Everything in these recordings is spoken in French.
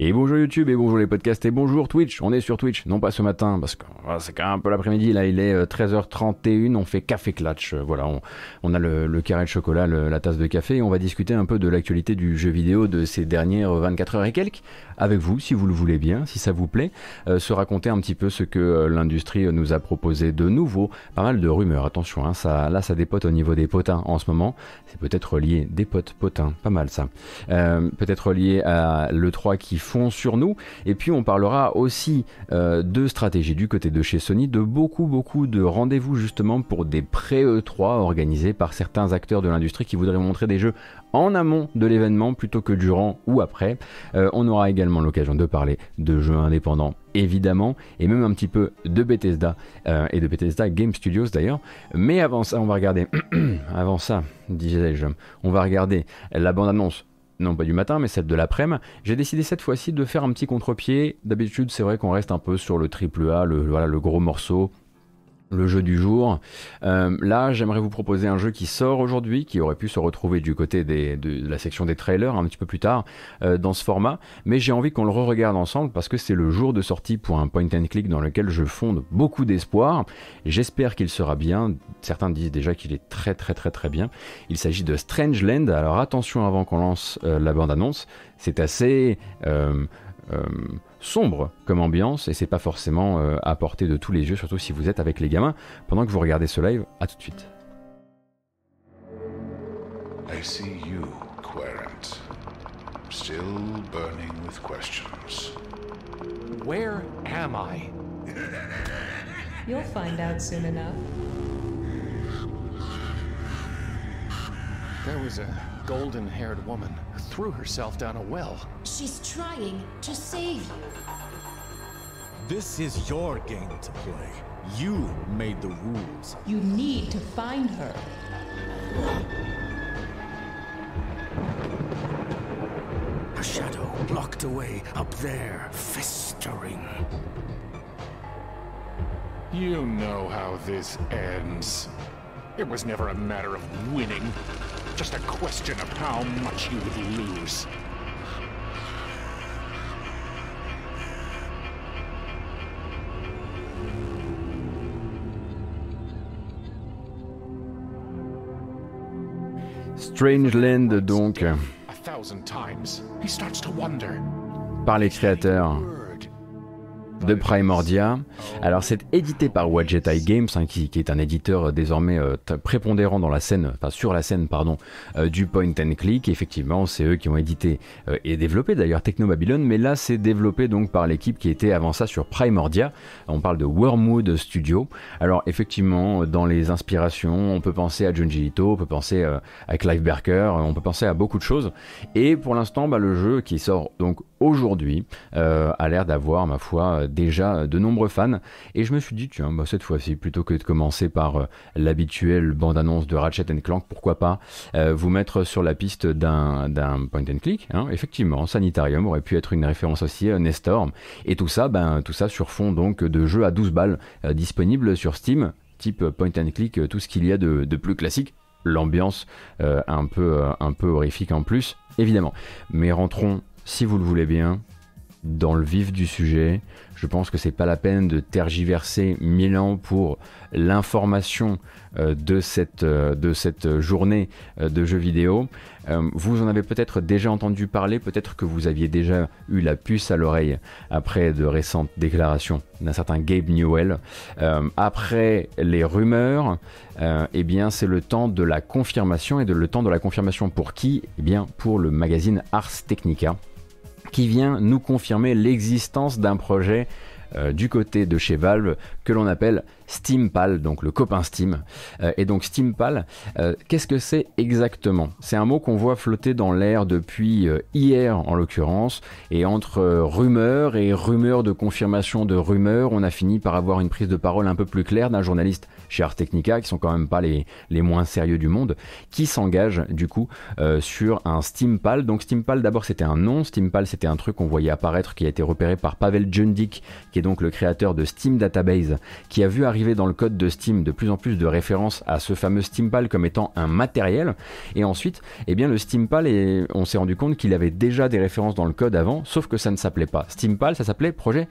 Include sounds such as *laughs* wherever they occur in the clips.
Et bonjour YouTube, et bonjour les podcasts, et bonjour Twitch. On est sur Twitch, non pas ce matin, parce que c'est quand même un peu l'après-midi. Là, il est 13h31, euh, on fait café clutch. Euh, voilà, on, a le, carré de chocolat, la tasse de café, et on va discuter un peu de l'actualité du jeu vidéo de ces dernières 24 heures et quelques, avec vous, si vous le voulez bien, si ça vous plaît, euh, se raconter un petit peu ce que l'industrie nous a proposé de nouveau. Pas mal de rumeurs, attention, hein, ça, là ça dépote au niveau des potins en ce moment. C'est peut-être lié, des potes potins, pas mal ça. peut-être lié à l'E3 qui font sur nous. Et puis on parlera aussi euh, de stratégie du côté de chez Sony, de beaucoup beaucoup de rendez-vous justement pour des pré-E3 organisés par certains acteurs de l'industrie qui voudraient montrer des jeux en amont de l'événement plutôt que durant ou après. Euh, on aura également l'occasion de parler de jeux indépendants évidemment, et même un petit peu de Bethesda euh, et de Bethesda Game Studios d'ailleurs. Mais avant ça, on va regarder, *clears throat* avant ça, disais-je, on va regarder la bande-annonce non pas du matin, mais celle de l'après-midi, j'ai décidé cette fois-ci de faire un petit contre-pied. D'habitude, c'est vrai qu'on reste un peu sur le triple A, le, voilà, le gros morceau, le jeu du jour. Euh, là, j'aimerais vous proposer un jeu qui sort aujourd'hui, qui aurait pu se retrouver du côté de, la section des trailers un petit peu plus tard euh, dans ce format, mais j'ai envie qu'on le re-regarde ensemble parce que c'est le jour de sortie pour un point and click dans lequel je fonde beaucoup d'espoir. J'espère qu'il sera bien. Certains disent déjà qu'il est très très très très bien. Il s'agit de Strange Land. Alors attention avant qu'on lance euh, la bande-annonce, c'est assez sombre comme ambiance et c'est pas forcément euh, à portée de tous les yeux, surtout si vous êtes avec les gamins pendant que vous regardez ce live. À tout de suite. I see you, Querent. Still burning with questions. Where am I? You'll find out soon enough. There was a golden haired woman threw herself down a well. She's trying to save you. This is your game to play. You made the rules. You need to find her. A shadow locked away up there, festering. You know how this ends. It was never a matter of winning. Just a question of how much you would lose. Strangeland donc. par les créateurs de Primordia. Alors c'est édité par Eye Games, hein, qui, est un éditeur euh, désormais euh, prépondérant dans la scène, enfin sur la scène pardon, euh, du point and click. Effectivement, c'est eux qui ont édité et développé d'ailleurs Techno Babylon, mais là c'est développé donc par l'équipe qui était avant ça sur Primordia. On parle de Wormwood Studio. Alors effectivement, dans les inspirations, on peut penser à Junji Ito, on peut penser à Clive Barker, on peut penser à beaucoup de choses. Et pour l'instant, bah, le jeu qui sort donc aujourd'hui a l'air d'avoir, ma foi, déjà de nombreux fans. Et je me suis dit, tiens, bah, cette fois-ci, plutôt que de commencer par euh, l'habituelle bande-annonce de Ratchet Clank, pourquoi pas euh, vous mettre sur la piste d'un point and click. Hein. Effectivement, Sanitarium aurait pu être une référence aussi, euh, Nestor. Et tout ça, ben, tout ça sur fond donc de jeux à 12 balles disponibles sur Steam, type point and click, tout ce qu'il y a de, plus classique l'ambiance un, peu, un peu horrifique en plus, évidemment. Mais rentrons, si vous le voulez bien, dans le vif du sujet. Je pense que c'est pas la peine de tergiverser mille ans pour l'information euh, de, cette, euh, de cette journée euh, de jeux vidéo. vous en avez peut-être déjà entendu parler, peut-être que vous aviez déjà eu la puce à l'oreille après de récentes déclarations d'un certain Gabe Newell. après les rumeurs, eh bien c'est le temps de la confirmation et de le temps de la confirmation pour qui? Eh bien pour le magazine Ars Technica qui vient nous confirmer l'existence d'un projet euh, du côté de chez Valve que l'on appelle Steampal, donc le copain Steam. Euh, et donc Steampal, euh, qu'est-ce que c'est exactement? C'est un mot qu'on voit flotter dans l'air depuis hier en l'occurrence, et entre rumeurs et rumeurs de confirmation de rumeurs, on a fini par avoir une prise de parole un peu plus claire d'un journaliste chez Ars Technica, qui sont quand même pas les, les moins sérieux du monde, qui s'engage du coup sur un Steampal. Donc Steampal d'abord c'était un nom, Steampal c'était un truc qu'on voyait apparaître qui a été repéré par Pavel Jundik, qui est donc le créateur de Steam Database, qui a vu arriver dans le code de Steam de plus en plus de références à ce fameux Steampal comme étant un matériel. Et ensuite, eh bien, le Steampal, et on s'est rendu compte qu'il avait déjà des références dans le code avant, sauf que ça ne s'appelait pas Steampal, ça s'appelait projet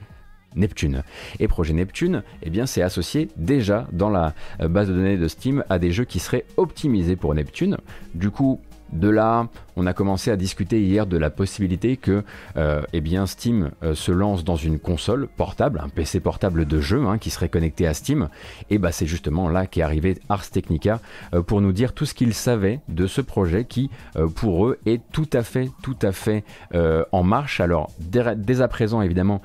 Neptune. Et projet Neptune, eh bien, c'est associé déjà dans la euh, base de données de Steam à des jeux qui seraient optimisés pour Neptune. Du coup, de là, on a commencé à discuter hier de la possibilité que euh, eh Steam euh, se lance dans une console portable, un PC portable de jeu hein, qui serait connecté à Steam. Et bah c'est justement là qu'est arrivé Ars Technica pour nous dire tout ce qu'ils savaient de ce projet qui, pour eux, est tout à fait, tout à fait en marche. Alors dès, à présent, évidemment,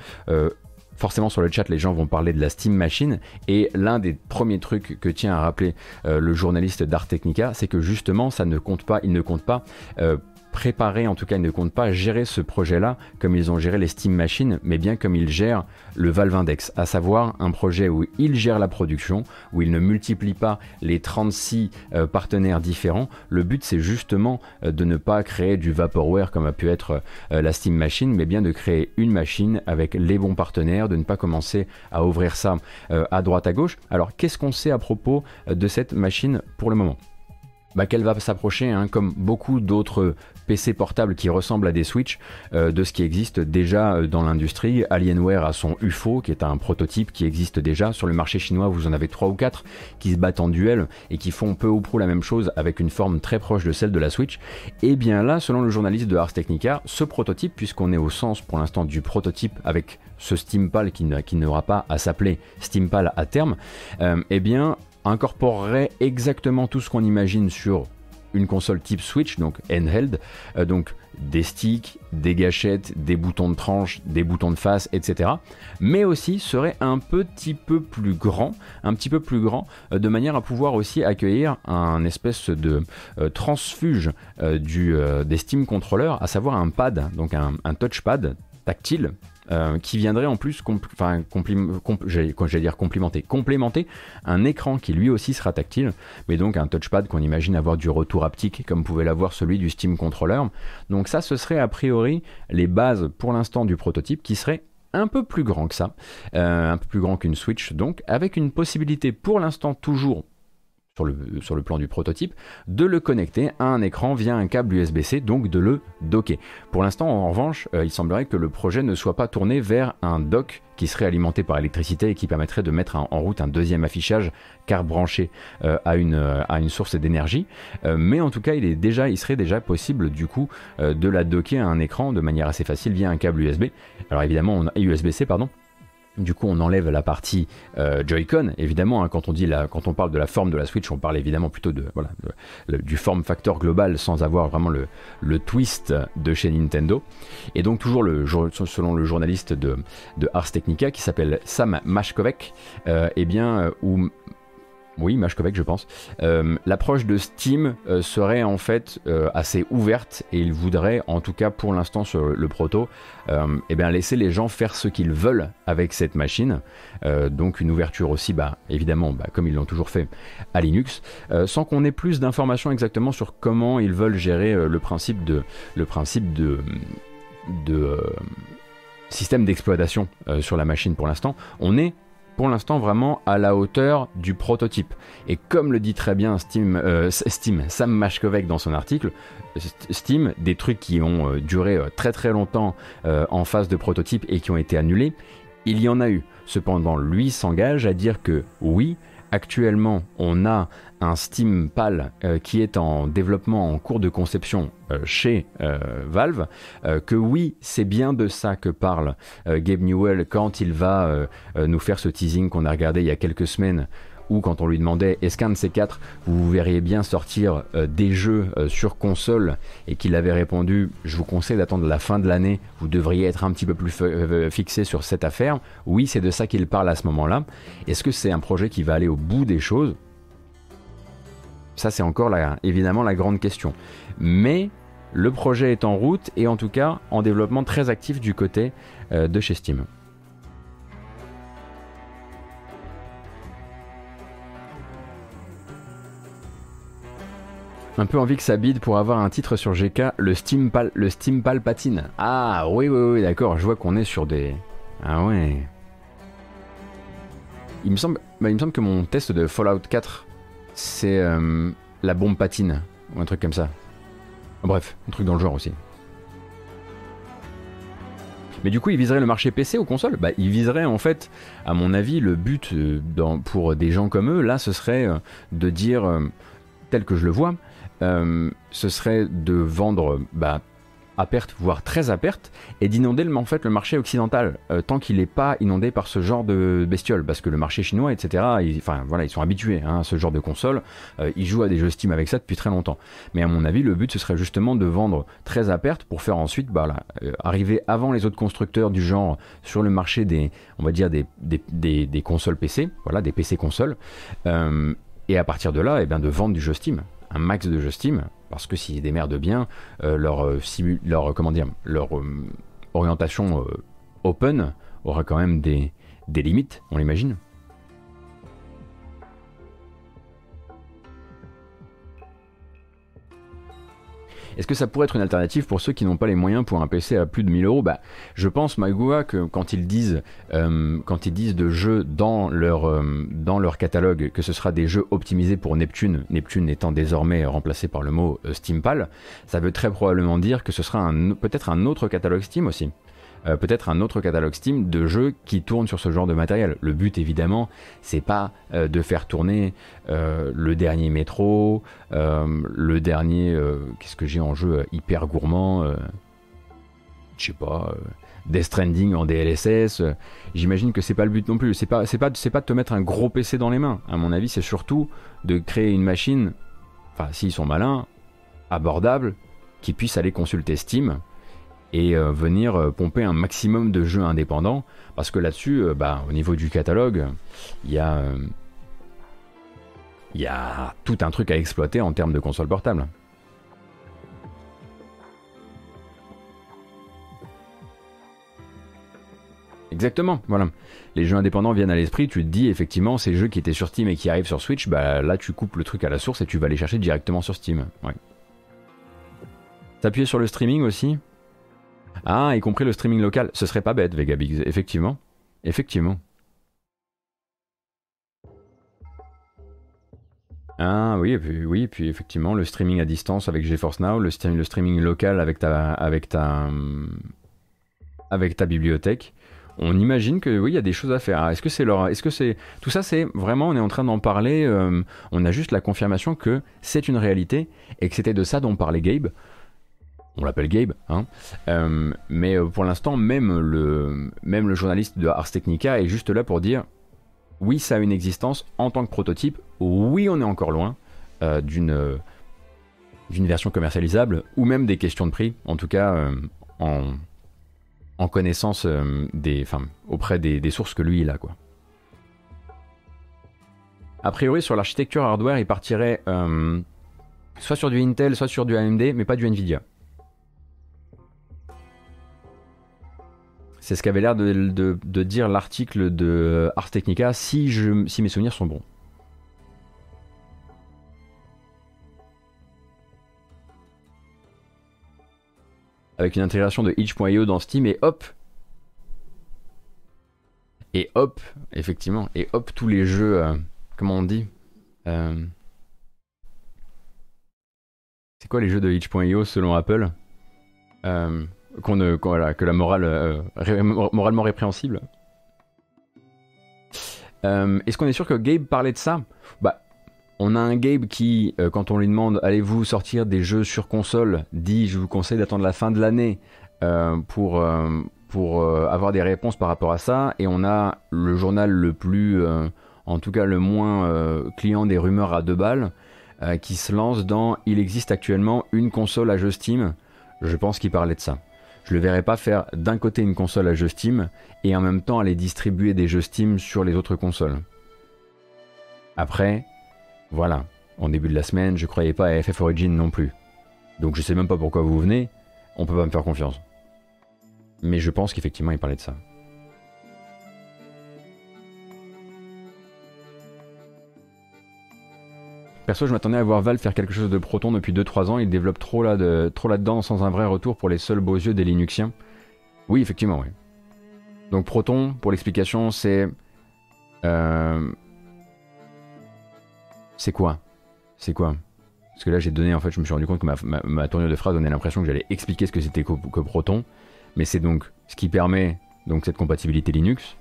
forcément sur le chat les gens vont parler de la Steam Machine. Et l'un des premiers trucs que tient à rappeler euh, le journaliste d'Art Technica c'est que justement ça ne compte pas, il ne compte pas euh, préparer, en tout cas ils ne comptent pas gérer ce projet-là comme ils ont géré les Steam Machines, mais bien comme ils gèrent le Valve Index, à savoir un projet où ils gèrent la production, où ils ne multiplient pas les 36 euh, partenaires différents. Le but c'est justement euh, de ne pas créer du vaporware comme a pu être euh, la Steam Machine, mais bien de créer une machine avec les bons partenaires, de ne pas commencer à ouvrir ça à droite à gauche. Alors qu'est-ce qu'on sait à propos de cette machine pour le moment? Bah, qu'elle va s'approcher, hein, comme beaucoup d'autres PC portables qui ressemblent à des Switch, euh, de ce qui existe déjà euh, dans l'industrie. Alienware a son UFO, qui est un prototype qui existe déjà. Sur le marché chinois, vous en avez 3 ou 4 qui se battent en duel et qui font peu ou prou la même chose avec une forme très proche de celle de la Switch. Et bien là, selon le journaliste de Ars Technica, ce prototype, puisqu'on est au sens pour l'instant du prototype avec ce Steampal qui n'aura pas à s'appeler Steampal à terme, euh, eh bien incorporerait exactement tout ce qu'on imagine sur une console type Switch, donc handheld, euh, donc des sticks, des gâchettes, des boutons de tranche, des boutons de face, etc. Mais aussi serait un petit peu plus grand, un petit peu plus grand, euh, de manière à pouvoir aussi accueillir un espèce de euh, transfuge du, des Steam controllers, à savoir un pad, donc un touchpad tactile euh, qui viendrait en plus, complémenter un écran qui lui aussi sera tactile, mais donc un touchpad qu'on imagine avoir du retour haptique comme pouvait l'avoir celui du Steam Controller. Donc ça, ce serait a priori les bases pour l'instant du prototype qui serait un peu plus grand que ça, euh, un peu plus grand qu'une Switch donc, avec une possibilité pour l'instant toujours sur le, plan du prototype, de le connecter à un écran via un câble USB-C, donc de le docker. Pour l'instant, en revanche, euh, il semblerait que le projet ne soit pas tourné vers un dock qui serait alimenté par électricité et qui permettrait de mettre en route un deuxième affichage car branché euh, à, une, euh, à une source d'énergie. mais en tout cas, il, est déjà, il serait déjà possible du coup de la docker à un écran de manière assez facile via un câble USB. Alors évidemment, on a USB-C, pardon. Du coup, on enlève la partie euh, Joy-Con, évidemment. Hein, quand on parle de la forme de la Switch, on parle évidemment plutôt du form factor global, sans avoir vraiment le, twist de chez Nintendo. Et donc toujours selon le journaliste de, de Ars Technica qui s'appelle Sam Mashkovek, euh, eh bien euh, où oui, Mashkovek, je pense. Euh, l'approche de Steam euh, serait en fait euh, assez ouverte et il voudrait, en tout cas pour l'instant sur le, proto, eh bien laisser les gens faire ce qu'ils veulent avec cette machine. donc une ouverture aussi, bah, évidemment, bah, comme ils l'ont toujours fait à Linux, sans qu'on ait plus d'informations exactement sur comment ils veulent gérer le principe de, le principe de système d'exploitation sur la machine pour l'instant. On est pour l'instant vraiment à la hauteur du prototype. Et comme le dit très bien Steam, euh, Sam Mashkovek dans son article, Steam, des trucs qui ont euh, duré euh, très très longtemps en phase de prototype et qui ont été annulés, il y en a eu. Cependant, lui s'engage à dire que oui, actuellement on a un Steam PAL euh, qui est en développement en cours de conception euh, chez euh, Valve, que oui, c'est bien de ça que parle Gabe Newell quand il va nous faire ce teasing qu'on a regardé il y a quelques semaines ou quand on lui demandait est-ce qu'un de ces quatre vous verriez bien sortir des jeux sur console? Et qu'il avait répondu je vous conseille d'attendre la fin de l'année, vous devriez être un petit peu plus fixé sur cette affaire. Oui, c'est de ça qu'il parle à ce moment-là. Est-ce que c'est un projet qui va aller au bout des choses? Ça, c'est encore évidemment la grande question. Mais le projet est en route et en tout cas en développement très actif du côté euh, de chez Steam. Un peu envie que ça bide pour avoir un titre sur GK, le Steam, Pal, le Steam Palpatine. Ah oui, oui, oui, d'accord, je vois qu'on est sur des... Ah ouais. Il me semble, bah, il me semble que mon test de Fallout 4, c'est euh, la bombe patine, ou un truc comme ça. Bref, un truc dans le genre aussi. Mais du coup, il viserait le marché PC ou console? Bah, il viserait en fait, à mon avis, le but euh, pour des gens comme eux, là, ce serait euh, de dire, tel que je le vois, ce serait de vendre bah, à perte, voire très à perte, et d'inonder le marché occidental, euh, tant qu'il n'est pas inondé par ce genre de bestioles, parce que le marché chinois, etc., ils, voilà, ils sont habitués hein, à ce genre de console, euh, ils jouent à des jeux Steam avec ça depuis très longtemps. Mais à mon avis, le but ce serait justement de vendre très à perte pour faire ensuite, bah, euh, arriver avant les autres constructeurs du genre sur le marché des, on va dire des, consoles PC, voilà, des PC consoles, et à partir de là, eh bien de vendre du jeu Steam, un max de jeux parce que s'ils démerdent bien, euh, leur, euh, leur, comment dire, leur euh, orientation open aura quand même des, des limites, on l'imagine. Est-ce que ça pourrait être une alternative pour ceux qui n'ont pas les moyens pour un PC à plus de 1000 euros? Bah, Je pense, Magoua, que quand ils disent, euh, de jeux dans leur, euh, dans leur catalogue que ce sera des jeux optimisés pour Neptune, Neptune étant désormais remplacé par le mot euh, Steampal, ça veut très probablement dire que ce sera peut-être un autre catalogue Steam aussi. Euh, peut-être un autre catalogue Steam de jeux qui tournent sur ce genre de matériel. Le but évidemment, c'est pas euh, de faire tourner euh, le dernier métro, le dernier, qu'est-ce que j'ai en jeu hyper gourmand, je sais pas. Death Stranding en DLSS, j'imagine que c'est pas le but non plus. C'est pas, c'est pas, c'est pas de te mettre un gros PC dans les mains. À mon avis, c'est surtout de créer une machine, enfin, s'ils sont malins, abordable, qui puisse aller consulter Steam et euh, venir euh, pomper un maximum de jeux indépendants parce que là-dessus, euh, bah, au niveau du catalogue, il y a il y a tout un truc à exploiter en termes de console portable. Exactement, voilà. Les jeux indépendants viennent à l'esprit, tu te dis effectivement ces jeux qui étaient sur Steam et qui arrivent sur Switch, bah là tu coupes le truc à la source et tu vas les chercher directement sur Steam. Ouais. T'appuyer sur le streaming aussi? Ah, y compris le streaming local. Ce serait pas bête, Vegabigs, effectivement. Effectivement. Ah oui, et puis, oui, puis effectivement, le streaming à distance avec GeForce Now, le, streaming local avec ta, avec ta, avec ta bibliothèque. On imagine que oui, il y a des choses à faire. Est-ce que c'est leur, est-ce que c'est tout ça, c'est vraiment, on est en train d'en parler. Euh, on a juste la confirmation que c'est une réalité et que c'était de ça dont parlait Gabe on l'appelle Gabe, hein. Euh, mais euh, pour l'instant, même le, journaliste de Ars Technica est juste là pour dire oui, ça a une existence en tant que prototype, oui, on est encore loin euh, d'une version commercialisable, ou même des questions de prix, en tout cas en, connaissance des, auprès des, des, sources que lui il a. Quoi. A priori, sur l'architecture hardware, il partirait soit sur du Intel, soit sur du AMD, mais pas du Nvidia. C'est ce qu'avait l'air de, dire l'article de Ars Technica, si, je, si mes souvenirs sont bons. Avec une intégration de itch.io dans Steam et hop Et hop, effectivement, et hop tous les jeux, euh, comment on dit euh, C'est quoi les jeux de itch.io selon Apple euh, qu'on que la morale euh, moralement répréhensible. Euh, est-ce qu'on est sûr que Gabe parlait de ça? Bah, on a un Gabe qui, euh, quand on lui demande allez-vous sortir des jeux sur console, dit je vous conseille d'attendre la fin de l'année pour pour avoir des réponses par rapport à ça. Et on a le journal le plus, en tout cas le moins client des rumeurs à deux balles, qui se lance dans il existe actuellement une console à jeu Steam. Je pense qu'il parlait de ça. Je le verrais pas faire d'un côté une console à jeux Steam et en même temps aller distribuer des jeux Steam sur les autres consoles. Après, voilà, en début de la semaine, je croyais pas à FF Origin non plus. Donc je sais même pas pourquoi vous venez, on peut pas me faire confiance. Mais je pense qu'effectivement il parlait de ça. Perso, je m'attendais à voir Valve faire quelque chose de Proton depuis 2-3 ans. Il développe trop, là de, trop là-dedans sans un vrai retour pour les seuls beaux yeux des Linuxiens. Oui, effectivement, oui. Donc Proton, pour l'explication, c'est euh, C'est quoi? C'est quoi? Parce que là, j'ai donné, en fait, je me suis rendu compte que ma, tournure de phrase donnait l'impression que j'allais expliquer ce que c'était que, que Proton. Mais c'est donc ce qui permet donc cette compatibilité Linux.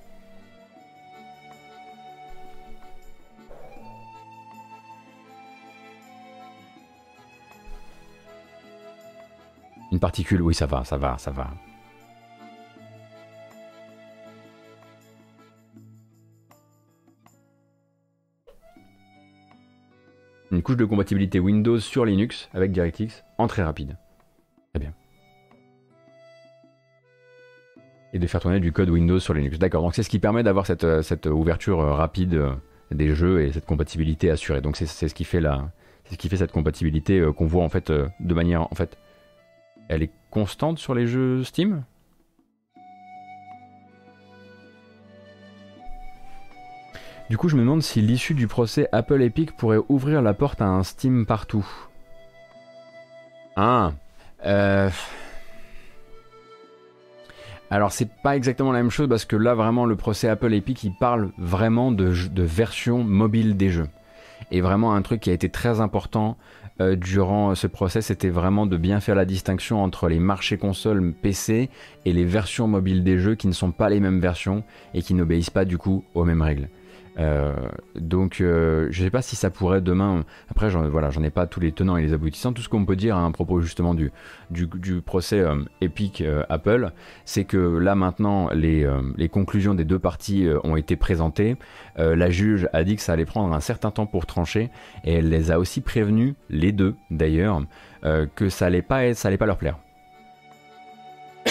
Une particule, oui, ça va, ça va, ça va. une couche de compatibilité Windows sur Linux avec DirectX en très rapide. Très bien. Et de faire tourner du code Windows sur Linux. D'accord, donc c'est ce qui permet d'avoir cette, euh, ouverture euh, rapide euh, des jeux et cette compatibilité assurée. Donc c'est ce qui fait la, ce qui fait cette compatibilité qu'on voit en fait de manière en fait, elle est constante sur les jeux Steam. Du coup, je me demande si l'issue du procès Apple Epic pourrait ouvrir la porte à un Steam partout. Euh... Alors c'est pas exactement la même chose parce que là vraiment le procès Apple Epic il parle vraiment de version mobile des jeux. Et vraiment un truc qui a été très important euh, durant ce procès c'était vraiment de bien faire la distinction entre les marchés consoles PC et les versions mobiles des jeux qui ne sont pas les mêmes versions et qui n'obéissent pas du coup aux mêmes règles. Euh, donc euh, je sais pas si ça pourrait demain. Après, j'en, voilà, ai pas tous les tenants et les aboutissants. Tout ce qu'on peut dire à un propos justement du, procès euh, Epic Apple, c'est que là maintenant les, les, conclusions des deux parties ont été présentées. la juge a dit que ça allait prendre un certain temps pour trancher et elle les a aussi prévenus, les deux d'ailleurs, que ça allait pas ça allait pas leur plaire. *coughs*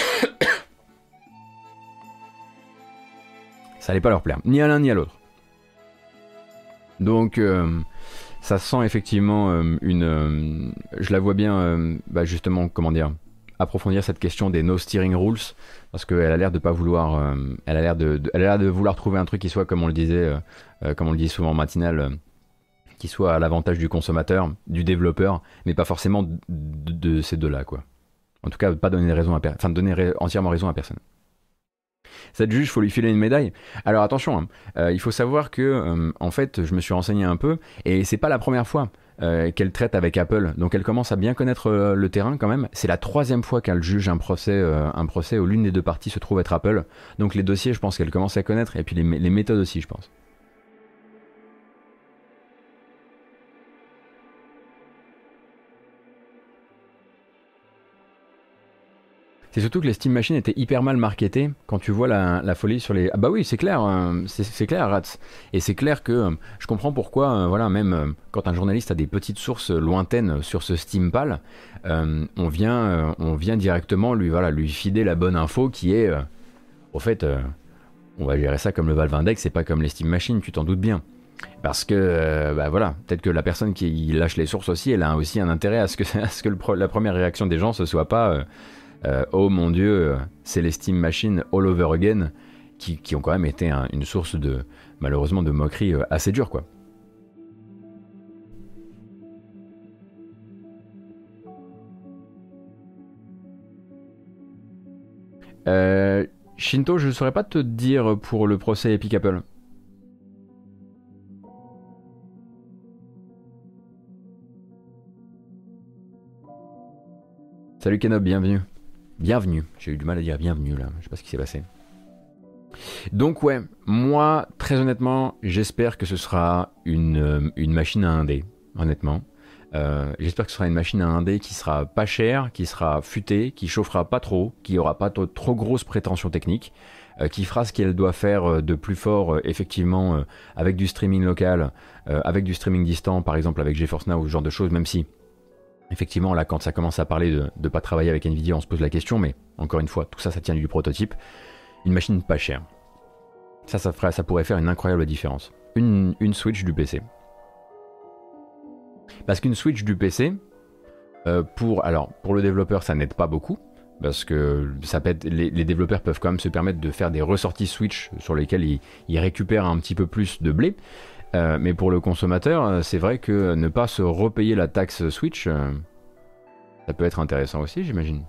ça allait pas leur plaire, ni à l'un ni à l'autre. Donc euh, ça sent effectivement euh, une... Euh, je la vois bien, bah, justement, comment dire, approfondir cette question des no steering rules, parce qu'elle a l'air de pas vouloir... elle, a l'air de, elle a l'air de vouloir trouver un truc qui soit, comme on le disait, comme on le dit souvent en matinale, qui soit à l'avantage du consommateur, du développeur, mais pas forcément de, ces deux-là, quoi. En tout cas, pas donner raison à enfin, donner entièrement raison à personne. Cette juge, faut lui filer une médaille. Alors attention, hein. euh, il faut savoir que, euh, en fait, je me suis renseigné un peu, et c'est pas la première fois. Euh, qu'elle traite avec Apple. Donc elle commence à bien connaître le terrain quand même. C'est la troisième fois qu'elle juge un procès, un procès où l'une des deux parties se trouve être Apple. Donc les dossiers, je pense qu'elle commence à connaître, et puis les méthodes aussi, je pense. C'est surtout que les Steam Machines étaient hyper mal marketées quand tu vois la, folie sur les. Ah bah oui, c'est clair, hein, c'est clair, Rats. Et c'est clair que euh, je comprends pourquoi, euh, voilà, même euh, quand un journaliste a des petites sources lointaines sur ce Steampal, on vient, on vient directement lui, fider la bonne info qui est, au fait, on va gérer ça comme le Valve Index, c'est pas comme les Steam Machines, tu t'en doutes bien. Parce que, bah voilà, peut-être que la personne qui lâche les sources aussi, elle a aussi un intérêt à ce que, *laughs* la première réaction des gens ce soit pas euh, oh mon dieu, c'est les Steam Machines all over again, qui, ont quand même été une source de, malheureusement, de moquerie euh, assez dure, quoi. Euh, Shinto, je ne saurais pas te dire pour le procès Epic Apple. Salut Kenob, bienvenue. Bienvenue. J'ai eu du mal à dire bienvenue là. Je sais pas ce qui s'est passé. Donc ouais, moi très honnêtement, j'espère que ce sera une, euh, machine à 1D, honnêtement. Euh, j'espère que ce sera une machine à 1D qui sera pas chère, qui sera futée, qui chauffera pas trop, qui aura pas trop, trop grosses prétentions techniques, euh, qui fera ce qu'elle doit faire de plus fort effectivement avec du streaming local, avec du streaming distant, par exemple avec GeForce Now ou ce genre de choses, même si Effectivement, là, quand ça commence à parler de ne pas travailler avec Nvidia, on se pose la question, mais encore une fois, tout ça, ça tient du prototype. Une machine pas chère. Ça, ça, ça pourrait faire une incroyable différence. Une, Switch du PC. Parce qu'une Switch du PC, euh, pour, alors, pour le développeur, ça n'aide pas beaucoup. Parce que les, développeurs peuvent quand même se permettre de faire des ressorties Switch sur lesquelles ils récupèrent un petit peu plus de blé. Euh, mais pour le consommateur, euh, c'est vrai que ne pas se repayer la taxe Switch, euh, ça peut être intéressant aussi, j'imagine.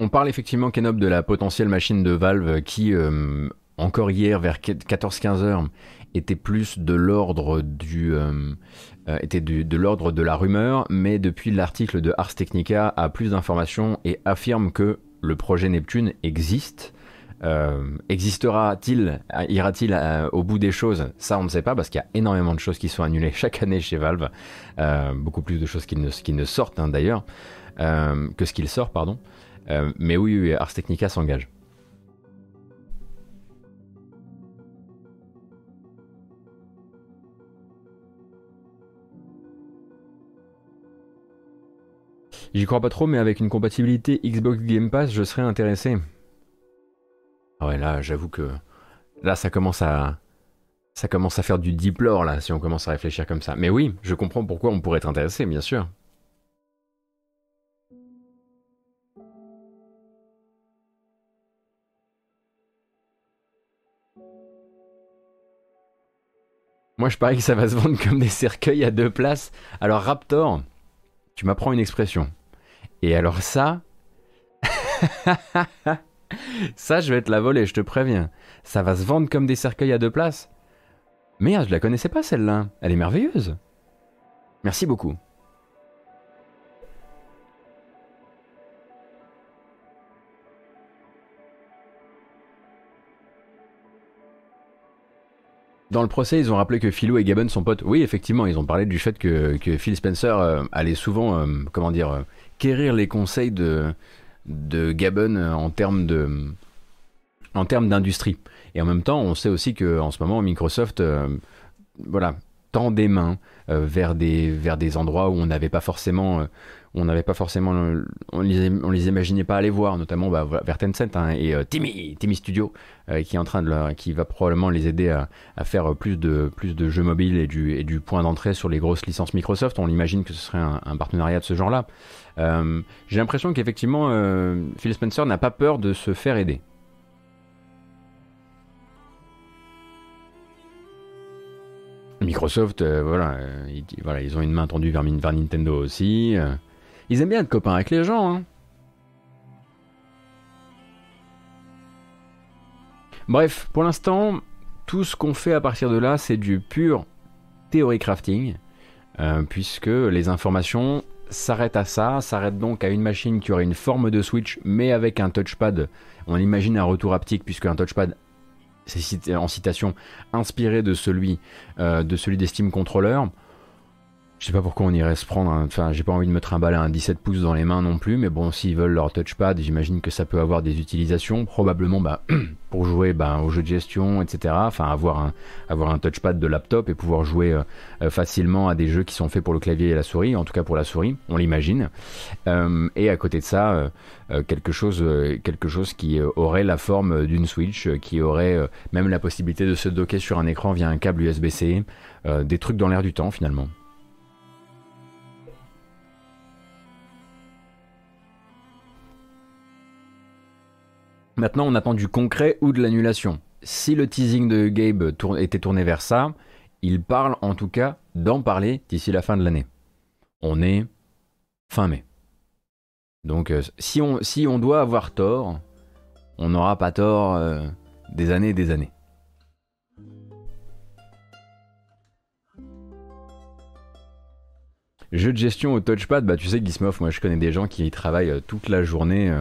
On parle effectivement, Kenob de la potentielle machine de Valve qui encore hier, vers 14-15 heures, était plus de l'ordre du... était de l'ordre de la rumeur, mais depuis l'article de Ars Technica a plus d'informations et affirme que le projet Neptune existe euh, existera-t-il, ira-t-il euh, au bout des choses? Ça, on ne sait pas parce qu'il y a énormément de choses qui sont annulées chaque année chez Valve, euh, beaucoup plus de choses qui ne, qui ne sortent hein, d'ailleurs que ce qu'il sort, pardon. mais oui, oui, Ars Technica s'engage. J'y crois pas trop, mais avec une compatibilité Xbox Game Pass, je serais intéressé. Ah ouais, là, j'avoue que là, ça commence à ça commence à faire du diplore là, si on commence à réfléchir comme ça. Mais oui, je comprends pourquoi on pourrait être intéressé, bien sûr. Moi, je parie que ça va se vendre comme des cercueils à deux places. Alors, Raptor, tu m'apprends une expression. Et alors ça, *laughs* Ça, je vais te la voler, je te préviens. Ça va se vendre comme des cercueils à deux places. Merde, je la connaissais pas celle-là. Elle est merveilleuse. Merci beaucoup. Dans le procès, ils ont rappelé que Philou et Gabon sont potes. Oui, effectivement, ils ont parlé du fait que, Phil Spencer euh, allait souvent, euh, comment dire, euh, quérir les conseils de, Gabon en termes d'industrie. Et en même temps, on sait aussi que en ce moment, Microsoft, voilà, tend des mains euh, vers des vers des endroits où on n'avait pas forcément euh, on n'avait pas forcément on les on les imaginait pas aller voir notamment bah, vers Tencent hein, et Timmy Timmy Studio qui est en train de qui va probablement les aider à, à, faire plus de plus de jeux mobiles et du et du point d'entrée sur les grosses licences Microsoft on imagine que ce serait un, partenariat de ce genre là euh, j'ai l'impression qu'effectivement, euh, Phil Spencer n'a pas peur de se faire aider. Microsoft, euh, voilà, ils, voilà, ils ont une main tendue vers, Nintendo aussi. ils aiment bien être copains avec les gens. Hein. Bref, pour l'instant, tout ce qu'on fait à partir de là, c'est du pur théorie crafting, puisque les informations s'arrête à ça, s'arrête donc à une machine qui aurait une forme de Switch, mais avec un touchpad. On imagine un retour haptique, puisque un touchpad, c'est en citation, inspiré de celui, euh, de celui des Steam Controllers. Je sais pas pourquoi on irait se prendre, enfin j'ai pas envie de me trimballer un 17 pouces dans les mains non plus, mais bon s'ils veulent leur touchpad, j'imagine que ça peut avoir des utilisations, probablement bah, *clears throat* pour jouer bah, aux jeux de gestion, etc. Enfin avoir un, avoir un touchpad de laptop et pouvoir jouer euh, euh, facilement à des jeux qui sont faits pour le clavier et la souris, en tout cas pour la souris, on l'imagine. Euh, et à côté de ça, quelque chose, quelque chose qui aurait la forme d'une Switch, qui aurait même la possibilité de se docker sur un écran via un câble USB-C, des trucs dans l'air du temps finalement. Maintenant, on attend du concret ou de l'annulation. Si le teasing de Gabe était tourné vers ça, il parle en tout cas d'en parler d'ici la fin de l'année. On est fin mai. Donc euh, si, on, doit avoir tort, on n'aura pas tort euh, des années et des années. Jeu de gestion au touchpad, bah tu sais Gizmoff, moi je connais des gens qui y travaillent euh, toute la journée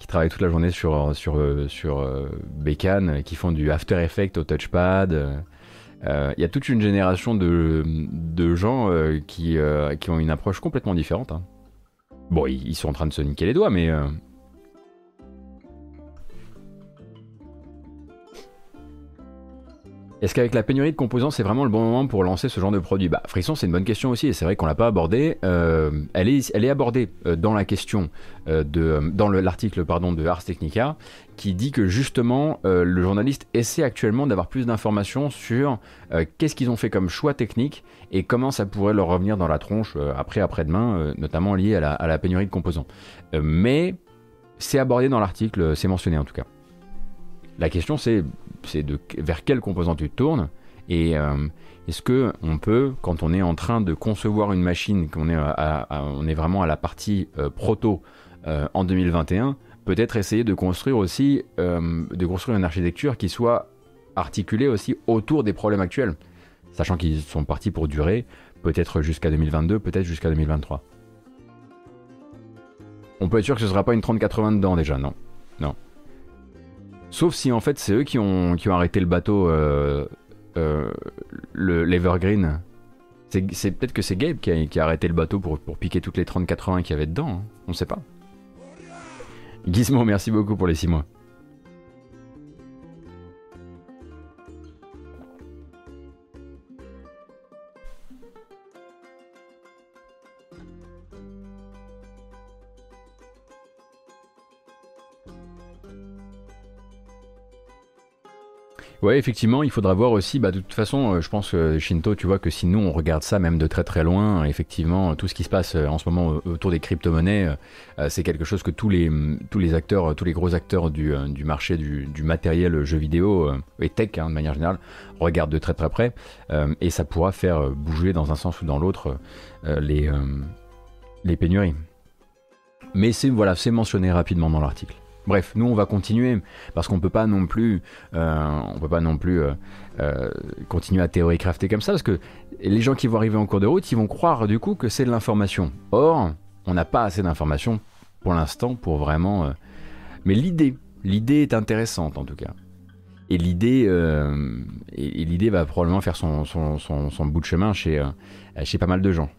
qui travaillent toute la journée sur, sur, sur euh, Bécane, qui font du After Effects au touchpad. Euh, il y a toute une génération de, gens euh, qui, ont une approche complètement différente. Hein. Bon, ils, sont en train de se niquer les doigts, mais Est-ce qu'avec la pénurie de composants, c'est vraiment le bon moment pour lancer ce genre de produit? Bah, Frisson, c'est une bonne question aussi, et c'est vrai qu'on l'a pas abordé. Euh, elle, est, elle est abordée euh, dans la question euh, de, dans l'article de Ars Technica, qui dit que justement le journaliste essaie actuellement d'avoir plus d'informations sur qu'est-ce qu'ils ont fait comme choix technique et comment ça pourrait leur revenir dans la tronche après après-demain, notamment lié à la, pénurie de composants. mais c'est abordé dans l'article, c'est mentionné en tout cas. La question c'est vers quel composant tu tournes et euh, est-ce que on peut, quand on est en train de concevoir une machine, qu'on est, vraiment à la partie euh, proto euh, en 2021, peut-être essayer de construire aussi, de construire une architecture qui soit articulée aussi autour des problèmes actuels, sachant qu'ils sont partis pour durer, peut-être jusqu'à 2022, peut-être jusqu'à 2023. On peut être sûr que ce sera pas une 3080 dedans déjà, non. Non. Sauf si en fait c'est eux qui ont, qui ont arrêté le bateau, euh, euh, l'Evergreen. C'est peut-être que c'est Gabe qui a, qui a, arrêté le bateau pour, pour piquer toutes les 3080 qu'il y avait dedans. Hein. On sait pas. Gizmo, merci beaucoup pour les 6 mois. Ouais, effectivement, il faudra voir aussi, bah, de toute façon, euh, je pense, que Shinto, tu vois que si nous on regarde ça même de très très loin, effectivement, tout ce qui se passe euh, en ce moment autour des crypto-monnaies, euh, c'est quelque chose que tous les, tous les acteurs, tous les gros acteurs du, marché du, matériel jeu vidéo et tech, hein, de manière générale, regardent de très très près, et ça pourra faire bouger dans un sens ou dans l'autre les, les pénuries. Mais c'est voilà, c'est mentionné rapidement dans l'article. Bref, nous on va continuer parce qu'on peut pas non plus, euh, peut pas non plus euh, euh, continuer à théorie crafter comme ça parce que les gens qui vont arriver en cours de route, ils vont croire du coup que c'est de l'information. Or, on n'a pas assez d'informations pour l'instant pour vraiment. Mais l'idée, l'idée est intéressante en tout cas. Et l'idée, et, l'idée va probablement faire son, bout de chemin chez pas mal de gens.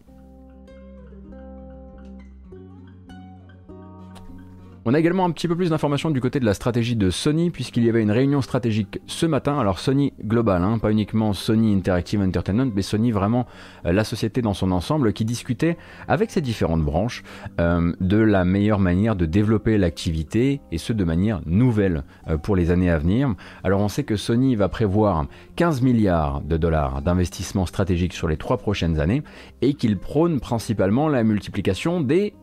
On a également un petit peu plus d'informations du côté de la stratégie de Sony, puisqu'il y avait une réunion stratégique ce matin. Alors Sony global, hein, pas uniquement Sony Interactive Entertainment, mais Sony vraiment euh, la société dans son ensemble, qui discutait avec ses différentes branches euh, de la meilleure manière de développer l'activité, et ce de manière nouvelle euh, pour les années à venir. Alors on sait que Sony va prévoir 15 milliards de dollars d'investissement stratégique sur les trois prochaines années, et qu'il prône principalement la multiplication des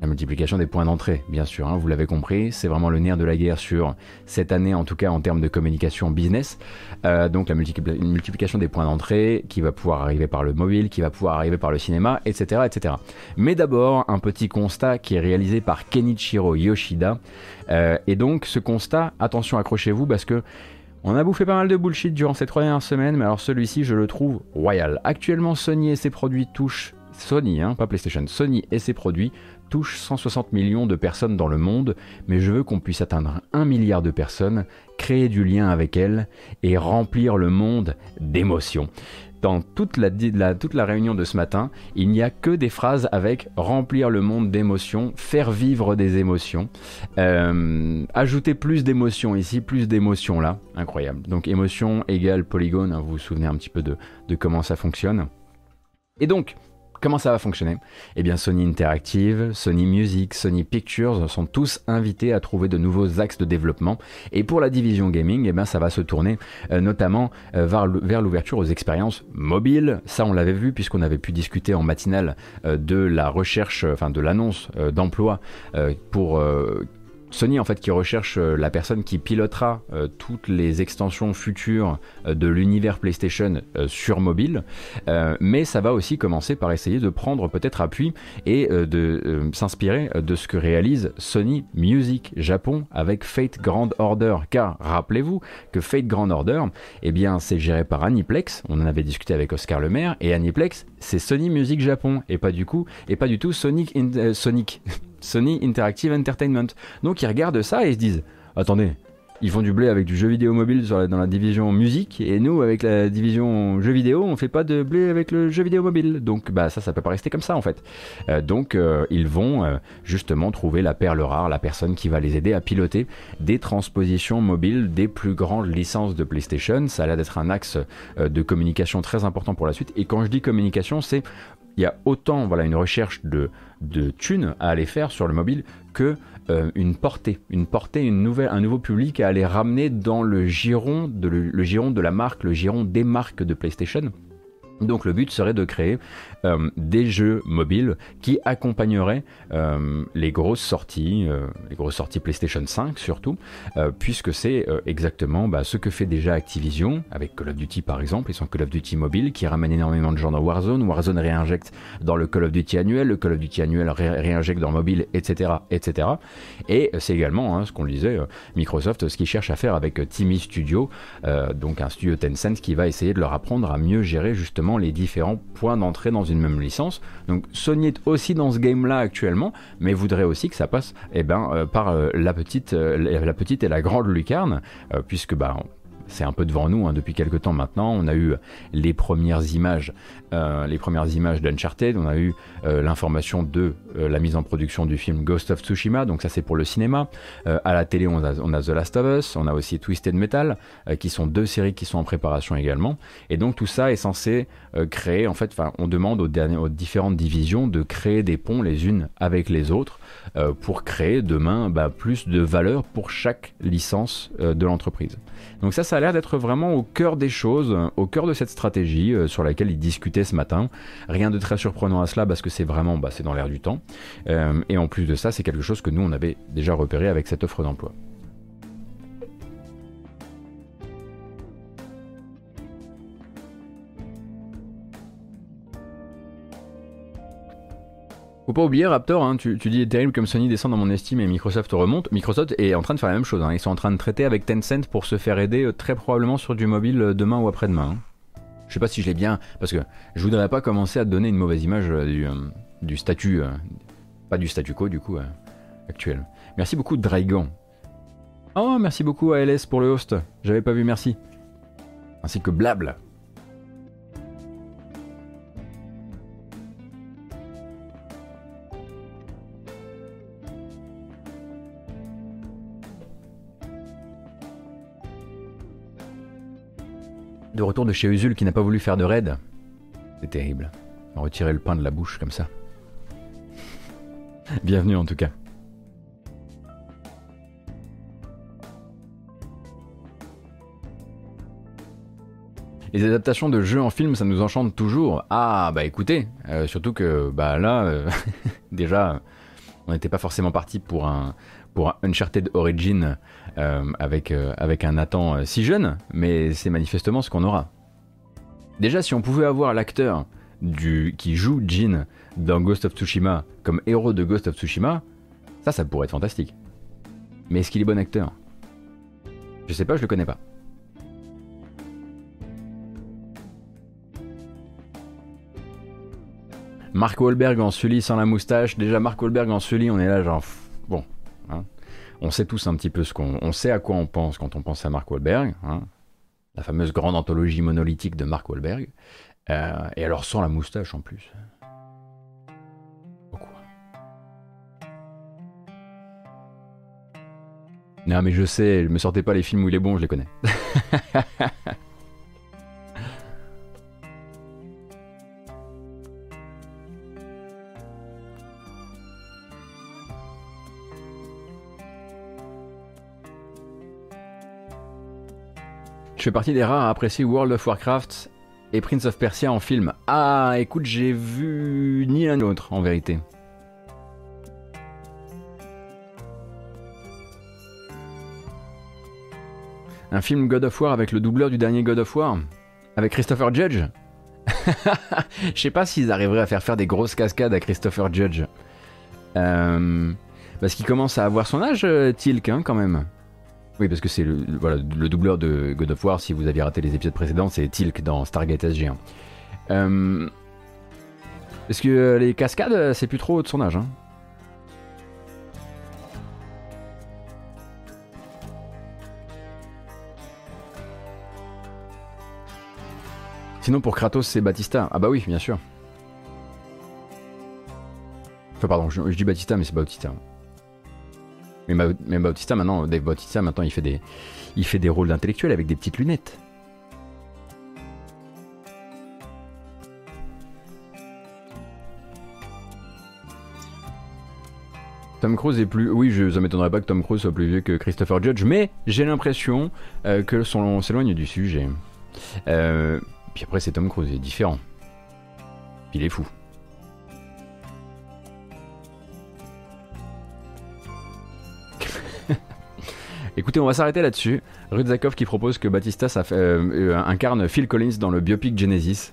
la multiplication des points d'entrée, bien sûr, hein, vous l'avez compris, c'est vraiment le nerf de la guerre sur cette année, en tout cas en termes de communication business. Euh, donc la multiplication des points d'entrée qui va pouvoir arriver par le mobile, qui va pouvoir arriver par le cinéma, etc. etc. Mais d'abord, un petit constat qui est réalisé par Kenichiro Yoshida. Euh, et donc ce constat, attention, accrochez-vous parce que on a bouffé pas mal de bullshit durant ces trois dernières semaines, mais alors celui-ci, je le trouve royal. Actuellement, Sony et ses produits touchent Sony, hein, pas PlayStation, Sony et ses produits touche 160 millions de personnes dans le monde, mais je veux qu'on puisse atteindre un milliard de personnes, créer du lien avec elles et remplir le monde d'émotions. Dans toute la, réunion de ce matin, il n'y a que des phrases avec remplir le monde d'émotions, faire vivre des émotions, euh, ajouter plus d'émotions ici, plus d'émotions là, incroyable. Donc émotion égale polygone, hein, vous vous souvenez un petit peu de, de comment ça fonctionne. Et donc, Comment ça va fonctionner? Eh bien Sony Interactive, Sony Music, Sony Pictures sont tous invités à trouver de nouveaux axes de développement. Et pour la division gaming, eh bien ça va se tourner euh, notamment euh, vers l'ouverture aux expériences mobiles. Ça on l'avait vu puisqu'on avait pu discuter en matinale euh, de la recherche, enfin de l'annonce d'emploi pour Sony en fait qui recherche euh, la personne qui pilotera euh, toutes les extensions futures euh, de l'univers PlayStation sur mobile, mais ça va aussi commencer par essayer de prendre peut-être appui et de s'inspirer de ce que réalise Sony Music Japon avec Fate Grand Order, car rappelez-vous que Fate Grand Order, eh bien c'est géré par Aniplex, on en avait discuté avec Oscar Lemaire, et Aniplex c'est Sony Music Japon. Et pas du coup et pas du tout Sonic, Sonic *laughs* Sony Interactive Entertainment. Donc ils regardent ça et ils se disent attendez, ils font du blé avec du jeu vidéo mobile dans la division musique et nous avec la division jeu vidéo on fait pas de blé avec le jeu vidéo mobile. Donc bah ça ça peut pas rester comme ça en fait. Euh, donc euh, ils vont euh, justement trouver la perle rare la personne qui va les aider à piloter des transpositions mobiles des plus grandes licences de PlayStation. Ça a l'air d'être un axe de communication très important pour la suite. Et quand je dis communication c'est il y a autant voilà, une recherche de, de thunes à aller faire sur le mobile que euh, une portée, une portée, une nouvelle, un nouveau public à aller ramener dans le giron, de le, giron de la marque, le giron des marques de PlayStation. Donc le but serait de créer des jeux mobiles qui accompagneraient euh, les grosses sorties, euh, les grosses sorties PlayStation 5 surtout, puisque c'est exactement bah, ce que fait déjà Activision avec Call of Duty par exemple, ils sont Call of Duty mobile qui ramène énormément de gens dans Warzone, Warzone réinjecte dans le Call of Duty annuel, le Call of Duty annuel réinjecte dans mobile, etc. etc. Et c'est également, hein, ce qu'on disait, Microsoft, ce qu'ils cherche à faire avec Timmy Studio, donc un studio Tencent qui va essayer de leur apprendre à mieux gérer justement les différents points d'entrée dans une même licence. Donc Sony est aussi dans ce game-là actuellement, mais voudrait aussi que ça passe eh ben, euh, par euh, la, petite, euh, la petite et la grande lucarne, puisque bah, c'est un peu devant nous hein, depuis quelques temps maintenant. On a eu les premières images, euh, les premières images d'Uncharted. On a eu euh, l'information de euh, la mise en production du film Ghost of Tsushima. Donc ça c'est pour le cinéma. à la télé on a, The Last of Us. On a aussi Twisted Metal, qui sont deux séries qui sont en préparation également. Et donc tout ça est censé créer. En fait, on demande aux différentes divisions de créer des ponts les unes avec les autres pour créer demain bah, plus de valeur pour chaque licence de l'entreprise. Donc ça, ça a l'air d'être vraiment au cœur des choses, au cœur de cette stratégie euh, sur laquelle ils discutaient ce matin. Rien de très surprenant à cela parce que c'est vraiment, bah, c'est dans l'air du temps. Euh, et en plus de ça, c'est quelque chose que nous, on avait déjà repéré avec cette offre d'emploi. Faut pas oublier, Raptor, hein, tu, dis terrible comme Sony descend dans mon estime et Microsoft remonte. Microsoft est en train de faire la même chose. Hein. Ils sont en train de traiter avec Tencent pour se faire aider euh, très probablement sur du mobile euh, demain ou après-demain. Hein. Je sais pas si je l'ai bien. Parce que je voudrais pas commencer à donner une mauvaise image euh, du, statut. pas du statu quo du coup actuel. Merci beaucoup, Dragon. Oh, merci beaucoup à LS pour le host. J'avais pas vu, merci. Ainsi que Blable. De retour de chez Usul qui n'a pas voulu faire de raid. C'est terrible. Retirer le pain de la bouche comme ça. *laughs* Bienvenue en tout cas. Les adaptations de jeux en film, ça nous enchante toujours. Ah bah écoutez, euh, surtout que bah là, euh, *laughs* déjà, on n'était pas forcément parti pour un, pour un Uncharted Origin euh, avec, euh, avec un Nathan euh, si jeune, mais c'est manifestement ce qu'on aura. Déjà, si on pouvait avoir l'acteur qui joue Jin dans Ghost of Tsushima comme héros de Ghost of Tsushima, ça, ça pourrait être fantastique. Mais est-ce qu'il est bon acteur? Je sais pas, je le connais pas. Mark Wahlberg en Sully sans la moustache. Déjà, Mark Wahlberg en Sully, on est là genre. Bon, Hein. On sait tous un petit peu ce qu'on on sait à quoi on pense quand on pense à Mark Wahlberg, hein. la fameuse grande anthologie monolithique de Mark Wahlberg, euh, et alors sans la moustache en plus. Pourquoi? Non mais je sais, je me sortais pas les films où il est bon, je les connais. *laughs* fais partie des rares à apprécier World of Warcraft et Prince of Persia en film. Ah, écoute, j'ai vu ni l'un ni l'autre en vérité. Un film God of War avec le doubleur du dernier God of War? Avec Christopher Judge? *laughs* Je sais pas s'ils arriveraient à faire faire des grosses cascades à Christopher Judge. Euh, parce qu'il commence à avoir son âge, euh, Tilk, hein, quand même. Oui, parce que c'est le, voilà, le doubleur de God of War, si vous aviez raté les épisodes précédents, c'est Tilk dans Stargate SG1. Euh, parce que euh, les cascades, euh, c'est plus trop de son âge. Hein? Sinon, pour Kratos, c'est Batista. Ah bah oui, bien sûr. Enfin, pardon, je, je dis Batista, mais c'est Bautista. Mais, Bautista maintenant, Dave Bautista maintenant, il fait des, il fait des rôles d'intellectuel avec des petites lunettes. Tom Cruise est plus. Oui, je, ça m'étonnerait pas que Tom Cruise soit plus vieux que Christopher Judge, mais j'ai l'impression euh, que son s'éloigne du sujet. Euh, Puis après, c'est Tom Cruise, il est différent. Il est fou. Écoutez, on va s'arrêter là-dessus. Rudzakov qui propose que Batista euh, euh, incarne Phil Collins dans le biopic Genesis.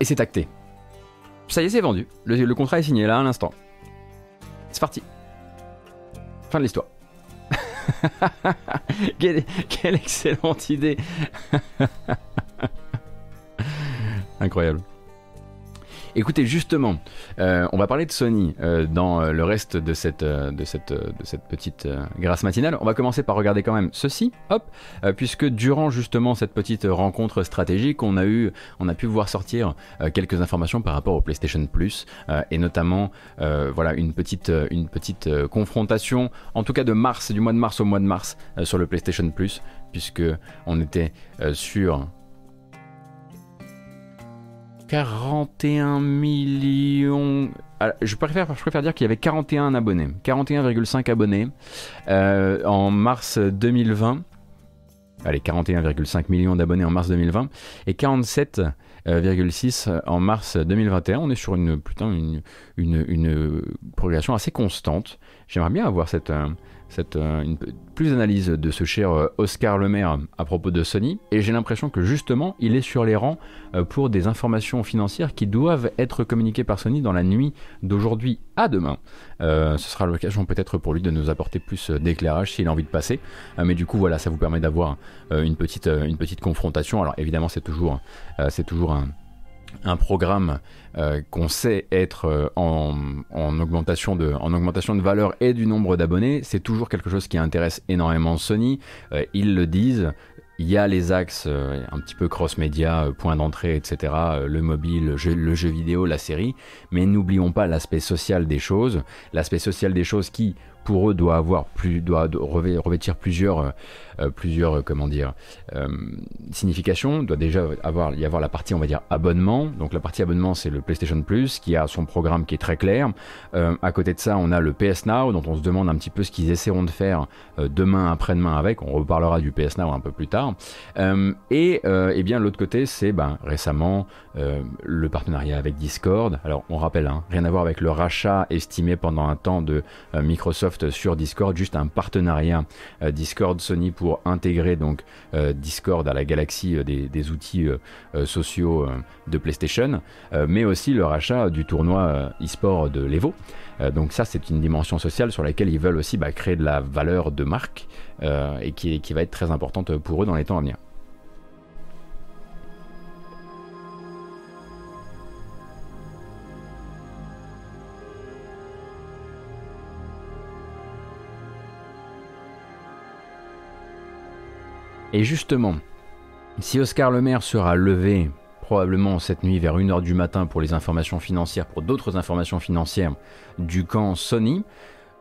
Et c'est acté. Ça y est, c'est vendu. Le, contrat est signé là à l'instant. C'est parti. Fin de l'histoire. *laughs* quelle excellente idée. *laughs* Incroyable. Écoutez, justement, euh, on va parler de Sony euh, dans euh, le reste de cette, petite grâce matinale. On va commencer par regarder quand même ceci, hop, puisque durant justement cette petite rencontre stratégique, on a pu voir sortir quelques informations par rapport au PlayStation Plus et notamment, une petite, une petite confrontation, en tout cas de mars, du mois de mars au mois de mars, sur le PlayStation Plus, puisque on était sur 41 millions. je, préfère, je préfère dire qu'il y avait 41 abonnés, 41,5 abonnés euh, en mars 2020. Allez, 41,5 millions d'abonnés en mars 2020 et 47,6 en mars 2021. On est sur une, putain, une, progression assez constante. J'aimerais bien avoir cette, euh, cette, euh, plus d'analyse de ce cher euh, Oscar Lemaire à propos de Sony, et j'ai l'impression que justement il est sur les rangs euh, pour des informations financières qui doivent être communiquées par Sony dans la nuit d'aujourd'hui à demain. ce sera l'occasion peut-être pour lui de nous apporter plus d'éclairage s'il a envie de passer, mais du coup voilà, ça vous permet d'avoir une, petite, une petite confrontation. Alors évidemment c'est toujours, c'est toujours un un programme euh, qu'on sait être euh, en, augmentation de, valeur et du nombre d'abonnés, c'est toujours quelque chose qui intéresse énormément Sony. Euh, ils le disent, il y a les axes un petit peu cross-média, point d'entrée, etc., le mobile, le jeu, le vidéo, la série, mais n'oublions pas l'aspect social des choses, l'aspect social des choses qui, pour eux doit avoir plus doit revêtir plusieurs plusieurs euh, comment dire significations. Doit déjà avoir y avoir la partie on va dire abonnement. Donc la partie abonnement c'est le PlayStation Plus qui a son programme qui est très clair. À côté de ça on a le PS Now dont on se demande un petit peu ce qu'ils essaieront de faire demain après-demain avec. On reparlera du PS Now un peu plus tard. Et, et bien l'autre côté c'est ben, récemment le partenariat avec Discord. Alors on rappelle hein, rien à voir avec le rachat estimé pendant un temps de Microsoft sur Discord, juste un partenariat euh, Discord Sony intégrer donc euh, Discord à la galaxie euh, des, outils sociaux de PlayStation, mais aussi le rachat du tournoi e-sport de l'Evo. donc ça c'est une dimension sociale sur laquelle ils veulent aussi bah, créer de la valeur de marque et qui va être très importante pour eux dans les temps à venir. Et justement, si Oscar Le Maire sera levé probablement cette nuit vers 1h du matin pour les informations financières, pour d'autres informations financières du camp Sony,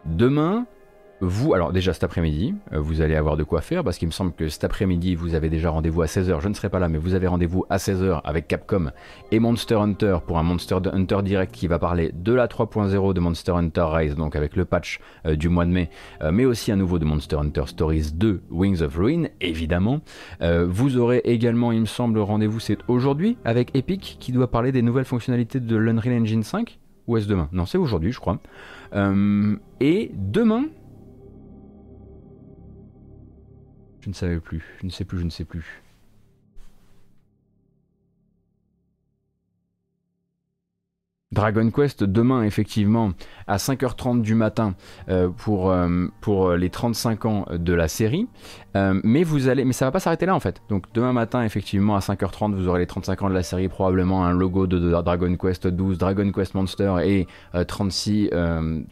demain, vous, alors déjà cet après-midi, euh, vous allez avoir de quoi faire parce qu'il me semble que cet après-midi, vous avez déjà rendez-vous à 16h. Je ne serai pas là, mais vous avez rendez-vous à 16h avec Capcom et Monster Hunter pour un Monster Hunter Direct qui va parler de la 3.0 de Monster Hunter Rise, donc avec le patch euh, du mois de mai, euh, mais aussi un nouveau de Monster Hunter Stories 2, Wings of Ruin, évidemment. vous aurez également, il me semble, rendez-vous c'est aujourd'hui avec Epic qui doit parler des nouvelles fonctionnalités de l'Unreal Engine 5 ou est-ce demain? Non, c'est aujourd'hui, je crois. et demain, Je ne savais plus, je ne sais plus, je ne sais plus. Dragon Quest demain effectivement à 5h30 du matin euh, pour, euh, pour les 35 ans de la série. Euh, mais vous allez mais ça va pas s'arrêter là en fait. Donc demain matin effectivement à 5h30 vous aurez les 35 ans de la série probablement un logo de, de Dragon Quest 12 Dragon Quest Monster et 36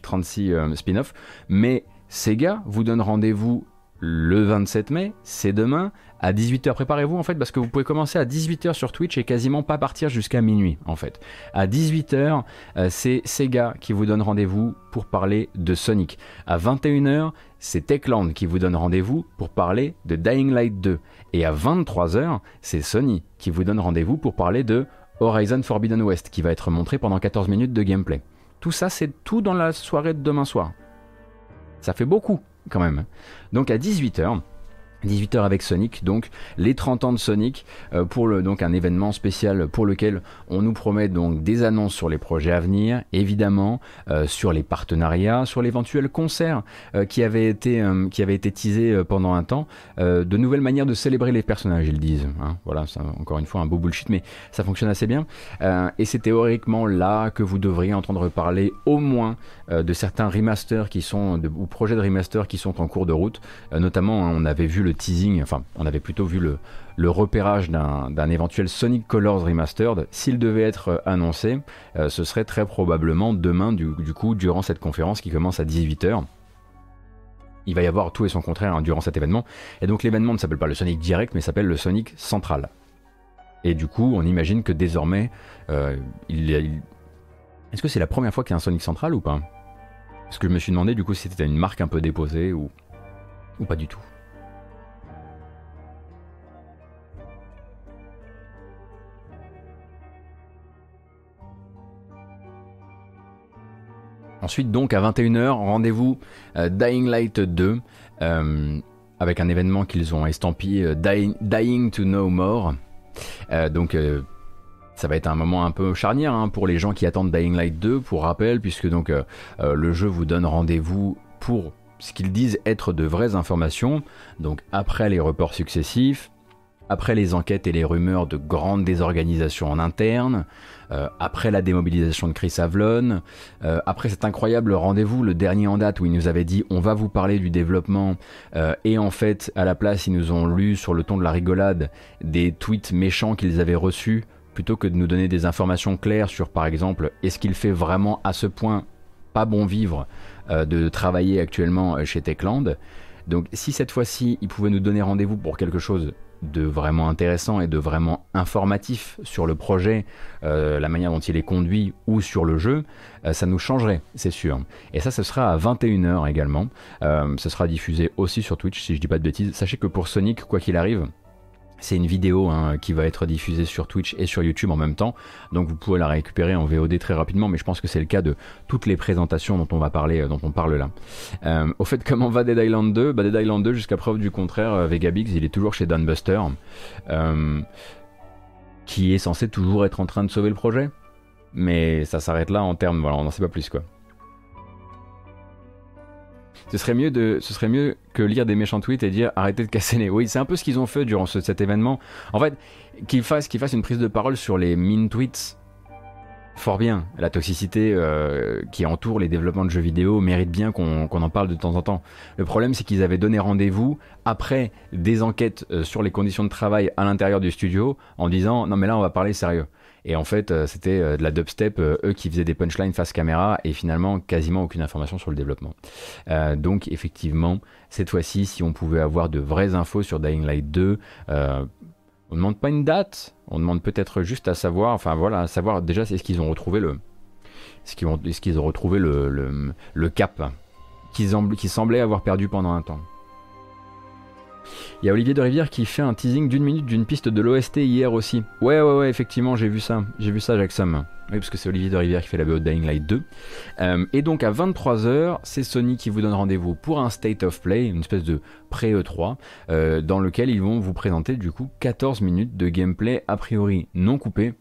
36 spin-off. Mais Sega vous donne rendez-vous le 27 mai, c'est demain, à 18h. Préparez-vous en fait parce que vous pouvez commencer à 18h sur Twitch et quasiment pas partir jusqu'à minuit en fait. À 18h, euh, c'est Sega qui vous donne rendez-vous pour parler de Sonic. À 21h, c'est Techland qui vous donne rendez-vous pour parler de Dying Light 2. Et à 23h, c'est Sony qui vous donne rendez-vous pour parler de Horizon Forbidden West qui va être montré pendant 14 minutes de gameplay. Tout ça, c'est tout dans la soirée de demain soir. Ça fait beaucoup quand même. Donc à 18h, 18h avec Sonic, donc les 30 ans de Sonic euh, pour le, donc un événement spécial pour lequel on nous promet donc des annonces sur les projets à venir, évidemment euh, sur les partenariats, sur l'éventuel concert euh, qui avait été qui avait été teasé pendant un temps, de nouvelles manières de célébrer les personnages ils disent, hein. voilà c'est encore une fois un beau bullshit mais ça fonctionne assez bien. Et c'est théoriquement là que vous devriez entendre parler au moins de certains remasters qui sont ou projets de remaster qui sont en cours de route, notamment hein, on avait vu le teasing, enfin on avait plutôt vu le, repérage d'un éventuel Sonic Colors Remastered. S'il devait être euh, annoncé, euh, ce serait très probablement demain du, coup durant cette conférence qui commence à 18h. Il va y avoir tout et son contraire hein, durant cet événement. Et donc l'événement ne s'appelle pas le Sonic Direct, mais s'appelle le Sonic Central. Et du coup, on imagine que désormais, euh, il, est-ce que c'est la première fois qu'il y a un Sonic Central ou pas? Parce que je me suis demandé du coup si c'était une marque un peu déposée ou pas du tout. Ensuite, donc, à 21h, rendez-vous euh, Dying Light 2, euh, avec un événement qu'ils ont estampillé euh, dying, to Know More. donc, ça va être un moment un peu charnière hein, pour les gens qui attendent Dying Light 2, pour rappel, puisque le jeu vous donne rendez-vous pour ce qu'ils disent être de vraies informations. Donc, après les reports successifs, après les enquêtes et les rumeurs de grandes désorganisations en interne, euh, après la démobilisation de Chris Avlon, euh, après cet incroyable rendez-vous, le dernier en date où il nous avait dit on va vous parler du développement, euh, et en fait à la place ils nous ont lu sur le ton de la rigolade des tweets méchants qu'ils avaient reçus, plutôt que de nous donner des informations claires sur par exemple est-ce qu'il fait vraiment à ce point pas bon vivre de travailler actuellement chez Techland. Donc si cette fois-ci ils pouvaient nous donner rendez-vous pour quelque chose de vraiment intéressant et de vraiment informatif sur le projet, euh, la manière dont il est conduit ou sur le jeu, euh, ça nous changerait, c'est sûr. Et ça, ce sera à 21h également. Euh, ce sera diffusé aussi sur Twitch, si je dis pas de bêtises. Sachez que pour Sonic, quoi qu'il arrive, c'est une vidéo hein, qui va être diffusée sur Twitch et sur YouTube en même temps, donc vous pouvez la récupérer en VOD très rapidement, mais je pense que c'est le cas de toutes les présentations dont on va parler, euh, dont on parle là. Euh, au fait, *laughs* comment va Dead Island 2 bah, Dead Island 2, jusqu'à preuve du contraire, euh, Vegabix, il est toujours chez Dunbuster, qui est censé toujours être en train de sauver le projet, mais ça s'arrête là en termes, voilà, on n'en sait pas plus quoi. Ce serait mieux que lire des méchants tweets et dire arrêtez de casser les. Oui, c'est un peu ce qu'ils ont fait durant cet événement. En fait, qu'ils fassent, qu'ils fassent une prise de parole sur les mean tweets. Fort bien, la toxicité euh, qui entoure les développements de jeux vidéo mérite bien qu'on en parle de temps en temps. Le problème, c'est qu'ils avaient donné rendez-vous après des enquêtes euh, sur les conditions de travail à l'intérieur du studio en disant non mais là on va parler sérieux. Et en fait, euh, c'était euh, de la dubstep, euh, eux qui faisaient des punchlines face caméra et finalement quasiment aucune information sur le développement. donc effectivement, cette fois-ci, si on pouvait avoir de vraies infos sur Dying Light 2, on ne demande pas une date, on demande peut-être juste à savoir, enfin voilà, à savoir déjà c'est ce qu'ils ont retrouvé le, ce qu'ils ont, ce qu'ils ont retrouvé le, le, cap qu'ils qui semblait avoir perdu pendant un temps. Il y a Olivier de Rivière qui fait un teasing d'une minute d'une piste de l'OST hier aussi. Ouais, ouais, ouais, effectivement, j'ai vu ça. J'ai vu ça, Jackson. Oui, parce que c'est Olivier de Rivière qui fait la BO Dying Light 2. Euh, et donc à 23h, c'est Sony qui vous donne rendez-vous pour un State of Play, une espèce de pré-E3, euh, dans lequel ils vont vous présenter du coup 14 minutes de gameplay a priori non coupé,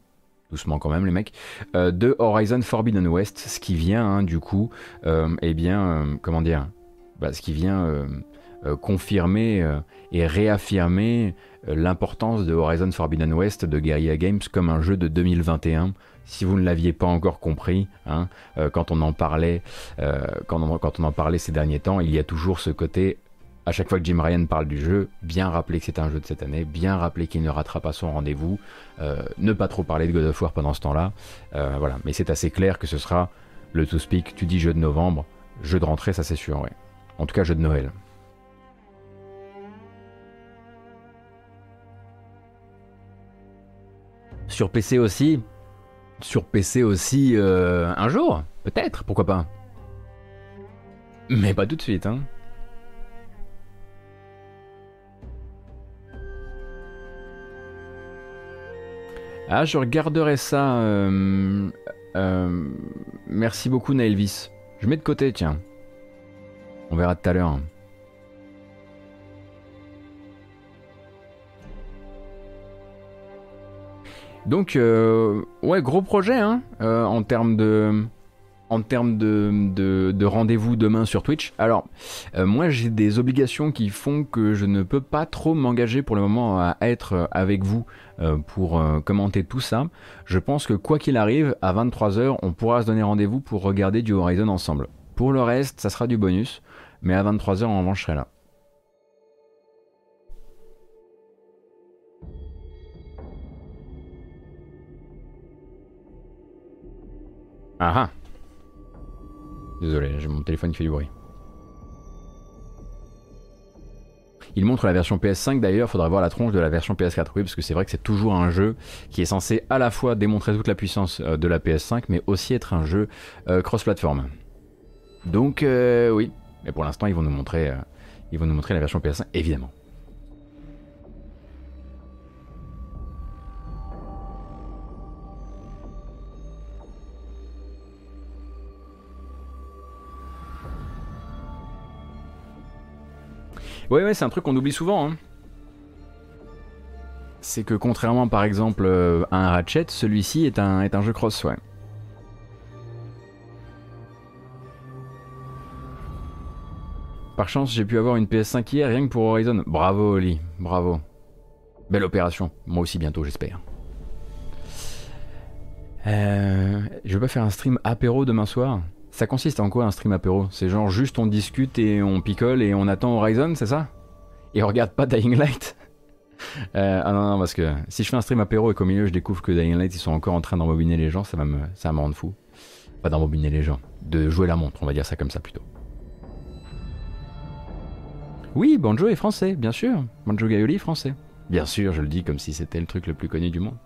doucement quand même les mecs, euh, de Horizon Forbidden West, ce qui vient hein, du coup, eh bien, comment dire, bah, ce qui vient confirmer euh, et réaffirmer euh, l'importance de Horizon Forbidden West de Guerrilla Games comme un jeu de 2021 si vous ne l'aviez pas encore compris, hein, quand on en parlait, quand, on, en parlait ces derniers temps, il y a toujours ce côté. À chaque fois que Jim Ryan parle du jeu, bien rappeler que c'est un jeu de cette année, bien rappeler qu'il ne ratera pas son rendez-vous, ne pas trop parler de God of War pendant ce temps-là, voilà. Mais c'est assez clair que ce sera le To Speak. Tu dis jeu de novembre, jeu de rentrée, ça c'est sûr. En tout cas, jeu de Noël. Sur PC aussi Sur PC aussi euh, un jour Peut-être, pourquoi pas Mais pas tout de suite, hein. Ah, je regarderai ça. Euh, euh, merci beaucoup, Naelvis. Je mets de côté, tiens. On verra tout à l'heure. Donc, euh, ouais, gros projet hein, euh, en termes de, en termes de, de, rendez-vous demain sur Twitch. Alors, euh, moi j'ai des obligations qui font que je ne peux pas trop m'engager pour le moment à être avec vous pour commenter tout ça. Je pense que quoi qu'il arrive, à 23h, on pourra se donner rendez-vous pour regarder du Horizon ensemble. Pour le reste, ça sera du bonus, mais à 23h, en revanche, je serai là. Ah ah Désolé, j'ai mon téléphone qui fait du bruit. Il montre la version PS5 d'ailleurs, faudra voir la tronche de la version PS4. Oui, parce que c'est vrai que c'est toujours un jeu qui est censé à la fois démontrer toute la puissance euh, de la PS5, mais aussi être un jeu euh, cross-platform. Donc euh, oui, mais pour l'instant ils vont nous montrer, ils vont nous montrer la version PS5 évidemment. Ouais, ouais, c'est un truc qu'on oublie souvent. Hein. C'est que contrairement par exemple euh, à un Ratchet, celui-ci est un, est un jeu cross, ouais. Par chance, j'ai pu avoir une PS5 hier rien que pour Horizon. Bravo Oli, bravo. Belle opération. Moi aussi bientôt, j'espère. Euh, je vais pas faire un stream apéro demain soir ça consiste en quoi un stream apéro? C'est genre juste on discute et on picole et on attend Horizon, c'est ça? Et on regarde pas Dying Light? *laughs* Euh, Ah non, non, parce que si je fais un stream apéro et qu'au milieu je découvre que Dying Light ils sont encore en train d'embobiner les gens, ça va me, ça me rendre fou. Pas d'embobiner les gens, de jouer la montre, on va dire ça comme ça plutôt. Oui, Banjo est français, bien sûr. Banjo Gaioli est français. Bien sûr, je le dis comme si c'était le truc le plus connu du monde.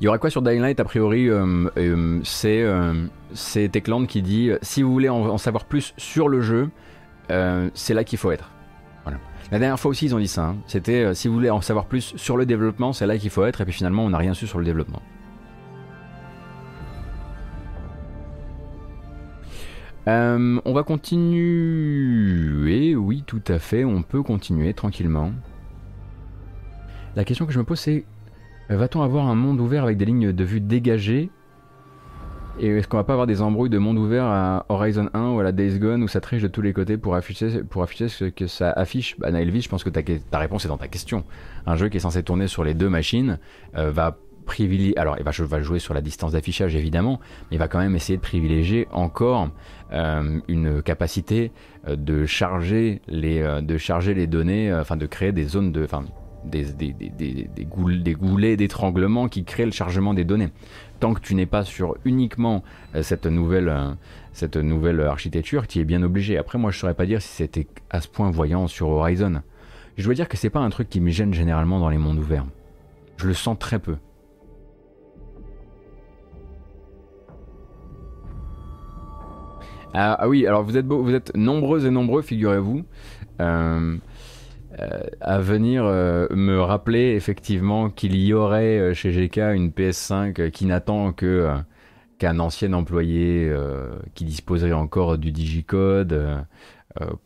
Il y aura quoi sur Dying A priori, euh, euh, euh, c'est Techland qui dit si vous voulez en, savoir plus sur le jeu, c'est là qu'il faut être. La dernière fois aussi, ils ont dit ça. Hein. C'était si vous voulez en savoir plus sur le développement, c'est là qu'il faut être. Et puis finalement, on n'a rien su sur le développement. on va continuer. Oui, tout à fait. On peut continuer tranquillement. La question que je me pose, c'est va-t-on avoir un monde ouvert avec des lignes de vue dégagées Et est-ce qu'on va pas avoir des embrouilles de monde ouvert à Horizon 1 ou à la Days Gone où ça triche de tous les côtés pour afficher, ce que ça affiche? Bah je pense que ta, réponse est dans ta question. Un jeu qui est censé tourner sur les deux machines euh, va privilégier, alors il va, jouer sur la distance d'affichage évidemment, mais il va quand même essayer de privilégier encore euh, une capacité de charger les, données, enfin de créer des zones de, des, goulets d'étranglement qui créent le chargement des données. Tant que tu n'es pas sur uniquement euh, cette nouvelle, euh, cette nouvelle architecture, tu es bien obligé. Après, moi, je ne saurais pas dire si c'était à ce point voyant sur Horizon. Je dois dire que c'est pas un truc qui me gêne généralement dans les mondes ouverts. Je le sens très peu. Ah, ah oui, alors vous êtes, nombreux et nombreux, figurez-vous. Euh, à venir euh, me rappeler effectivement qu'il y aurait euh, chez GK une PS5 qui n'attend que qu'un ancien employé qui disposerait encore du digicode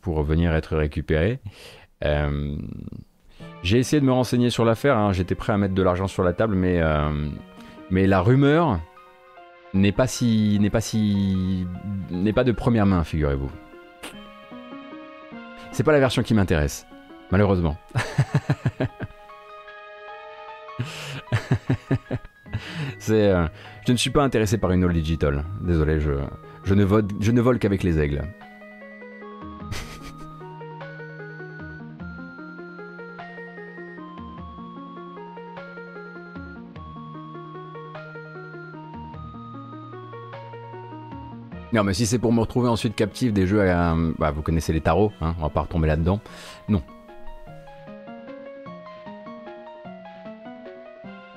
pour venir être récupéré. J'ai essayé de me renseigner sur l'affaire, hein. j'étais prêt à mettre de l'argent sur la table, mais, mais la rumeur n'est pas si n'est pas si n'est pas de première main, figurez-vous. C'est pas la version qui m'intéresse. Malheureusement. *laughs* C'est, euh, je ne suis pas intéressé par une all digital. Désolé, je, ne vole, je ne vole qu'avec les aigles. *laughs* Non, mais si c'est pour me retrouver ensuite captif des jeux à. Bah, vous connaissez les tarots, hein, on va pas retomber là-dedans. Non,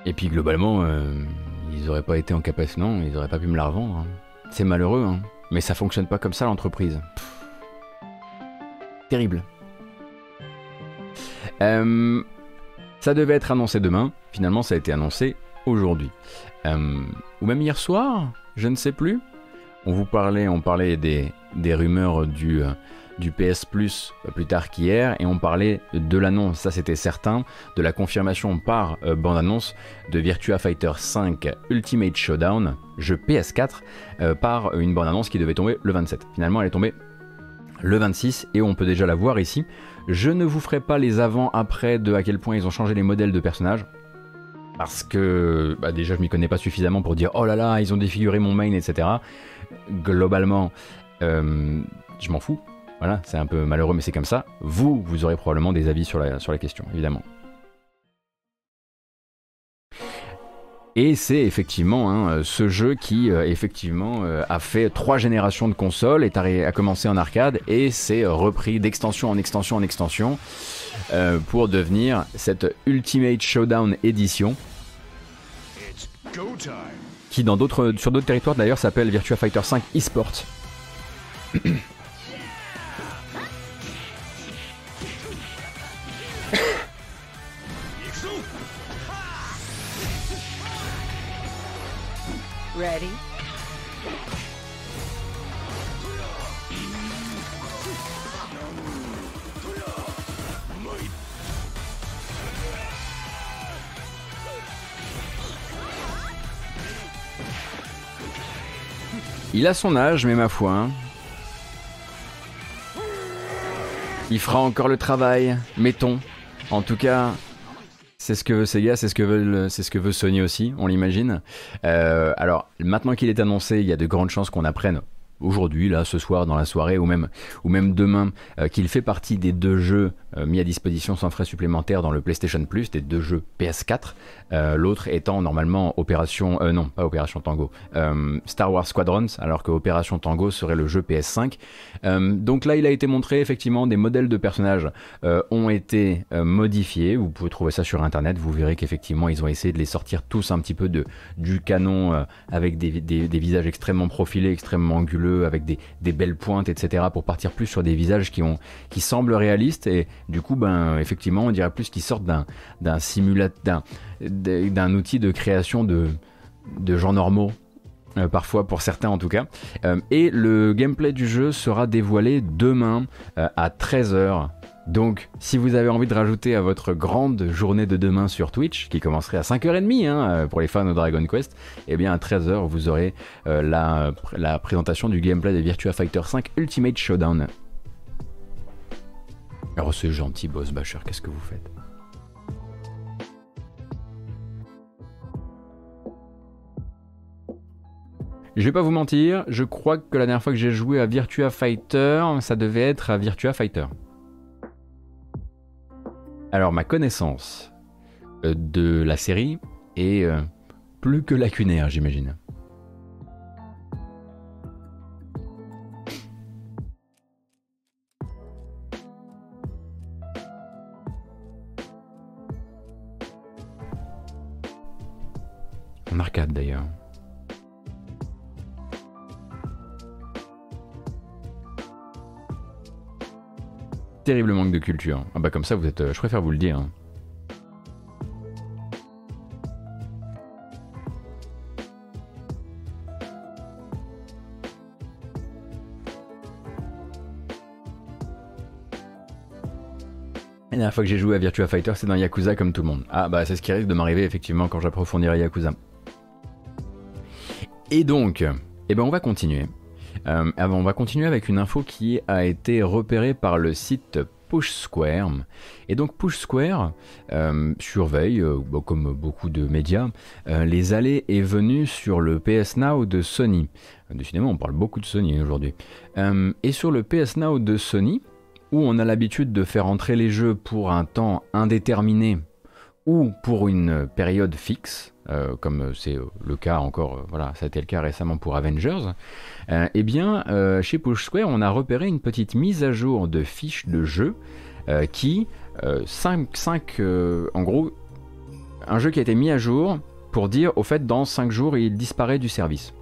Et puis globalement, euh, ils auraient pas été en capacité, non, ils auraient pas pu me la revendre. Hein. C'est malheureux, hein. mais ça fonctionne pas comme ça l'entreprise. Terrible. Euh, ça devait être annoncé demain, finalement ça a été annoncé aujourd'hui. Euh, ou même hier soir, je ne sais plus. On vous parlait, on parlait des, des rumeurs du, du PS Plus plus tard qu'hier et on parlait de l'annonce, ça c'était certain, de la confirmation par bande-annonce de Virtua Fighter 5 Ultimate Showdown, jeu PS4, par une bande-annonce qui devait tomber le 27. Finalement elle est tombée le 26 et on peut déjà la voir ici. Je ne vous ferai pas les avant-après de à quel point ils ont changé les modèles de personnages. Parce que bah, déjà je m'y connais pas suffisamment pour dire oh là là ils ont défiguré mon main etc. Globalement euh, je m'en fous. Voilà c'est un peu malheureux mais c'est comme ça. Vous vous aurez probablement des avis sur la, question évidemment. Et c'est effectivement hein, ce jeu qui euh, effectivement euh, a fait trois générations de consoles, a commencé en arcade et s'est repris d'extension en extension en extension euh, pour devenir cette Ultimate Showdown Edition qui dans d'autres, sur d'autres territoires d'ailleurs s'appelle Virtua Fighter 5 eSport. Il a son âge, mais ma foi. Hein. Il fera encore le travail, mettons. En tout cas, c'est ce que veut Sega, c'est ce que veut, c'est ce que veut Sony aussi, on l'imagine. Euh, alors, maintenant qu'il est annoncé, il y a de grandes chances qu'on apprenne aujourd'hui, là, ce soir, dans la soirée, ou même, ou même demain, euh, qu'il fait partie des deux jeux euh, mis à disposition sans frais supplémentaires dans le PlayStation Plus, des deux jeux PS4, euh, l'autre étant normalement Opération, non, pas Opération Tango, Star Wars Squadrons, alors que Opération Tango serait le jeu PS5. donc là, il a été montré, effectivement, des modèles de personnages ont été modifiés, vous pouvez trouver ça sur Internet, vous verrez qu'effectivement, ils ont essayé de les sortir tous un petit peu du canon, avec des visages extrêmement profilés, extrêmement anguleux, avec des, belles pointes, etc. pour partir plus sur des visages qui, semblent réalistes et du coup, ben, effectivement, on dirait plus qu'ils sortent d'un, d'un outil de création de, de gens normaux. Euh, parfois pour certains en tout cas. Euh, et le gameplay du jeu sera dévoilé demain euh, à 13h donc, si vous avez envie de rajouter à votre grande journée de demain sur Twitch, qui commencerait à 5h30 hein, euh, pour les fans de Dragon Quest, eh bien à 13h, vous aurez euh, la, présentation du gameplay de Virtua Fighter 5 Ultimate Showdown. Alors c'est gentil, Boss Basher, qu'est-ce que vous faites? Je vais pas vous mentir, je crois que la dernière fois que j'ai joué à Virtua Fighter, ça devait être à Virtua Fighter. Alors ma connaissance euh, de la série est euh, plus que lacunaire, j'imagine. En arcade d'ailleurs. Terrible manque de culture. Ah bah comme ça, vous êtes, euh, je préfère vous le dire. Hein. La dernière fois que j'ai joué à Virtua Fighter, c'est dans Yakuza comme tout le monde. Ah bah c'est ce qui risque de m'arriver effectivement quand j'approfondirai Yakuza. Et donc, eh ben on va continuer. Euh, on va continuer avec une info qui a été repérée par le site Push Square. Et donc Push Square euh, surveille, euh, comme beaucoup de médias, les allées et venues sur le PS Now de Sony. Décidément, on parle beaucoup de Sony aujourd'hui. et sur le PS Now de Sony, où on a l'habitude de faire entrer les jeux pour un temps indéterminé ou pour une période fixe, euh, comme c'est euh, le cas encore, euh, voilà, ça a été le cas récemment pour Avengers, eh bien, chez Push Square, on a repéré une petite mise à jour de fiches de jeu qui, 5, 5 en gros, un jeu qui a été mis à jour pour dire, au fait, dans 5 jours, il disparaît du service.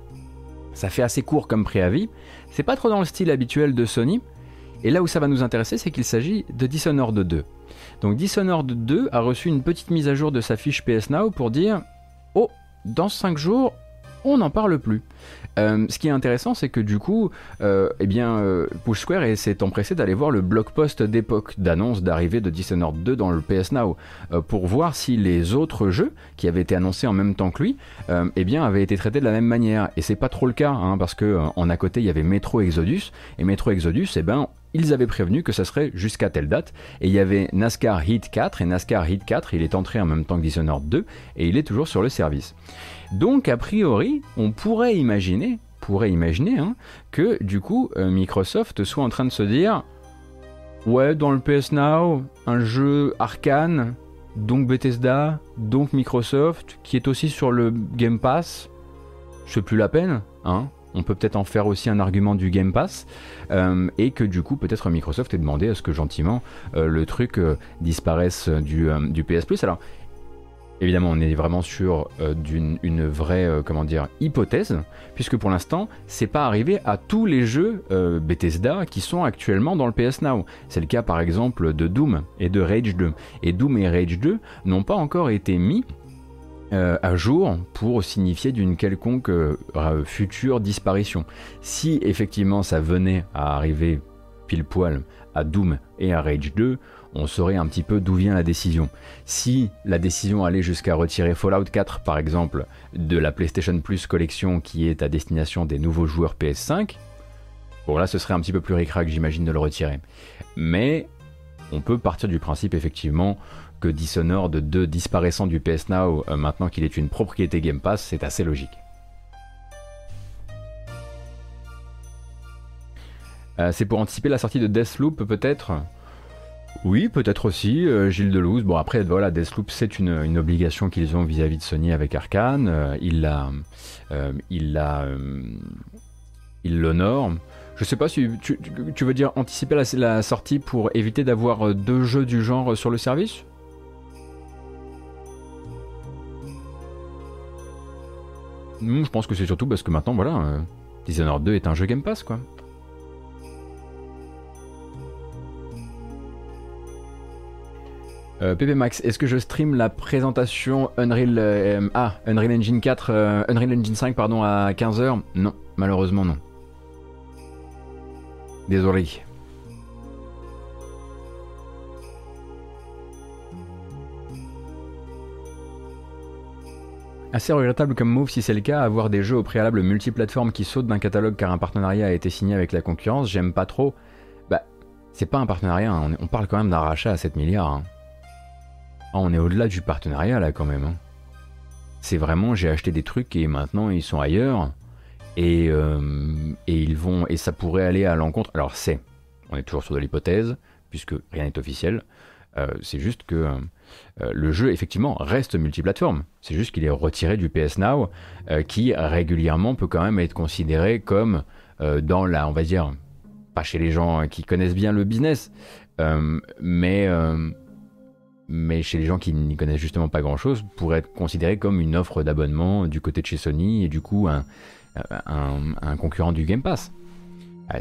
Ça fait assez court comme préavis, c'est pas trop dans le style habituel de Sony, et là où ça va nous intéresser, c'est qu'il s'agit de Dishonored 2. Donc Dishonored 2 a reçu une petite mise à jour de sa fiche PS Now pour dire Oh, dans 5 jours, on n'en parle plus. Euh, ce qui est intéressant, c'est que du coup, euh, eh bien, euh, Push Square s'est empressé d'aller voir le blog post d'époque d'annonce d'arrivée de Dishonored 2 dans le PS Now pour voir si les autres jeux qui avaient été annoncés en même temps que lui, eh bien, avaient été traités de la même manière. Et c'est pas trop le cas, hein, parce que en à côté il y avait Metro Exodus et Metro Exodus, eh ben, ils avaient prévenu que ça serait jusqu'à telle date. Et il y avait NASCAR Heat 4, et NASCAR Heat 4, il est entré en même temps que Dishonored 2, et il est toujours sur le service. Donc, a priori, on pourrait imaginer, pourrait imaginer, hein, que du coup, euh, Microsoft soit en train de se dire Ouais, dans le PS Now, un jeu arcane, donc Bethesda, donc Microsoft, qui est aussi sur le Game Pass, c'est plus la peine, hein on peut peut-être en faire aussi un argument du Game Pass, euh, et que du coup peut-être Microsoft ait demandé à ce que gentiment euh, le truc euh, disparaisse du, PS Plus. Alors évidemment on est vraiment sur d'une une vraie hypothèse, puisque pour l'instant c'est pas arrivé à tous les jeux Bethesda qui sont actuellement dans le PS Now. C'est le cas par exemple de Doom et de Rage 2. Et Doom et Rage 2 n'ont pas encore été mis euh, à jour pour signifier d'une quelconque euh, future disparition. Si effectivement ça venait à arriver pile poil à Doom et à Rage 2, on saurait un petit peu d'où vient la décision. Si la décision allait jusqu'à retirer Fallout 4 par exemple de la PlayStation Plus collection qui est à destination des nouveaux joueurs PS5, bon là ce serait un petit peu plus ricrac j'imagine de le retirer. Mais on peut partir du principe effectivement que Dishonored 2 disparaissant du PS Now euh, maintenant qu'il est une propriété Game Pass, c'est assez logique. Euh, c'est pour anticiper la sortie de Deathloop peut-être? Oui, peut-être aussi, euh, Gilles Delouze. Bon, après, voilà, Deathloop, c'est une, obligation qu'ils ont vis-à-vis de Sony avec Arkane. il l'a. il l'a. il l'honore. Je sais pas si tu, veux dire anticiper la sortie pour éviter d'avoir deux jeux du genre sur le service? Je pense que c'est surtout parce que maintenant, voilà, euh, Dishonored 2 est un jeu Game Pass, quoi. Euh, PP Max, est-ce que je stream la présentation Unreal, euh, ah, Unreal Engine 4, Unreal Engine 5 pardon à 15h Non, malheureusement non. Désolé. Assez regrettable comme move si c'est le cas, avoir des jeux au préalable multiplateformes qui sautent d'un catalogue car un partenariat a été signé avec la concurrence, j'aime pas trop. Bah, c'est pas un partenariat, hein. on, parle quand même d'un rachat à 7 milliards. Hein. Ah, on est au-delà du partenariat là quand même. Hein. C'est vraiment j'ai acheté des trucs et maintenant ils sont ailleurs et, euh, et ils vont et ça pourrait aller à l'encontre. Alors c'est, on est toujours sur de l'hypothèse puisque rien n'est officiel. Euh, c'est juste que euh, le jeu effectivement reste multiplateforme. C'est juste qu'il est retiré du PS Now, euh, qui régulièrement peut quand même être considéré comme euh, dans la, on va dire, pas chez les gens qui connaissent bien le business, mais mais chez les gens qui n'y connaissent justement pas grand chose, pourrait être considéré comme une offre d'abonnement du côté de chez Sony et du coup un, concurrent du Game Pass.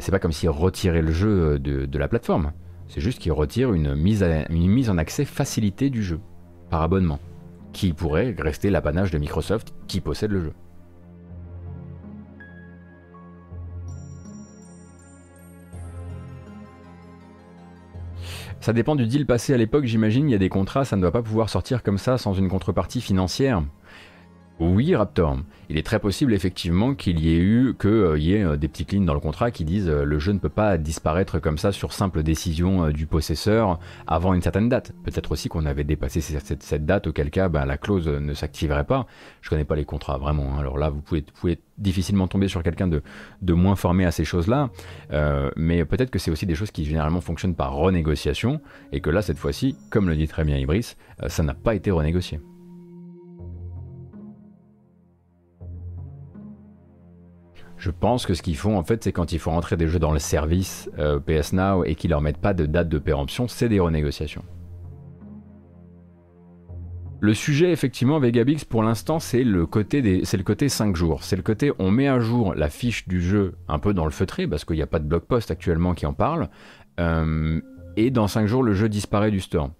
C'est pas comme s'il retirait le jeu de la plateforme. C'est juste qu'il retire une mise, une mise en accès facilitée du jeu, par abonnement, qui pourrait rester l'apanage de Microsoft qui possède le jeu. Ça dépend du deal passé à l'époque, j'imagine, il y a des contrats, ça ne doit pas pouvoir sortir comme ça sans une contrepartie financière. Oui, Raptor. Il est très possible effectivement qu'il y ait eu que euh, y ait euh, des petites lignes dans le contrat qui disent euh, le jeu ne peut pas disparaître comme ça sur simple décision du possesseur avant une certaine date. Peut-être aussi qu'on avait dépassé cette, date auquel cas ben, la clause ne s'activerait pas. Je connais pas les contrats vraiment. Hein. Alors là, vous pouvez, difficilement tomber sur quelqu'un de, moins formé à ces choses-là. mais peut-être que c'est aussi des choses qui généralement fonctionnent par renégociation et que là, cette fois-ci, comme le dit très bien Ibris, ça n'a pas été renégocié. Je pense que ce qu'ils font en fait, c'est quand il faut rentrer des jeux dans le service euh, PS Now et qu'ils leur mettent pas de date de péremption, c'est des renégociations. Le sujet effectivement Vegabix pour l'instant c'est le côté des, c'est le côté 5 jours. C'est le côté on met à jour la fiche du jeu un peu dans le feutré parce qu'il n'y a pas de blog post actuellement qui en parle. Euh, et dans 5 jours le jeu disparaît du store.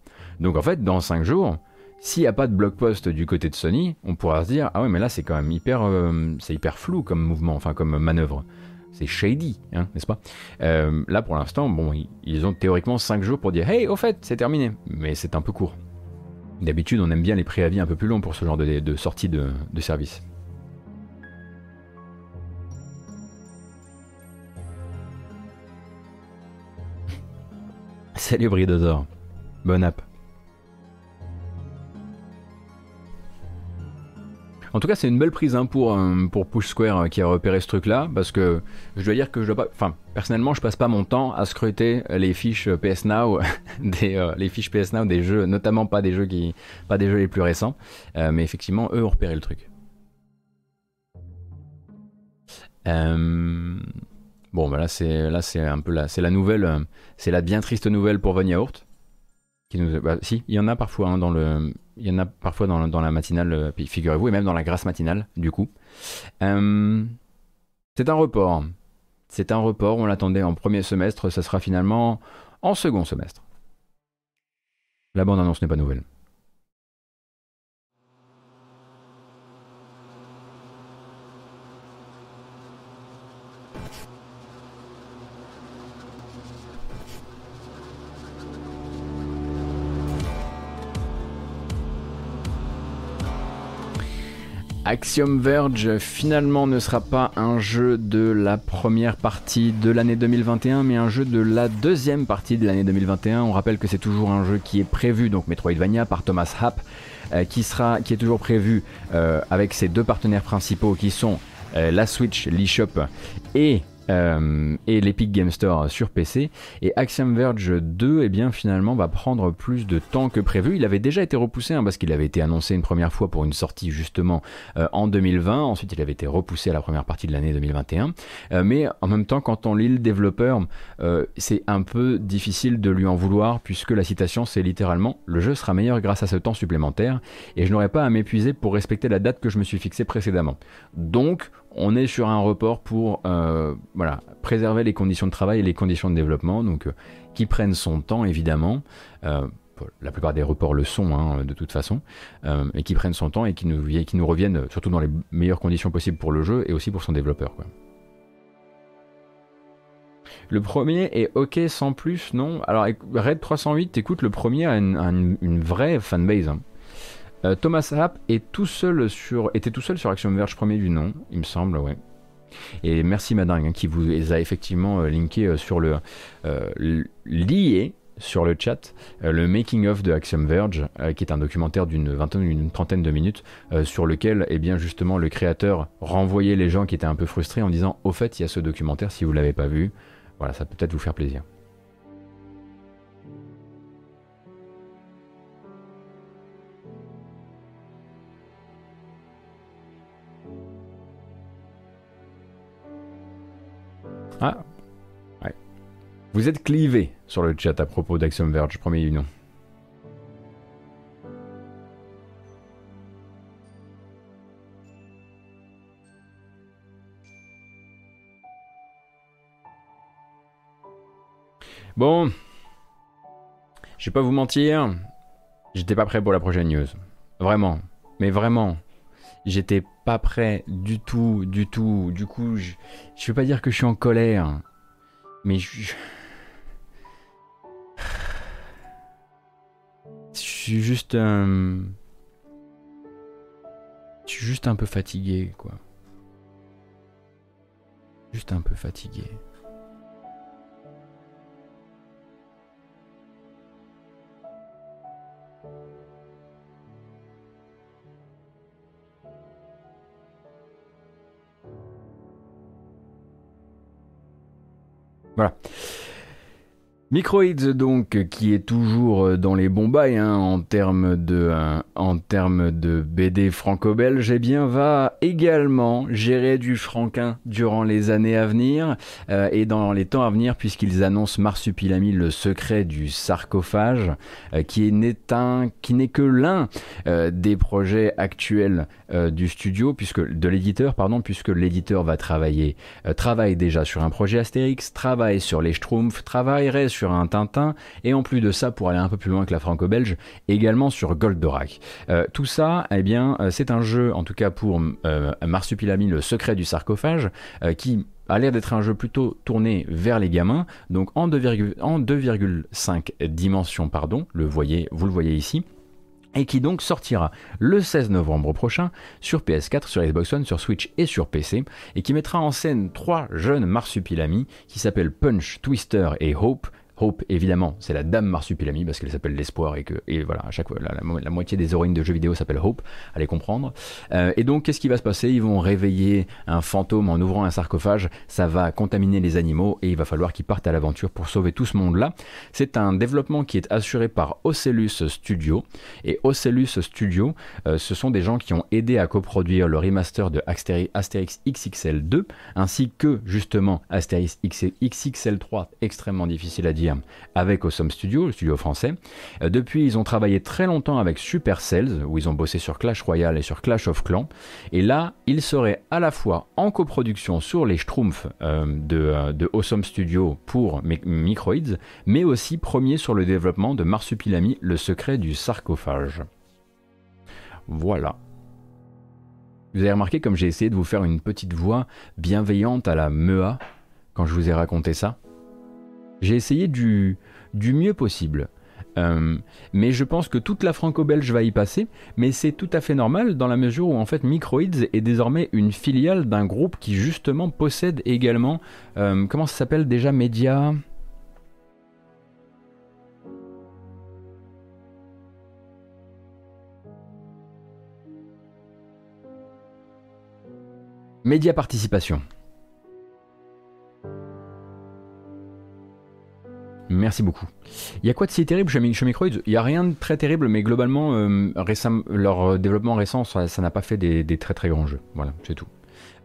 Donc en fait dans 5 jours, s'il n'y a pas de blog post du côté de Sony, on pourra se dire ah ouais mais là c'est quand même hyper c'est hyper flou comme mouvement, enfin comme manœuvre. C'est shady, hein, n'est-ce pas? Là pour l'instant, bon, ils ont théoriquement 5 jours pour dire hey au fait c'est terminé, mais c'est un peu court. D'habitude on aime bien les préavis un peu plus longs pour ce genre de, sortie de, de service. *laughs* Salut Bridosaur. Bonne app. En tout cas, c'est une belle prise hein, pour, euh, pour Push Square euh, qui a repéré ce truc-là, parce que je dois dire que je dois pas. Enfin, personnellement, je passe pas mon temps à scruter les fiches PS Now, *laughs* des, euh, les fiches PS Now des jeux, notamment pas des jeux qui, pas des jeux les plus récents, mais effectivement, eux ont repéré le truc. Bon, bah là, c'est là, c'est un peu la, c'est la nouvelle, c'est la bien triste nouvelle pour Von Yaourt. Bah, si, il y en a parfois hein, dans le, il y en a parfois dans, la matinale, euh, figurez-vous, et même dans la grâce matinale, du coup. Euh, c'est un report. C'est un report, on l'attendait en premier semestre, ça sera finalement en second semestre. La bande-annonce n'est pas nouvelle. Axiom Verge finalement ne sera pas un jeu de la première partie de l'année 2021 mais un jeu de la deuxième partie de l'année 2021. On rappelle que c'est toujours un jeu qui est prévu, donc Metroidvania par Thomas Happ, euh, qui, sera, qui est toujours prévu euh, avec ses deux partenaires principaux qui sont euh, la Switch, l'eShop et euh, et l'Epic Game Store sur PC. Et Axiom Verge 2, eh bien, finalement, va prendre plus de temps que prévu. Il avait déjà été repoussé hein, parce qu'il avait été annoncé une première fois pour une sortie justement euh, en 2020. Ensuite, il avait été repoussé à la première partie de l'année 2021. Euh, mais en même temps, quand on lit le développeur, c'est un peu difficile de lui en vouloir puisque la citation, c'est littéralement le jeu sera meilleur grâce à ce temps supplémentaire et je n'aurai pas à m'épuiser pour respecter la date que je me suis fixée précédemment. Donc, on est sur un report pour euh, préserver les conditions de travail et les conditions de développement, donc euh, qui prennent son temps évidemment. Euh, la plupart des reports le sont hein, de toute façon, et qui prennent son temps et qui nous, qui nous reviennent surtout dans les meilleures conditions possibles pour le jeu et aussi pour son développeur. Le premier est ok sans plus, non? Alors Red 308, écoute, le premier a une, vraie fanbase. Hein. Euh, Thomas Happ était tout seul sur Action Verge premier du nom, il me semble, ouais. Et merci Madingue hein, qui vous a effectivement euh, euh, sur le lié sur le chat le making of de Axiom Verge, qui est un documentaire d'une vingtaine, une trentaine de minutes, sur lequel, eh bien justement, le créateur renvoyait les gens qui étaient un peu frustrés en disant, au fait, il y a ce documentaire si vous l'avez pas vu, voilà, ça peut peut-être vous faire plaisir. Ah, ouais. Vous êtes clivé sur le chat à propos d'Axiom Verge, premier union. Bon, je vais pas vous mentir, j'étais pas prêt pour la prochaine news. Vraiment, mais vraiment. J'étais pas prêt du tout, du tout. Du coup, je, je veux pas dire que je suis en colère, mais je, je suis juste un. Je suis juste un peu fatigué, quoi. Juste un peu fatigué. Voilà. Microids donc qui est toujours euh, dans les bons bails hein, en termes de euh, en termes de BD franco-belge, eh bien va également gérer du franquin durant les années à venir euh, et dans les temps à venir puisqu'ils annoncent Marsupilami le secret du sarcophage qui n'est un qui n'est que l'un des projets actuels du studio puisque de l'éditeur pardon puisque l'éditeur va travailler travaille déjà sur un projet Astérix, travaille sur les Schtroumpfs, travaillerait sur sur un Tintin, et en plus de ça, pour aller un peu plus loin que la franco-belge, également sur Goldorak. tout ça, eh bien, c'est un jeu, en tout cas pour Marsupilami, le secret du sarcophage, qui a l'air d'être un jeu plutôt tourné vers les gamins, donc en 2,5 dimensions, pardon, le voyez, vous le voyez ici et qui donc sortira le 16 novembre prochain sur PS4, sur Xbox One, sur Switch et sur PC, et qui mettra en scène trois jeunes marsupilamis qui s'appellent Punch, Twister et Hope, Hope, évidemment, c'est la dame marsupilami parce qu'elle s'appelle l'espoir et que et voilà, à chaque fois, la, moitié des héroïnes de jeux vidéo s'appellent Hope, allez comprendre. Euh, et donc, qu'est-ce qui va se passer? Ils vont réveiller un fantôme en ouvrant un sarcophage, ça va contaminer les animaux et il va falloir qu'ils partent à l'aventure pour sauver tout ce monde-là. C'est un développement qui est assuré par Ocellus Studio et Ocellus Studio, euh, ce sont des gens qui ont aidé à coproduire le remaster de Asterix XXL 2 ainsi que justement Asterix XXL 3, extrêmement difficile à dire avec Awesome Studio, le studio français. Euh, depuis, ils ont travaillé très longtemps avec Supercells, où ils ont bossé sur Clash Royale et sur Clash of Clans. Et là, ils seraient à la fois en coproduction sur les Schtroumpfs euh, euh, de, Awesome Studio pour Microids, mais aussi premier sur le développement de Marsupilami, le secret du sarcophage. Voilà. Vous avez remarqué comme j'ai essayé de vous faire une petite voix bienveillante à la MEA quand je vous ai raconté ça? J'ai essayé du, du mieux possible. Euh, mais je pense que toute la franco-belge va y passer, mais c'est tout à fait normal dans la mesure où en fait Microids est désormais une filiale d'un groupe qui justement possède également, euh, comment ça s'appelle déjà, Média Média Participation. Merci beaucoup. Il y a quoi de si terrible chez, Microids? Il n'y a rien de très terrible, mais globalement, euh, leur euh, développement récent, ça n'a pas fait des, très très grands jeux. Voilà, c'est tout.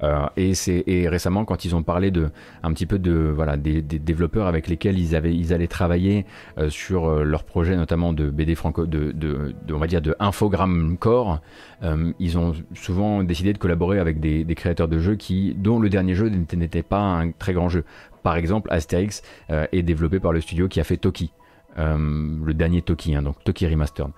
Euh, et, récemment, quand ils ont parlé de un petit peu de voilà des, développeurs avec lesquels ils avaient ils allaient travailler sur leur projet, notamment de BD franco, de, de, on va dire de infogramme core, ils ont souvent décidé de collaborer avec des, des, créateurs de jeux qui dont le dernier jeu n'était pas un très grand jeu. Par exemple, Asterix euh, est développé par le studio qui a fait Toki, euh, le dernier Toki, hein, donc Toki Remastered.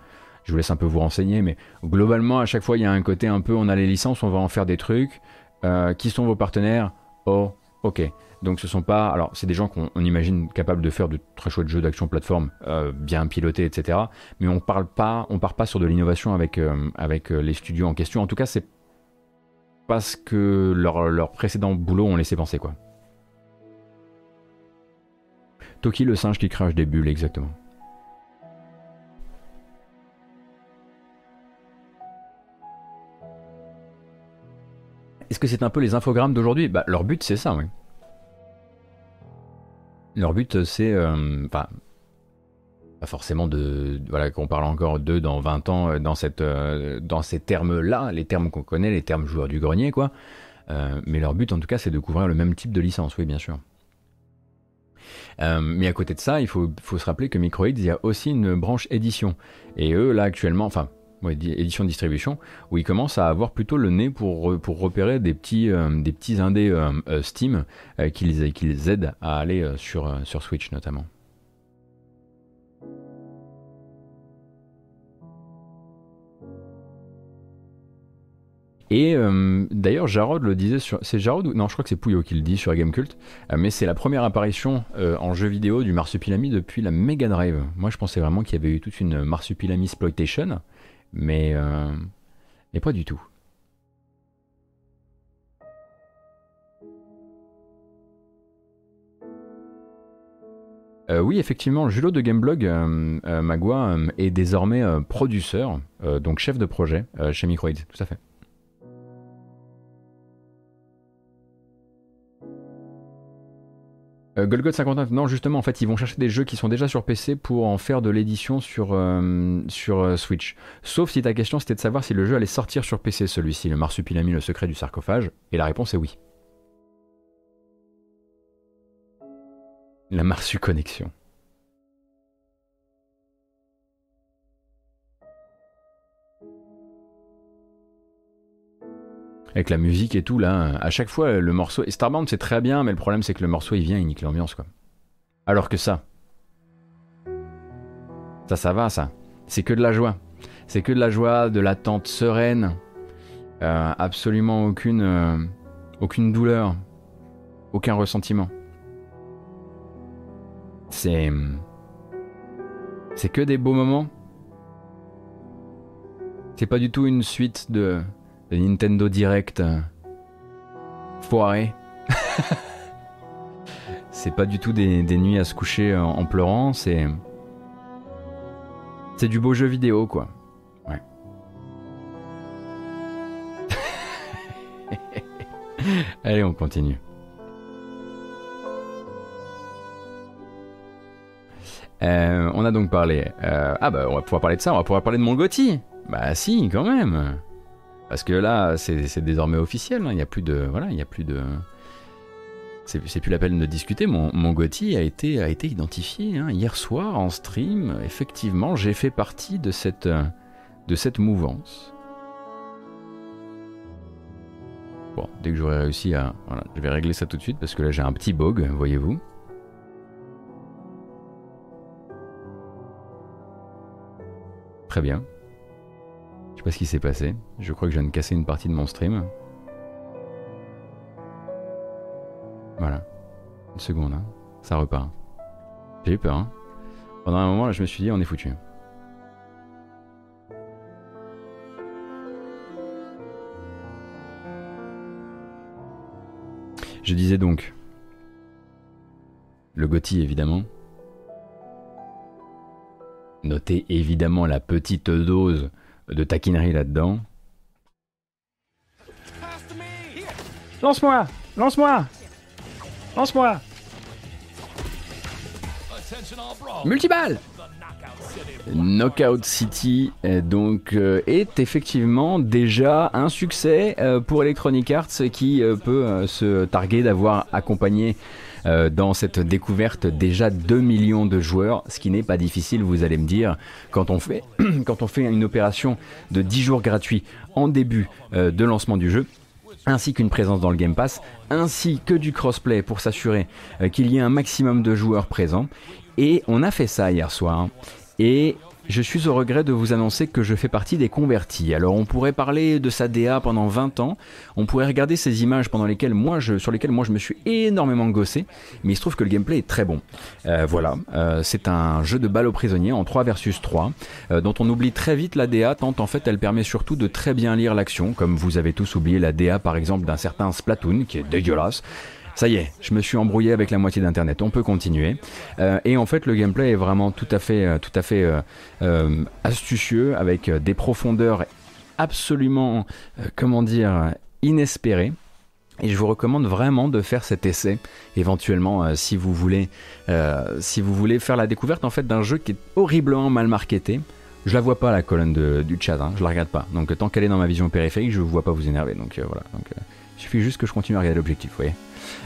Je vous laisse un peu vous renseigner, mais globalement, à chaque fois, il y a un côté un peu, on a les licences, on va en faire des trucs. Euh, qui sont vos partenaires? Oh, ok. Donc ce sont pas, alors c'est des gens qu'on imagine capables de faire de très chouettes jeux d'action plateforme, bien pilotés, etc. Mais on parle pas, on part pas sur de l'innovation avec avec les studios en question. En tout cas, c'est parce que leur, leur précédent boulot ont laissé penser quoi. Toki le singe qui crache des bulles, exactement. Est-ce que c'est un peu les infogrammes d'aujourd'hui? Bah, Leur but, c'est ça, oui. Leur but, c'est. Euh, pas forcément de. Voilà, qu'on parle encore d'eux dans 20 ans, euh, dans, cette, euh, dans ces termes-là, les termes qu'on connaît, les termes joueurs du grenier, quoi. mais leur but, en tout cas, c'est de couvrir le même type de licence, oui, bien sûr. Euh, mais à côté de ça, il faut, se rappeler que Microids, il y a aussi une branche édition. Et eux, là, actuellement, enfin, édition distribution, où ils commencent à avoir plutôt le nez pour, repérer des petits, euh, des petits indés euh, Steam qui les, aident à aller sur Switch notamment. Et euh, d'ailleurs, Jarod le disait sur. C'est Jarod ou. Non, je crois que c'est Pouillot qui le dit sur Gamecult. Euh, mais c'est la première apparition euh, en jeu vidéo du Marsupilami depuis la Mega Drive. Moi, je pensais vraiment qu'il y avait eu toute une Marsupilami exploitation. Mais. mais pas du tout. oui, effectivement, Julo de Gameblog, Magua, est désormais producteur, donc chef de projet chez Microids, tout à fait. Golgot 59, non justement en fait ils vont chercher des jeux qui sont déjà sur PC pour en faire de l'édition sur, euh, sur euh, Switch. Sauf si ta question c'était de savoir si le jeu allait sortir sur PC celui-ci, le Marsupilami, le secret du sarcophage, et la réponse est oui. La Marsu Connexion. Avec la musique et tout là. À chaque fois, le morceau. Et Starbound c'est très bien, mais le problème c'est que le morceau il vient, il nique l'ambiance quoi. Alors que ça, Ça, ça va, ça. C'est que de la joie. C'est que de la joie, de l'attente sereine. Euh, absolument aucune, euh, aucune douleur. Aucun ressentiment. C'est. C'est que des beaux moments. C'est pas du tout une suite de, Nintendo Direct euh, foiré. *laughs* c'est pas du tout des, nuits à se coucher en, pleurant, c'est. C'est du beau jeu vidéo, quoi. Ouais. *laughs* Allez, on continue. Euh, on a donc parlé. Euh, ah bah on va pouvoir parler de ça, on va pouvoir parler de mon Gotti. Bah si, quand même. Parce que là, c'est désormais officiel. Hein. Il n'y a plus de, voilà, il y a plus de. C'est plus la peine de discuter. Mon, mon a été, a été identifié hein. hier soir en stream. Effectivement, j'ai fait partie de cette, de cette mouvance. Bon, dès que j'aurai réussi à, voilà, je vais régler ça tout de suite parce que là j'ai un petit bug, voyez-vous. Très bien. Ce qui s'est passé. Je crois que je viens de casser une partie de mon stream. Voilà. Une seconde, hein. ça repart. J'ai eu peur. Hein. Pendant un moment, là, je me suis dit, on est foutu. Je disais donc, le Gotti évidemment, Notez évidemment la petite dose de taquinerie là-dedans. Lance-moi Lance-moi Lance-moi Multiball Knockout City donc euh, est effectivement déjà un succès euh, pour Electronic Arts qui euh, peut se targuer d'avoir accompagné euh, dans cette découverte déjà 2 millions de joueurs, ce qui n'est pas difficile, vous allez me dire, quand on fait, *clears throat* une opération de 10 jours gratuits en début euh, de lancement du jeu ainsi qu'une présence dans le Game Pass, ainsi que du crossplay pour s'assurer euh, qu'il y ait un maximum de joueurs présents. Et on a fait ça hier soir. Et je suis au regret de vous annoncer que je fais partie des convertis. Alors on pourrait parler de sa DA pendant 20 ans, on pourrait regarder ces images pendant lesquelles moi je, sur lesquelles moi je me suis énormément gossé, mais il se trouve que le gameplay est très bon. Euh, voilà, euh, c'est un jeu de balle aux prisonniers en 3 versus 3, euh, dont on oublie très vite la DA, tant en fait elle permet surtout de très bien lire l'action, comme vous avez tous oublié la DA par exemple d'un certain Splatoon, qui est dégueulasse. Ça y est, je me suis embrouillé avec la moitié d'Internet. On peut continuer. Euh, et en fait, le gameplay est vraiment tout à fait, euh, tout à fait euh, astucieux, avec des profondeurs absolument, comment dire, inespérées. Et je vous recommande vraiment de faire cet essai, éventuellement, si vous voulez, si vous voulez faire la découverte en fait d'un jeu qui est horriblement mal marketé. Je la vois pas la colonne du chat, hein, je la regarde pas. Donc tant qu'elle est dans ma vision périphérique, je ne vois pas vous énerver. Donc voilà. Il suffit juste que je continue à regarder l'objectif, vous voyez.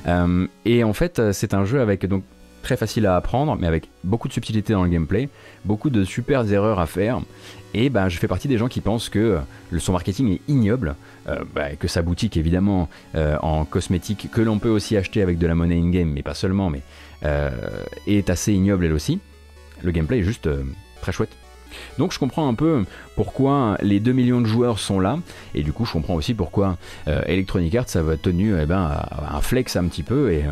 Euh, et en fait, euh, c'est un jeu avec donc très facile à apprendre, mais avec beaucoup de subtilité dans le gameplay, beaucoup de super erreurs à faire. Et ben, je fais partie des gens qui pensent que le son marketing est ignoble, euh, bah, que sa boutique évidemment en cosmétique, que l'on peut aussi acheter avec de la monnaie in-game, mais pas seulement, mais est assez ignoble elle aussi. Le gameplay est juste très chouette. Donc je comprends un peu pourquoi les 2 millions de joueurs sont là, et du coup je comprends aussi pourquoi euh, Electronic Arts a tenu eh ben, à, flex un petit peu et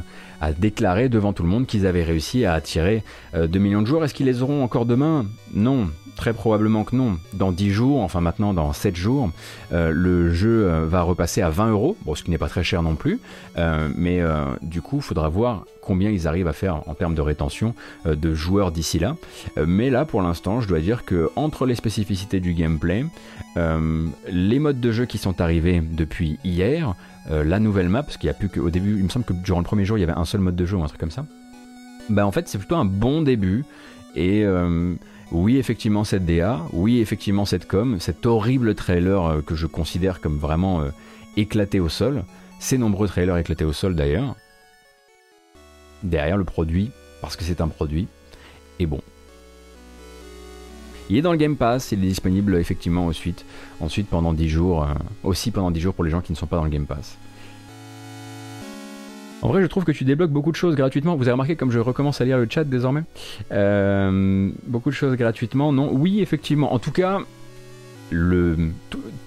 à déclarer devant tout le monde qu'ils avaient réussi à attirer 2 euh, millions de joueurs. Est-ce qu'ils les auront encore demain? Non, très probablement que non. Dans 10 jours, enfin maintenant dans 7 jours, euh, le jeu euh, va repasser à 20 euros, bon, ce qui n'est pas très cher non plus, mais du coup, il faudra voir combien ils arrivent à faire en termes de rétention de joueurs d'ici là. mais là, pour l'instant, je dois dire que entre les spécificités du gameplay, les modes de jeu qui sont arrivés depuis hier, euh, la nouvelle map, parce qu'il n'y a plus qu'au début, il me semble que durant le premier jour, il y avait un seul mode de jeu ou un truc comme ça. Bah en fait, c'est plutôt un bon début. Et euh, oui, effectivement, cette DA, oui, effectivement, cette com, cet horrible trailer euh, que je considère comme vraiment éclaté au sol, ces nombreux trailers éclatés au sol d'ailleurs, derrière le produit, parce que c'est un produit, est bon. Il est dans le Game Pass, il est disponible effectivement ensuite, ensuite pendant 10 jours, euh, aussi pendant 10 jours pour les gens qui ne sont pas dans le Game Pass. En vrai, je trouve que tu débloques beaucoup de choses gratuitement. Vous avez remarqué comme je recommence à lire le chat désormais euh, Beaucoup de choses gratuitement, non Oui, effectivement. En tout cas,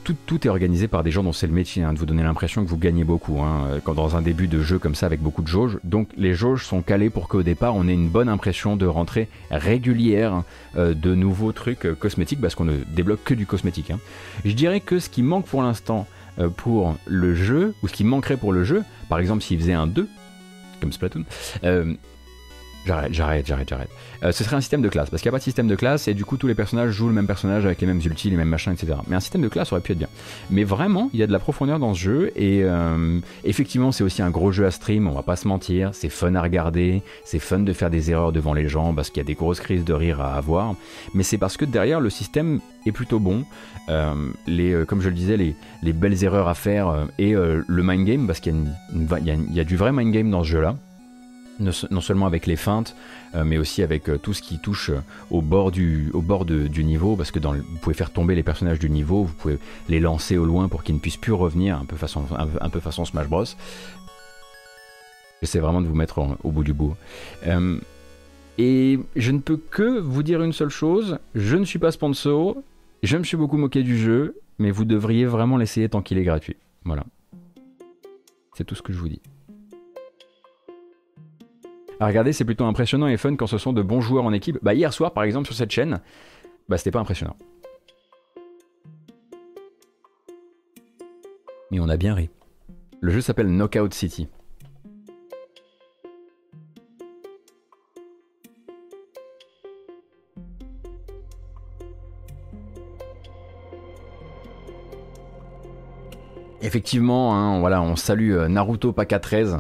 tout, est organisé par des gens dont c'est le métier, hein, de vous donner l'impression que vous gagnez beaucoup hein, quand dans un début de jeu comme ça avec beaucoup de jauges. Donc les jauges sont calées pour qu'au départ on ait une bonne impression de rentrée régulière euh, de nouveaux trucs euh, cosmétiques parce qu'on ne débloque que du cosmétique. Hein. Je dirais que ce qui manque pour l'instant euh, pour le jeu, ou ce qui manquerait pour le jeu, par exemple s'il faisait un 2, comme Splatoon, J'arrête, j'arrête, j'arrête, j'arrête. Euh, ce serait un système de classe, parce qu'il n'y a pas de système de classe, et du coup tous les personnages jouent le même personnage avec les mêmes ultis, les mêmes machins, etc. Mais un système de classe aurait pu être bien. Mais vraiment, il y a de la profondeur dans ce jeu, et euh, effectivement c'est aussi un gros jeu à stream, on va pas se mentir, c'est fun à regarder, c'est fun de faire des erreurs devant les gens, parce qu'il y a des grosses crises de rire à avoir, mais c'est parce que derrière le système est plutôt bon, euh, les, comme je le disais, les, les belles erreurs à faire, et le mind game, parce qu'il y, y, a du vrai mind game dans ce jeu-là non seulement avec les feintes, euh, mais aussi avec euh, tout ce qui touche euh, au bord, du, au bord du niveau, parce que vous pouvez faire tomber les personnages du niveau, vous pouvez les lancer au loin pour qu'ils ne puissent plus revenir, un peu façon, un, peu façon Smash Bros. J'essaie vraiment de vous mettre au bout du bout. et je ne peux que vous dire une seule chose, je ne suis pas sponsor, je me suis beaucoup moqué du jeu, mais vous devriez vraiment l'essayer tant qu'il est gratuit. Voilà. C'est tout ce que je vous dis. À regarder, c'est plutôt impressionnant et fun quand ce sont de bons joueurs en équipe. Bah hier soir par exemple sur cette chaîne, bah c'était pas impressionnant. Mais on a bien ri. Le jeu s'appelle Knockout City. Effectivement, hein, voilà, on salue euh, Naruto Paka 13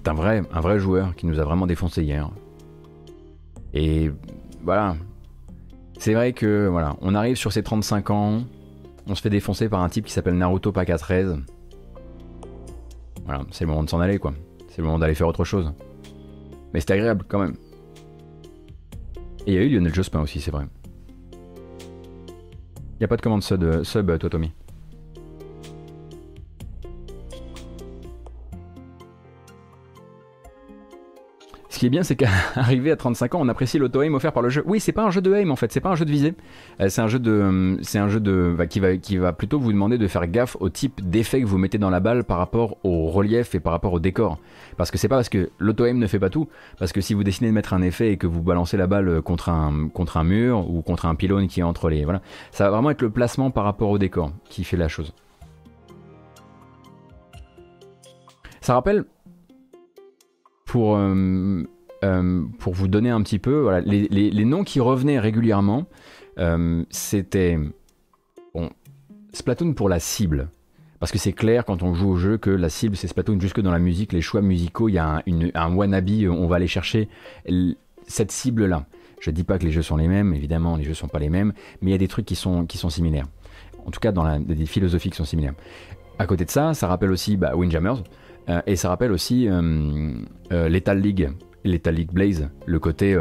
qui un vrai, joueur, qui nous a vraiment défoncé hier. Et voilà. C'est vrai que voilà, on arrive sur ses 35 ans, on se fait défoncer par un type qui s'appelle Naruto Paka 13. Voilà, c'est le moment de s'en aller quoi. C'est le moment d'aller faire autre chose. Mais c'est agréable quand même. Et il y a eu Lionel Jospin aussi, c'est vrai. Il n'y a pas de commande sub, sub toi Tommy. Ce qui est bien, c'est qu'arrivé *laughs* à 35 ans, on apprécie l'auto-aim offert par le jeu. Oui, c'est pas un jeu de aim en fait, c'est pas un jeu de visée. Euh, c'est un jeu de, euh, c'est un jeu de, bah, qui va, qui va plutôt vous demander de faire gaffe au type d'effet que vous mettez dans la balle par rapport au relief et par rapport au décor. Parce que c'est pas parce que l'auto-aim ne fait pas tout, parce que si vous décidez de mettre un effet et que vous balancez la balle contre un, contre un mur ou contre un pylône qui est entre les, voilà, ça va vraiment être le placement par rapport au décor qui fait la chose. Ça rappelle pour, euh, euh, pour vous donner un petit peu, voilà, les, noms qui revenaient régulièrement, euh, c'était Splatoon pour la cible. Parce que c'est clair quand on joue au jeu que la cible c'est Splatoon, jusque dans la musique, les choix musicaux, il y a un, une, un wannabe, on va aller chercher cette cible-là. Je dis pas que les jeux sont les mêmes, évidemment, les jeux sont pas les mêmes, mais il y a des trucs qui sont, qui sont similaires. En tout cas, dans la, des philosophies qui sont similaires. À côté de ça, ça rappelle aussi bah, Windjammers, euh, et ça rappelle aussi euh, euh, Lethal League, Lethal League Blaze, le côté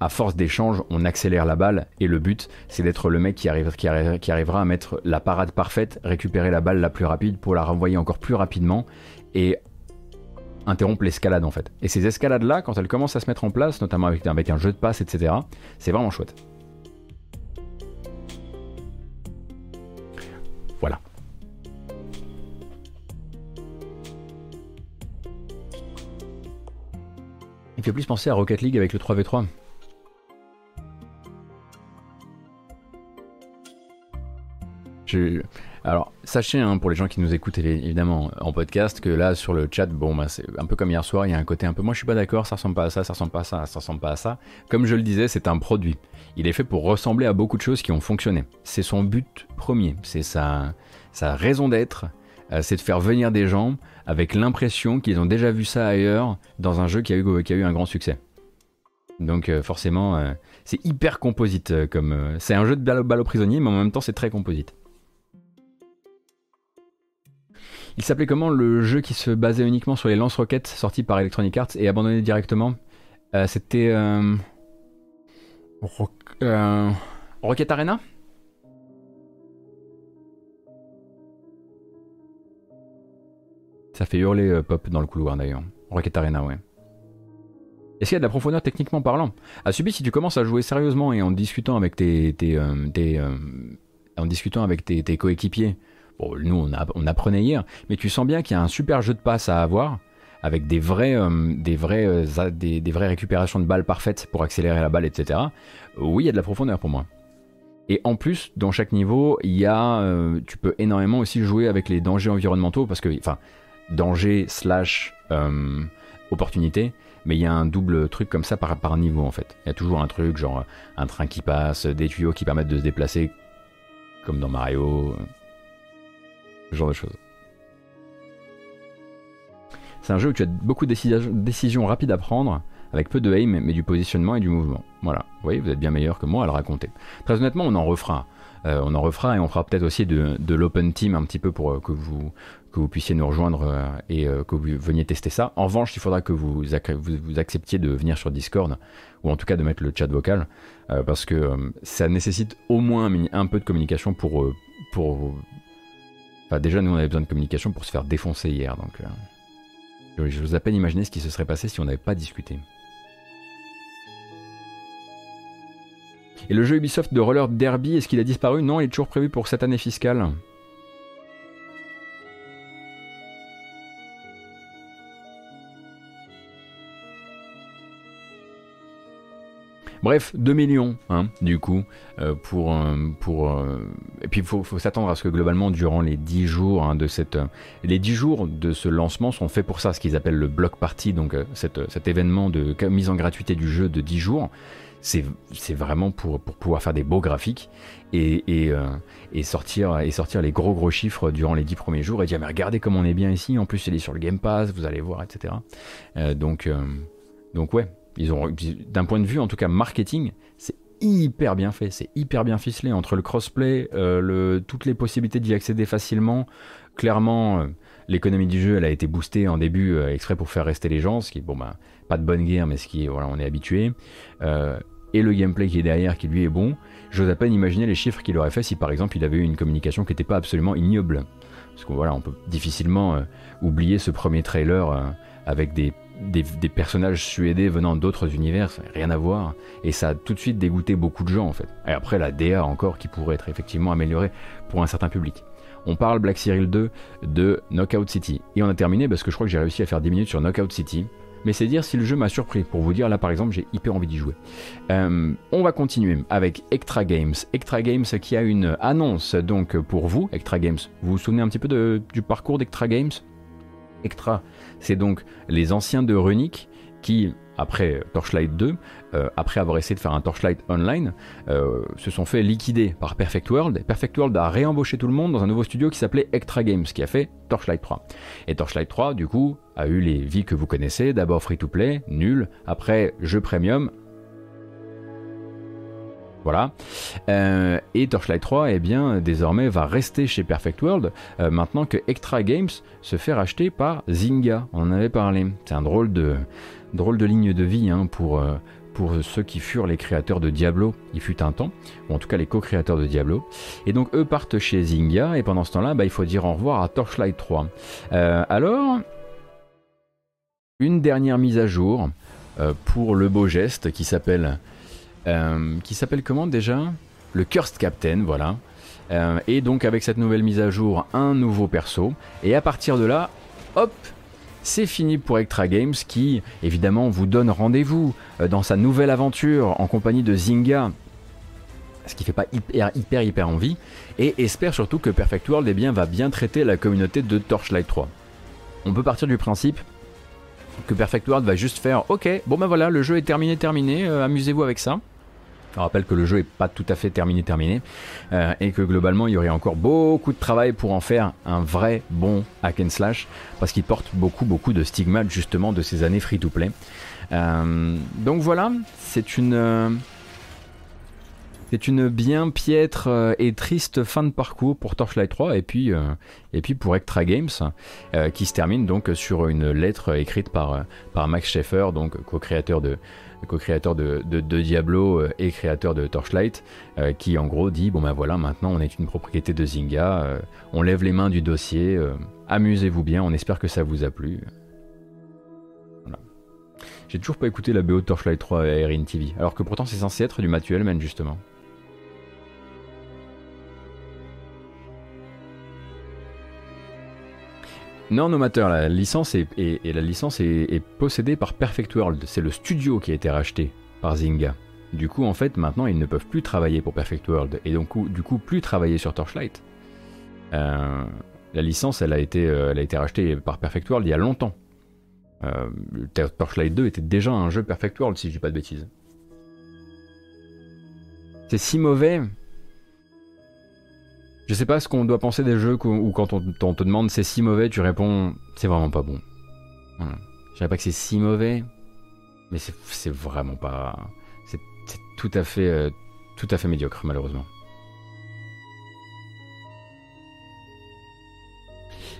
à force d'échange, on accélère la balle et le but, c'est d'être le mec qui, arrive, qui, qui, arrivera à mettre la parade parfaite, récupérer la balle la plus rapide pour la renvoyer encore plus rapidement et interrompre l'escalade en fait. Et ces escalades-là, quand elles commencent à se mettre en place, notamment avec un jeu de passe, etc., c'est vraiment chouette. Voilà. Il fait plus penser à Rocket League avec le 3v3. Alors, sachez, hein, pour les gens qui nous écoutent évidemment en podcast, que là, sur le chat, bon, bah, c'est un peu comme hier soir, il y a un côté un peu, moi je suis pas d'accord, ça ressemble pas à ça, ça ressemble pas à ça, ça ressemble pas à ça. Comme je le disais, c'est un produit. Il est fait pour ressembler à beaucoup de choses qui ont fonctionné. C'est son but premier, c'est sa, raison d'être, c'est de faire venir des gens avec l'impression qu'ils ont déjà vu ça ailleurs dans un jeu qui a eu, un grand succès. Donc euh, forcément, euh, c'est hyper composite euh, comme... c'est un jeu de balle, au prisonnier, mais en même temps c'est très composite. Il s'appelait comment le jeu qui se basait uniquement sur les lance-roquettes sortis par Electronic Arts et abandonné directement? C'était... Rocket Arena? Ça fait hurler euh, Pop dans le couloir d'ailleurs. Rocket Arena, ouais. Est-ce qu'il y a de la profondeur techniquement parlant? À Subi, si tu commences à jouer sérieusement et en discutant avec tes, euh, euh, en discutant avec tes, coéquipiers, bon, nous on, apprenait hier, mais tu sens bien qu'il y a un super jeu de passe à avoir avec des des, vraies récupérations de balles parfaites pour accélérer la balle, etc. Oui, il y a de la profondeur pour moi. Et en plus, dans chaque niveau, tu peux énormément aussi jouer avec les dangers environnementaux parce que, danger slash opportunité, mais il y a un double truc comme ça par, par niveau en fait. Il y a toujours un truc genre un train qui passe, des tuyaux qui permettent de se déplacer, comme dans Mario, ce genre de choses. C'est un jeu où tu as beaucoup de décisions, rapides à prendre, avec peu de aim, mais du positionnement et du mouvement. Voilà, vous voyez, vous êtes bien meilleur que moi à le raconter. Très honnêtement, on en refera. Euh, on en refera et on fera peut-être aussi de, de l'open team un petit peu pour euh, que vous que vous puissiez nous rejoindre euh, et euh, que vous veniez tester ça. En revanche, il faudra que vous, vous, acceptiez de venir sur Discord, ou en tout cas de mettre le chat vocal, euh, parce que ça nécessite au moins un, peu de communication pour... pour enfin, déjà, nous, on avait besoin de communication pour se faire défoncer hier, donc... je vous à peine imaginer ce qui se serait passé si on n'avait pas discuté. Et le jeu Ubisoft de Roller Derby, est-ce qu'il a disparu? Non, il est toujours prévu pour cette année fiscale. Bref, 2 millions, hein, du coup, euh, pour, euh, pour euh, et puis il faut, s'attendre à ce que globalement, durant les 10 jours hein, de cette, les 10 jours de ce lancement sont faits pour ça, ce qu'ils appellent le block party, donc cet événement de mise en gratuité du jeu de 10 jours. C'est vraiment pour, pour pouvoir faire des beaux graphiques et, et, et, sortir, et sortir les gros gros chiffres durant les 10 premiers jours et dire mais regardez comme on est bien ici, en plus il est sur le Game Pass, vous allez voir, etc. donc, donc ouais, d'un point de vue en tout cas marketing, c'est hyper bien fait, c'est hyper bien ficelé entre le crossplay, euh, toutes les possibilités d'y accéder facilement. Clairement, euh, l'économie du jeu, elle a été boostée en début euh, exprès pour faire rester les gens, ce qui bon bah pas de bonne guerre, mais ce qui on est habitué. et le gameplay qui est derrière, qui lui est bon. J'ose à peine imaginer les chiffres qu'il aurait fait si par exemple il avait eu une communication qui n'était pas absolument ignoble. Parce que voilà, on peut difficilement oublier ce premier trailer avec des des, personnages suédés venant d'autres univers, rien à voir. Et ça a tout de suite dégoûté beaucoup de gens en fait. Et après la DA encore qui pourrait être effectivement améliorée pour un certain public. On parle Black Cyril 2 de Knockout City. Et on a terminé parce que je crois que j'ai réussi à faire 10 minutes sur Knockout City. Mais c'est dire si le jeu m'a surpris. Pour vous dire, là par exemple, j'ai hyper envie d'y jouer. Euh, on va continuer avec Extra Games. Extra Games qui a une annonce donc pour vous, Extra Games. Vous vous souvenez un petit peu du parcours d'Extra Games? Extra c'est donc les anciens de Runic qui, après Torchlight 2, euh, après avoir essayé de faire un Torchlight Online, euh, se sont fait liquider par Perfect World. Perfect World a réembauché tout le monde dans un nouveau studio qui s'appelait Extra Games, qui a fait Torchlight 3. Et Torchlight 3, du coup, a eu les vies que vous connaissez, d'abord free-to-play, nul, après jeu premium, voilà. Euh, et Torchlight 3, eh bien, désormais, va rester chez Perfect World, euh, maintenant que Extra Games se fait racheter par Zynga. On en avait parlé. C'est un drôle de, drôle de ligne de vie hein, pour, euh, pour ceux qui furent les créateurs de Diablo, il fut un temps, ou en tout cas les co-créateurs de Diablo. Et donc eux partent chez Zynga, et pendant ce temps-là, bah, il faut dire au revoir à Torchlight 3. alors, une dernière mise à jour pour le beau geste qui s'appelle euh, qui s'appelle comment déjà? Le Cursed Captain, voilà. Euh, et donc avec cette nouvelle mise à jour, un nouveau perso. Et à partir de là, hop, c'est fini pour Extra Games qui, évidemment, vous donne rendez-vous euh, dans sa nouvelle aventure en compagnie de Zynga. Ce qui fait pas hyper hyper hyper envie. Et espère surtout que Perfect World eh bien, va bien traiter la communauté de Torchlight 3. On peut partir du principe que Perfect World va juste faire Ok, bon ben voilà, le jeu est terminé, terminé, amusez-vous avec ça. Je rappelle que le jeu n'est pas tout à fait terminé, terminé, euh, et que globalement il y aurait encore beaucoup de travail pour en faire un vrai bon hack and slash, parce qu'il porte beaucoup, beaucoup de stigmates justement de ces années free-to-play. Euh, donc voilà, c'est une, euh, c'est une bien piètre et triste fin de parcours pour Torchlight 3 et puis, et puis pour Extra Games qui se termine donc sur une lettre écrite par, par Max Schaeffer, donc co-créateur de, co-créateur de, Diablo euh, et créateur de Torchlight, euh, qui en gros dit bon ben voilà, maintenant on est une propriété de Zynga, euh, on lève les mains du dossier, amusez-vous bien, on espère que ça vous a plu. J'ai toujours pas écouté la BO de Torchlight 3 à Erin TV, alors que pourtant c'est censé être du Matthew Hellman justement. Non, nomateur, la licence la licence est, possédée par Perfect World. C'est le studio qui a été racheté par Zynga. Du coup, en fait, maintenant, ils ne peuvent plus travailler pour Perfect World et donc, du coup, plus travailler sur Torchlight. Euh, la licence, elle a, été, euh, elle a été rachetée par Perfect World il y a longtemps. Euh, Torchlight 2 était déjà un jeu Perfect World, si je dis pas de bêtises. C'est si mauvais. Je sais pas ce qu'on doit penser des jeux où, quand on, te demande c'est si mauvais, tu réponds c'est vraiment pas bon. Voilà. Je dirais pas que c'est si mauvais, mais c'est vraiment pas. C'est tout à fait, euh, tout à fait médiocre malheureusement.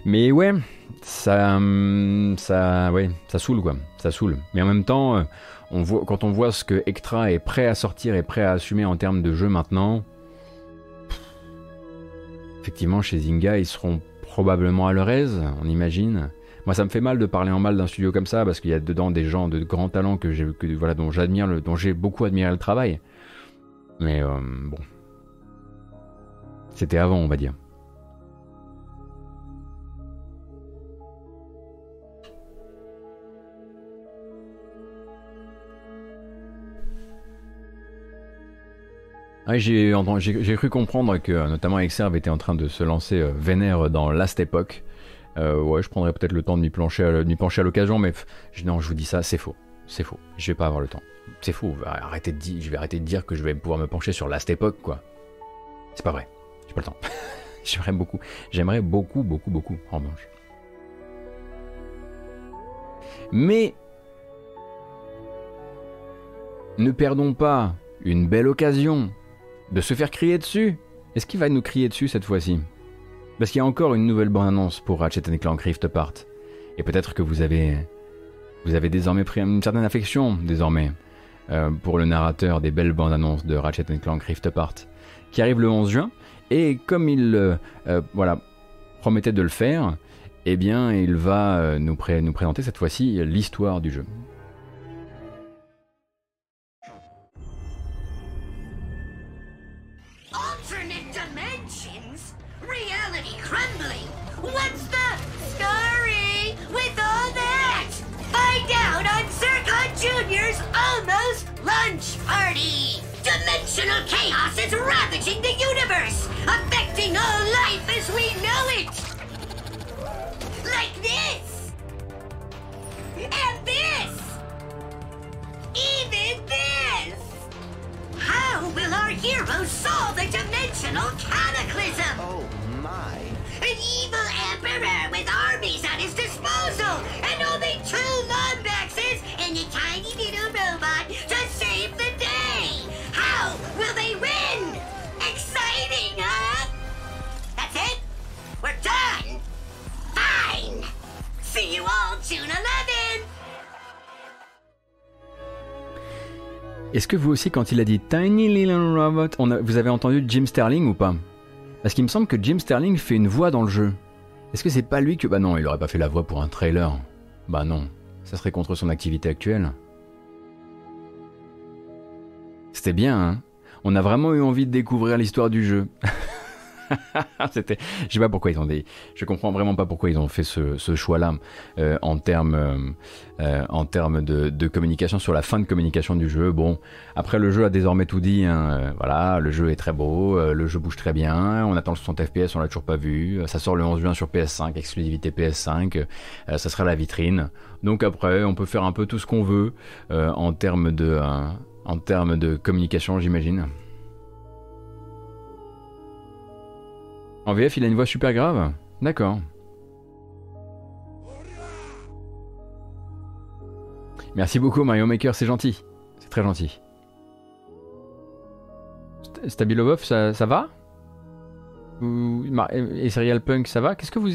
Mais ouais, ça, hum, ça, ouais, ça saoule quoi, ça saoule. Mais en même temps, euh, on voit, quand on voit ce que Ektra est prêt à sortir et prêt à assumer en termes de jeu maintenant, effectivement chez Zynga ils seront probablement à leur aise, on imagine. Moi ça me fait mal de parler en mal d'un studio comme ça parce qu'il y a dedans des gens de grands talents que j'ai, voilà, dont j'admire, dont j'ai beaucoup admiré le travail. Mais euh, bon, c'était avant on va dire. J'ai cru comprendre que notamment Exerve était en train de se lancer euh, vénère dans Last Epoch. Euh, ouais, je prendrais peut-être le temps de m'y pencher à l'occasion, mais non, je vous dis ça, c'est faux. C'est faux. Je vais pas avoir le temps. C'est faux. Arrêtez de dire, je vais arrêter de dire que je vais pouvoir me pencher sur Last Epoch, quoi. C'est pas vrai. J'ai pas le temps. *laughs* J'aimerais beaucoup. J'aimerais beaucoup, beaucoup, beaucoup, en revanche. Mais ne perdons pas une belle occasion de se faire crier dessus. Est-ce qu'il va nous crier dessus cette fois-ci? Parce qu'il y a encore une nouvelle bande-annonce pour Ratchet Clank Rift Apart. Et peut-être que vous avez, vous avez désormais pris une certaine affection, désormais, euh, pour le narrateur des belles bandes-annonces de Ratchet Clank Rift Apart, qui arrive le 11 juin. Et comme il euh, euh, promettait de le faire, eh bien, il va nous présenter cette fois-ci l'histoire du jeu. Dimensional chaos is ravaging the universe, affecting all life as we know it! Like this! And this! Even this! How will our heroes solve the dimensional cataclysm? Oh my. An evil emperor with armies at his disposal, and only two Lombaxes and a tiny little robot We're done! Fine! See you all June 11! Est-ce que vous aussi, quand il a dit Tiny Little Robot, vous avez entendu Jim Sterling ou pas? Parce qu'il me semble que Jim Sterling fait une voix dans le jeu. Est-ce que c'est pas lui que... Bah non, il aurait pas fait la voix pour un trailer. Bah non, ça serait contre son activité actuelle. C'était bien, hein On a vraiment eu envie de découvrir l'histoire du jeu. *laughs* *laughs* C'était, je sais pas pourquoi ils ont comprends vraiment pas pourquoi ils ont fait ce, choix-là euh, en termes, euh, euh, de, communication sur la fin de communication du jeu. Bon, après le jeu a désormais tout dit. Hein, voilà, le jeu est très beau, le jeu bouge très bien. On attend le 60 FPS, on l'a toujours pas vu. Ça sort le 11 juin sur PS5, exclusivité PS5. ça sera la vitrine. Donc après, on peut faire un peu tout ce qu'on veut en termes de communication, j'imagine. En VF, il a une voix super grave D'accord. Merci beaucoup Mario Maker, c'est gentil. C'est très gentil. Stabilobov, ça, ça va? Et Serial Punk, ça va? Qu'est-ce que vous...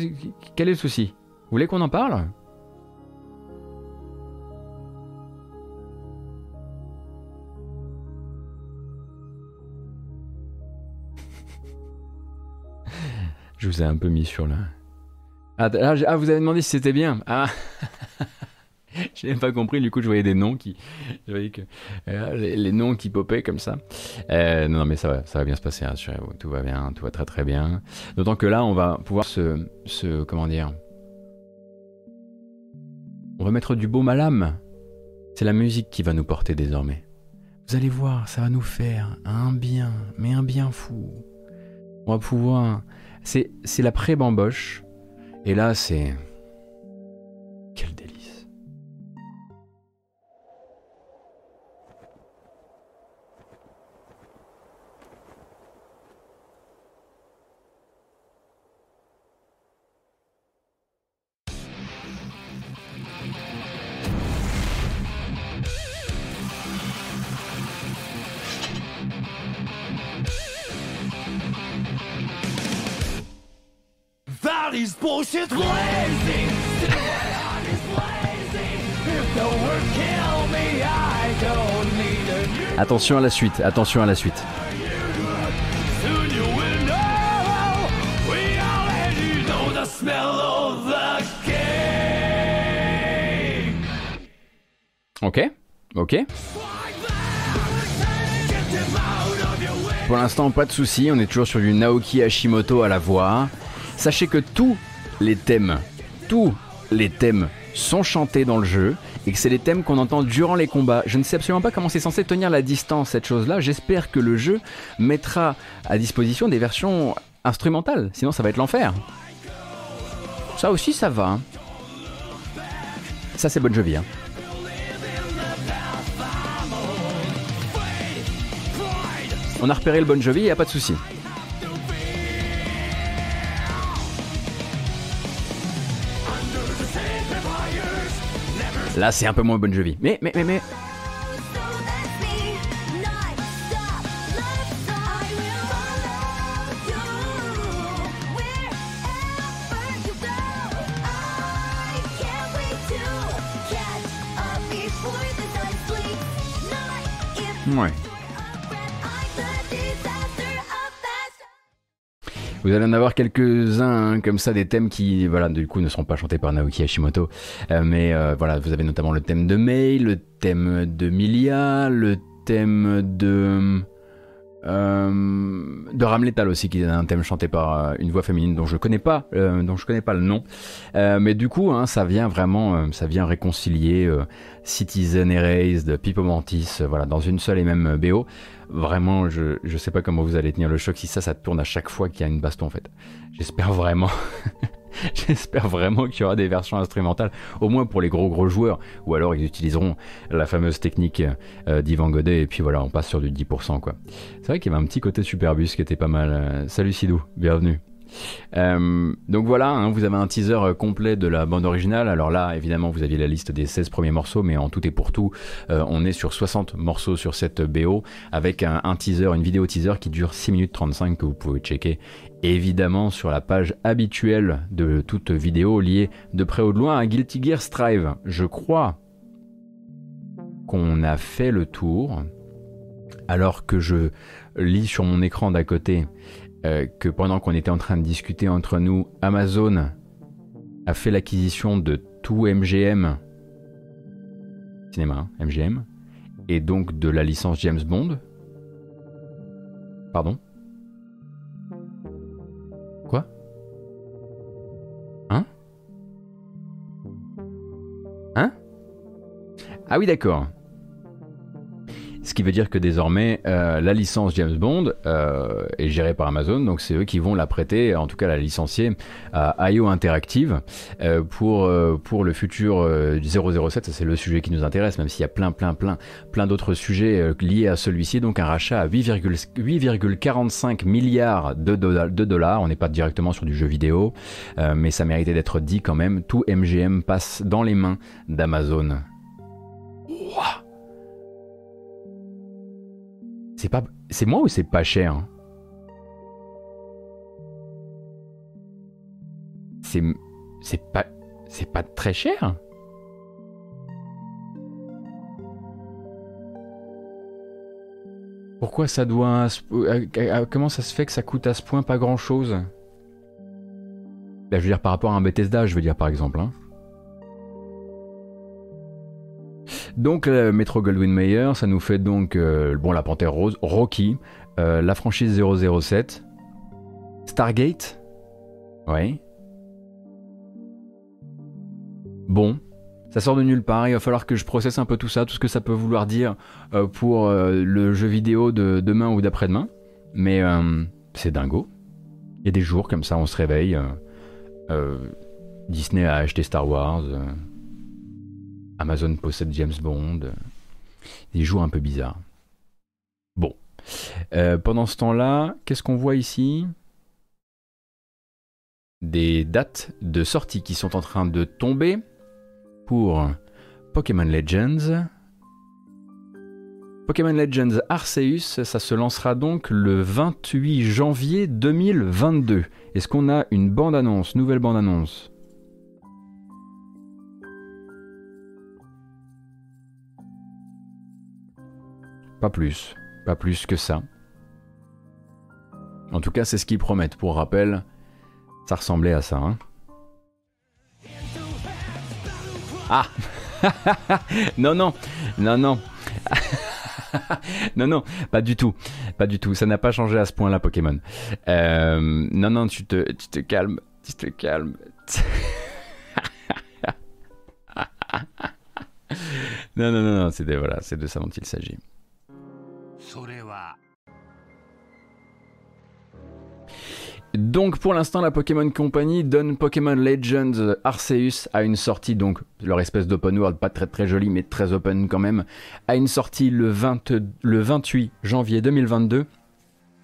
Quel est le souci? Vous voulez qu'on en parle? Je vous ai un peu mis sur le. Ah, ah, ah vous avez demandé si c'était bien. Ah. *laughs* J'ai même pas compris, du coup je voyais des noms qui... Je voyais que... euh, les, noms qui popaient comme ça. Euh, non, non, mais ça va, ça va bien se passer, rassurez-vous. Tout va bien, tout va très très bien. D'autant que là, on va pouvoir se... se comment dire On va mettre du baume à l'âme. C'est la musique qui va nous porter désormais. Vous allez voir, ça va nous faire un bien, mais un bien fou. On va pouvoir... C'est, la pré-bamboche. Et là, c'est... Attention à la suite, attention à la suite. Ok Ok Pour l'instant, pas de souci, on est toujours sur du Naoki Hashimoto à la voix. Sachez que tous les thèmes, tous les thèmes sont chantés dans le jeu et que c'est les thèmes qu'on entend durant les combats. Je ne sais absolument pas comment c'est censé tenir la distance cette chose-là. J'espère que le jeu mettra à disposition des versions instrumentales, sinon ça va être l'enfer. Ça aussi, ça va. hein. Ça, c'est Bon Jovi. hein. On a repéré le Bon Jovi, y a pas de souci. Là, c'est un peu moins Bon Jovi. Mais, mais, mais, mais. So Vous allez en avoir quelques-uns hein, comme ça, des thèmes qui, voilà, du coup, ne seront pas chantés par Naoki Hashimoto. Euh, mais euh, voilà, vous avez notamment le thème de Mei, le thème de Milia, le thème de. euh, de Ramletal aussi, qui est un thème chanté par une voix féminine dont je connais connais pas le nom. Mais du coup, hein, ça vient vraiment, ça vient réconcilier Citizen Erased, Pipo Mantis, voilà, dans une seule et même BO. Vraiment, je, je sais pas comment vous allez tenir le choc si ça, ça tourne à chaque fois qu'il y a une baston en fait. J'espère vraiment. *laughs* J'espère vraiment qu'il y aura des versions instrumentales, au moins pour les gros gros joueurs, ou alors ils utiliseront la fameuse technique euh, d'Ivan Godet, et puis voilà, on passe sur du 10%, quoi. C'est vrai qu'il y avait un petit côté Superbus qui était pas mal. Euh, Salut Sidou, bienvenue. Euh, donc voilà, hein, vous avez un teaser euh, complet de la bande originale. Alors là, évidemment, vous aviez la liste des 16 premiers morceaux, mais en tout et pour tout, euh, on est sur 60 morceaux sur cette BO, avec un, un teaser, une vidéo teaser qui dure 6 minutes 35 que vous pouvez checker évidemment sur la page habituelle de toute vidéo liée de près ou de loin à Guilty Gear Strive. Je crois qu'on a fait le tour, alors que je lis sur mon écran d'à côté euh, que pendant qu'on était en train de discuter entre nous, Amazon a fait l'acquisition de tout MGM, cinéma, hein, MGM, et donc de la licence James Bond. Pardon Quoi Hein Hein Ah oui d'accord. Qui veut dire que désormais, euh, la licence James Bond euh, est gérée par Amazon, donc c'est eux qui vont la prêter, en tout cas la licencier à IO Interactive euh, pour, pour le futur euh, du 007. Ça, c'est le sujet qui nous intéresse, même s'il y a plein, plein, plein, plein d'autres sujets liés à celui-ci. Donc un rachat à 8,- 8,45 milliards de, dolla- de dollars. On n'est pas directement sur du jeu vidéo, mais ça méritait d'être dit quand même. Tout MGM passe dans les mains d'Amazon. C'est pas, c'est moi ou c'est pas cher hein? C'est, c'est pas, c'est pas très cher. Pourquoi ça doit, euh, comment ça se fait que ça coûte à ce point pas grand chose Là, je veux dire par rapport à un Bethesda, je veux dire par exemple. hein. Donc euh, Metro Goldwyn Mayer, ça nous fait donc euh, bon la Panthère Rose, Rocky, euh, la franchise 007, Stargate, ouais. Bon, ça sort de nulle part. Il va falloir que je processe un peu tout ça, tout ce que ça peut vouloir dire pour le jeu vidéo de demain ou d'après-demain. Mais c'est dingo. Il y a des jours comme ça, on se réveille. Disney a acheté Star Wars. Amazon possède James Bond. des jours un peu bizarres. Bon. Euh, pendant ce temps-là, qu'est-ce qu'on voit ici? Des dates de sortie qui sont en train de tomber pour Pokémon Legends. Pokémon Legends Arceus, ça se lancera donc le 28 janvier 2022. Est-ce qu'on a une bande-annonce, nouvelle bande-annonce? Pas plus, pas plus que ça. En tout cas, c'est ce qu'ils promettent. Pour rappel, ça ressemblait à ça. hein. Ah *laughs* Non, non, non, non. *laughs* non, non, pas du tout. Pas du tout. Ça n'a pas changé à ce point-là, Pokémon. Euh, non, non, tu te, tu te calmes. Tu te calmes. *laughs* non, non, non, non, c'est de, voilà, c'est de ça dont il s'agit. Donc pour l'instant, la Pokémon Company donne Pokémon Legends Arceus à une sortie, donc leur espèce d'open world, pas très très joli mais très open quand même, à une sortie le, 20 le 28 janvier 2022.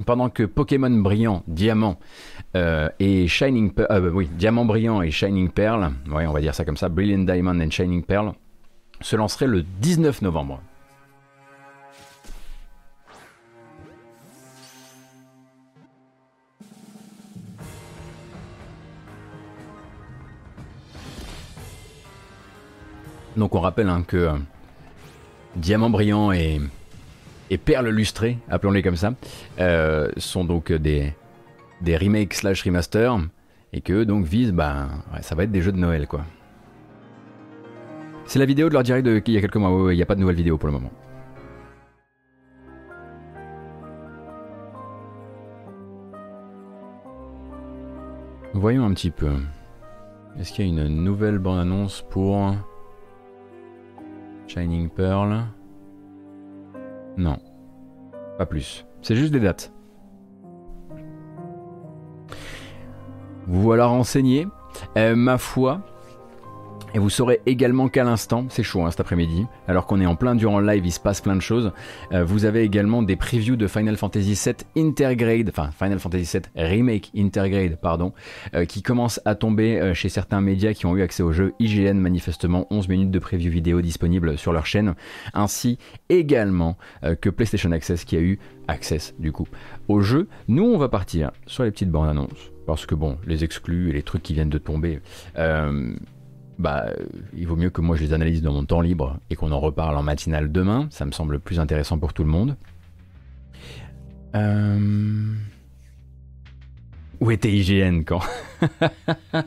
Pendant que Pokémon Brillant, Diamant euh, et Shining Pearl, euh, oui, Diamant Brillant et Shining Pearl, on va dire ça comme ça, Brilliant Diamond and Shining Pearl, se lanceraient le 19 novembre. Donc on rappelle hein, que euh, Diamant Brillant et, et Perle Lustrée, appelons-les comme ça, euh, sont donc des, des remakes slash remaster et que donc visent, bah, ça va être des jeux de Noël quoi. C'est la vidéo de leur direct de- il y a quelques mois, il n'y a pas de nouvelle vidéo pour le moment. Voyons un petit peu. Est-ce qu'il y a une nouvelle bande-annonce pour Shining Pearl Non. Pas plus. C'est juste des dates. Vous voilà renseigné. Euh, ma foi. Et vous saurez également qu'à l'instant, c'est chaud hein, cet après-midi, alors qu'on est en plein durant le live, il se passe plein de choses. euh, vous avez également des previews de Final Fantasy VII Intergrade, enfin Final Fantasy VII Remake Intergrade, pardon, euh, qui commencent à tomber euh, chez certains médias qui ont eu accès au jeu. IGN manifestement 11 minutes de preview vidéo disponibles sur leur chaîne, ainsi également que PlayStation Access qui a eu access du coup au jeu. Nous on va partir sur les petites bandes annonces parce que bon les exclus et les trucs qui viennent de tomber. Bah, euh, il vaut mieux que moi je les analyse dans mon temps libre et qu'on en reparle en matinale demain. Ça me semble plus intéressant pour tout le monde. Euh, Où était IGN quand *laughs*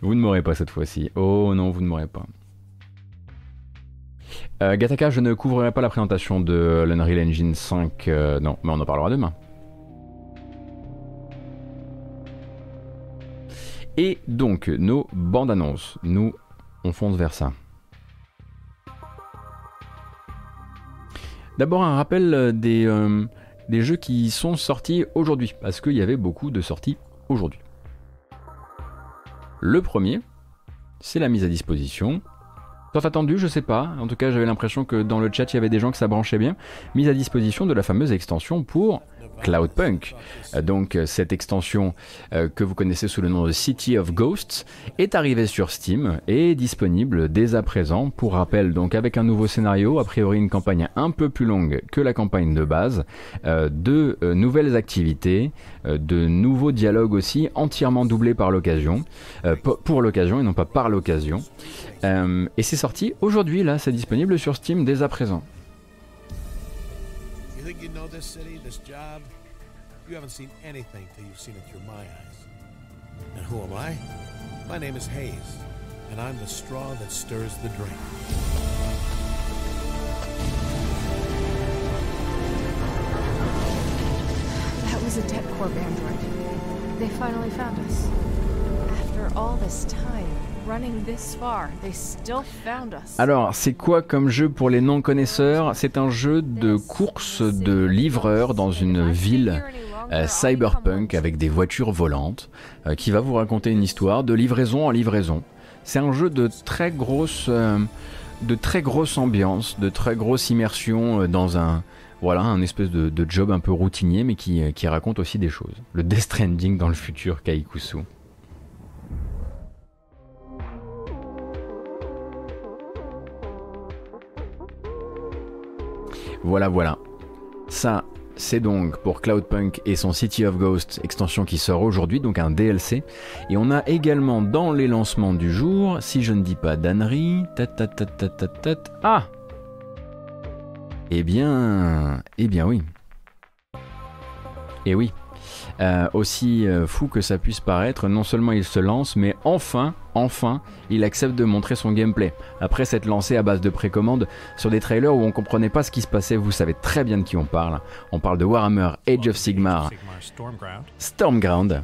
Vous ne m'aurez pas cette fois-ci. Oh non, vous ne m'aurez pas. Euh, Gataka, je ne couvrirai pas la présentation de l'Unreal Engine 5. euh, non, mais on en parlera demain. Et donc, nos bandes annonces. Nous, on fonce vers ça. D'abord, un rappel euh, des, euh, des jeux qui sont sortis aujourd'hui, parce qu'il y avait beaucoup de sorties aujourd'hui. Le premier, c'est la mise à disposition. Tant attendu, je sais pas. En tout cas, j'avais l'impression que dans le chat, il y avait des gens que ça branchait bien. Mise à disposition de la fameuse extension pour Cloudpunk. Donc, euh, cette extension euh, que vous connaissez sous le nom de City of Ghosts est arrivée sur Steam et est disponible dès à présent. Pour rappel, donc avec un nouveau scénario, a priori une campagne un peu plus longue que la campagne de base, euh, de nouvelles activités, de nouveaux dialogues aussi, entièrement doublés par l'occasion, po- pour l'occasion et non pas par l'occasion. Et c'est sorti aujourd'hui, là, c'est disponible sur Steam dès à présent. You haven't seen anything till you've seen it through my eyes. And who am I? My name is Hayes. and I'm the straw that stirs the drink. That was a Tech Corp android. They finally found us. After all this time, running this far, they still found us. Alors, c'est quoi comme jeu pour les non-connaisseurs? C'est un jeu de course de livreur dans une ville euh, cyberpunk avec des voitures volantes euh, qui va vous raconter une histoire de livraison en livraison. C'est un jeu de très grosse, euh, de très grosse ambiance, de très grosse immersion dans un, voilà, un espèce de, de job un peu routinier mais qui, qui raconte aussi des choses. Le Death Stranding dans le futur, Kaikusu. Voilà, voilà. Ça, c'est donc pour Cloudpunk et son City of Ghosts extension qui sort aujourd'hui, donc un DLC. Et on a également dans les lancements du jour, si je ne dis pas d'annerie, ah Eh bien, eh bien oui. Et oui. Euh, aussi euh, fou que ça puisse paraître, non seulement il se lance, mais enfin, enfin, il accepte de montrer son gameplay. Après s'être lancé à base de précommande sur des trailers où on comprenait pas ce qui se passait, vous savez très bien de qui on parle. On parle de Warhammer Age of Sigmar Stormground,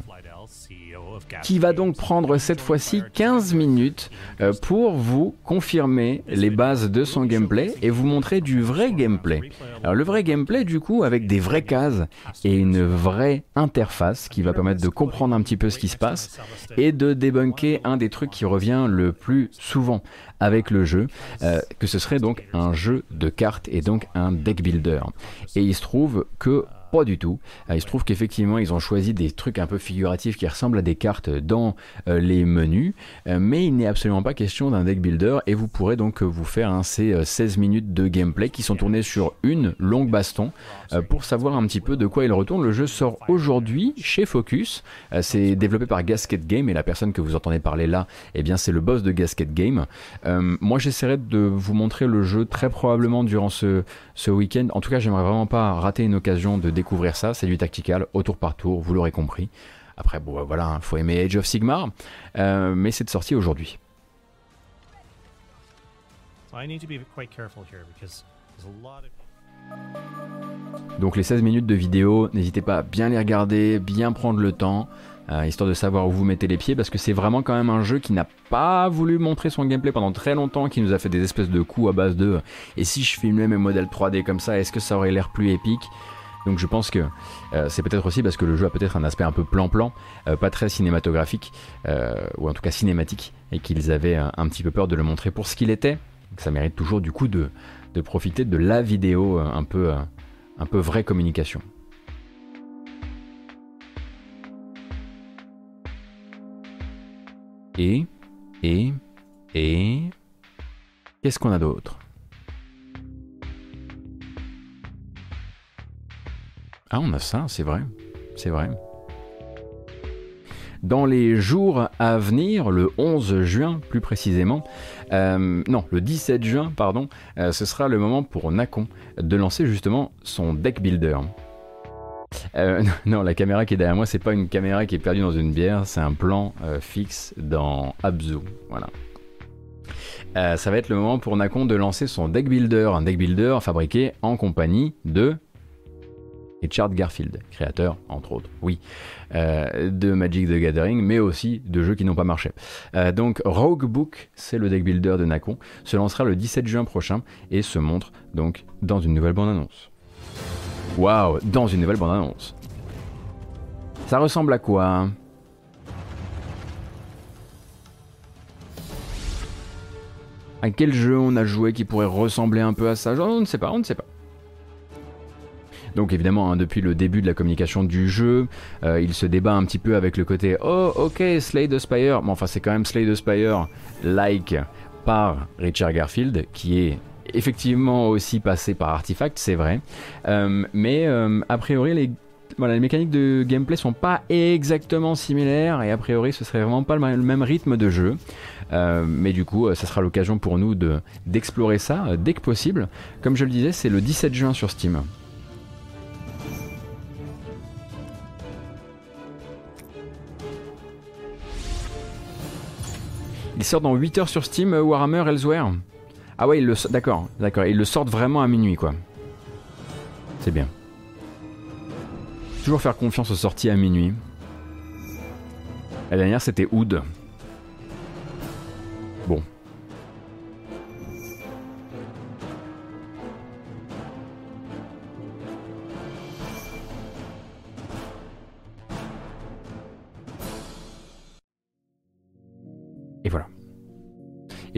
qui va donc prendre cette fois-ci 15 minutes euh, pour vous confirmer les bases de son gameplay et vous montrer du vrai gameplay. Alors le vrai gameplay du coup avec des vraies cases et une vraie interface qui va permettre de comprendre un petit peu ce qui se passe et de débunker un des trucs qui revient le plus souvent avec le jeu, euh, que ce serait donc un jeu de cartes et donc un deck builder. Et il se trouve que pas du tout. Euh, Il se trouve qu'effectivement, ils ont choisi des trucs un peu figuratifs qui ressemblent à des cartes dans euh, les menus, euh, mais il n'est absolument pas question d'un deck builder et vous pourrez donc vous faire ces euh, 16 minutes de gameplay qui sont tournées sur une longue baston pour savoir un petit peu de quoi il retourne. Le jeu sort aujourd'hui chez Focus. C'est développé par Gasket Game et la personne que vous entendez parler là, eh bien c'est le boss de Gasket Game. Moi j'essaierai de vous montrer le jeu très probablement durant ce, ce week-end. En tout cas, j'aimerais vraiment pas rater une occasion de découvrir ça. C'est du tactical, au tour par tour, vous l'aurez compris. Après, bon, voilà, hein, faut aimer Age of Sigmar, euh, mais c'est de sortie aujourd'hui. Donc les 16 minutes de vidéo, n'hésitez pas à bien les regarder, bien prendre le temps, euh, histoire de savoir où vous mettez les pieds, parce que c'est vraiment quand même un jeu qui n'a pas voulu montrer son gameplay pendant très longtemps, qui nous a fait des espèces de coups à base de et si je filmais mes modèles 3D comme ça, est-ce que ça aurait l'air plus épique? Donc je pense que euh, c'est peut-être aussi parce que le jeu a peut-être un aspect un peu plan-plan, euh, pas très cinématographique, euh, ou en tout cas cinématique, et qu'ils avaient un, petit peu peur de le montrer pour ce qu'il était. Ça mérite toujours du coup de, de profiter de la vidéo un peu, un peu vraie communication. Et, et, et, qu'est-ce qu'on a d'autre? Ah, on a ça, c'est vrai, c'est vrai. Dans les jours à venir, le 11 juin plus précisément, euh, non, le 17 juin, pardon, euh, ce sera le moment pour Nacon de lancer justement son deck builder. Euh, *laughs* non, la caméra qui est derrière moi, c'est pas une caméra qui est perdue dans une bière, c'est un plan fixe dans Abzu. Voilà. Ça va être le moment pour Nacon de lancer son deck builder, un deck builder fabriqué en compagnie de Richard Garfield, créateur, entre autres, oui, euh, de Magic the Gathering, mais aussi de jeux qui n'ont pas marché. Euh, donc Rogue Book, c'est le deck builder de Nacon, se lancera le 17 juin prochain et se montre donc dans une nouvelle bande-annonce. Waouh, dans une nouvelle bande-annonce. Ça ressemble à quoi hein? À quel jeu on a joué qui pourrait ressembler un peu à ça? On ne sait pas, on ne sait pas. Donc évidemment, hein, depuis le début de la communication du jeu, euh, il se débat un petit peu avec le côté Oh ok, Slay the Spire. Bon enfin c'est quand même Slay the Spire like par Richard Garfield, qui est effectivement aussi passé par Artifact, c'est vrai. Euh, mais euh, a priori les, mécaniques de gameplay sont pas exactement similaires et a priori ce serait vraiment pas le même- rythme de jeu. Mais du coup, ça sera l'occasion pour nous de d'explorer ça dès que possible. Comme je le disais, c'est le 17 juin sur Steam. Il sort dans 8 heures sur Steam, euh, Warhammer Elsewhere Ah ouais, il le d'accord, d'accord, ils le sortent vraiment à minuit quoi. C'est bien. Toujours faire confiance aux sorties à minuit. La dernière c'était Oud.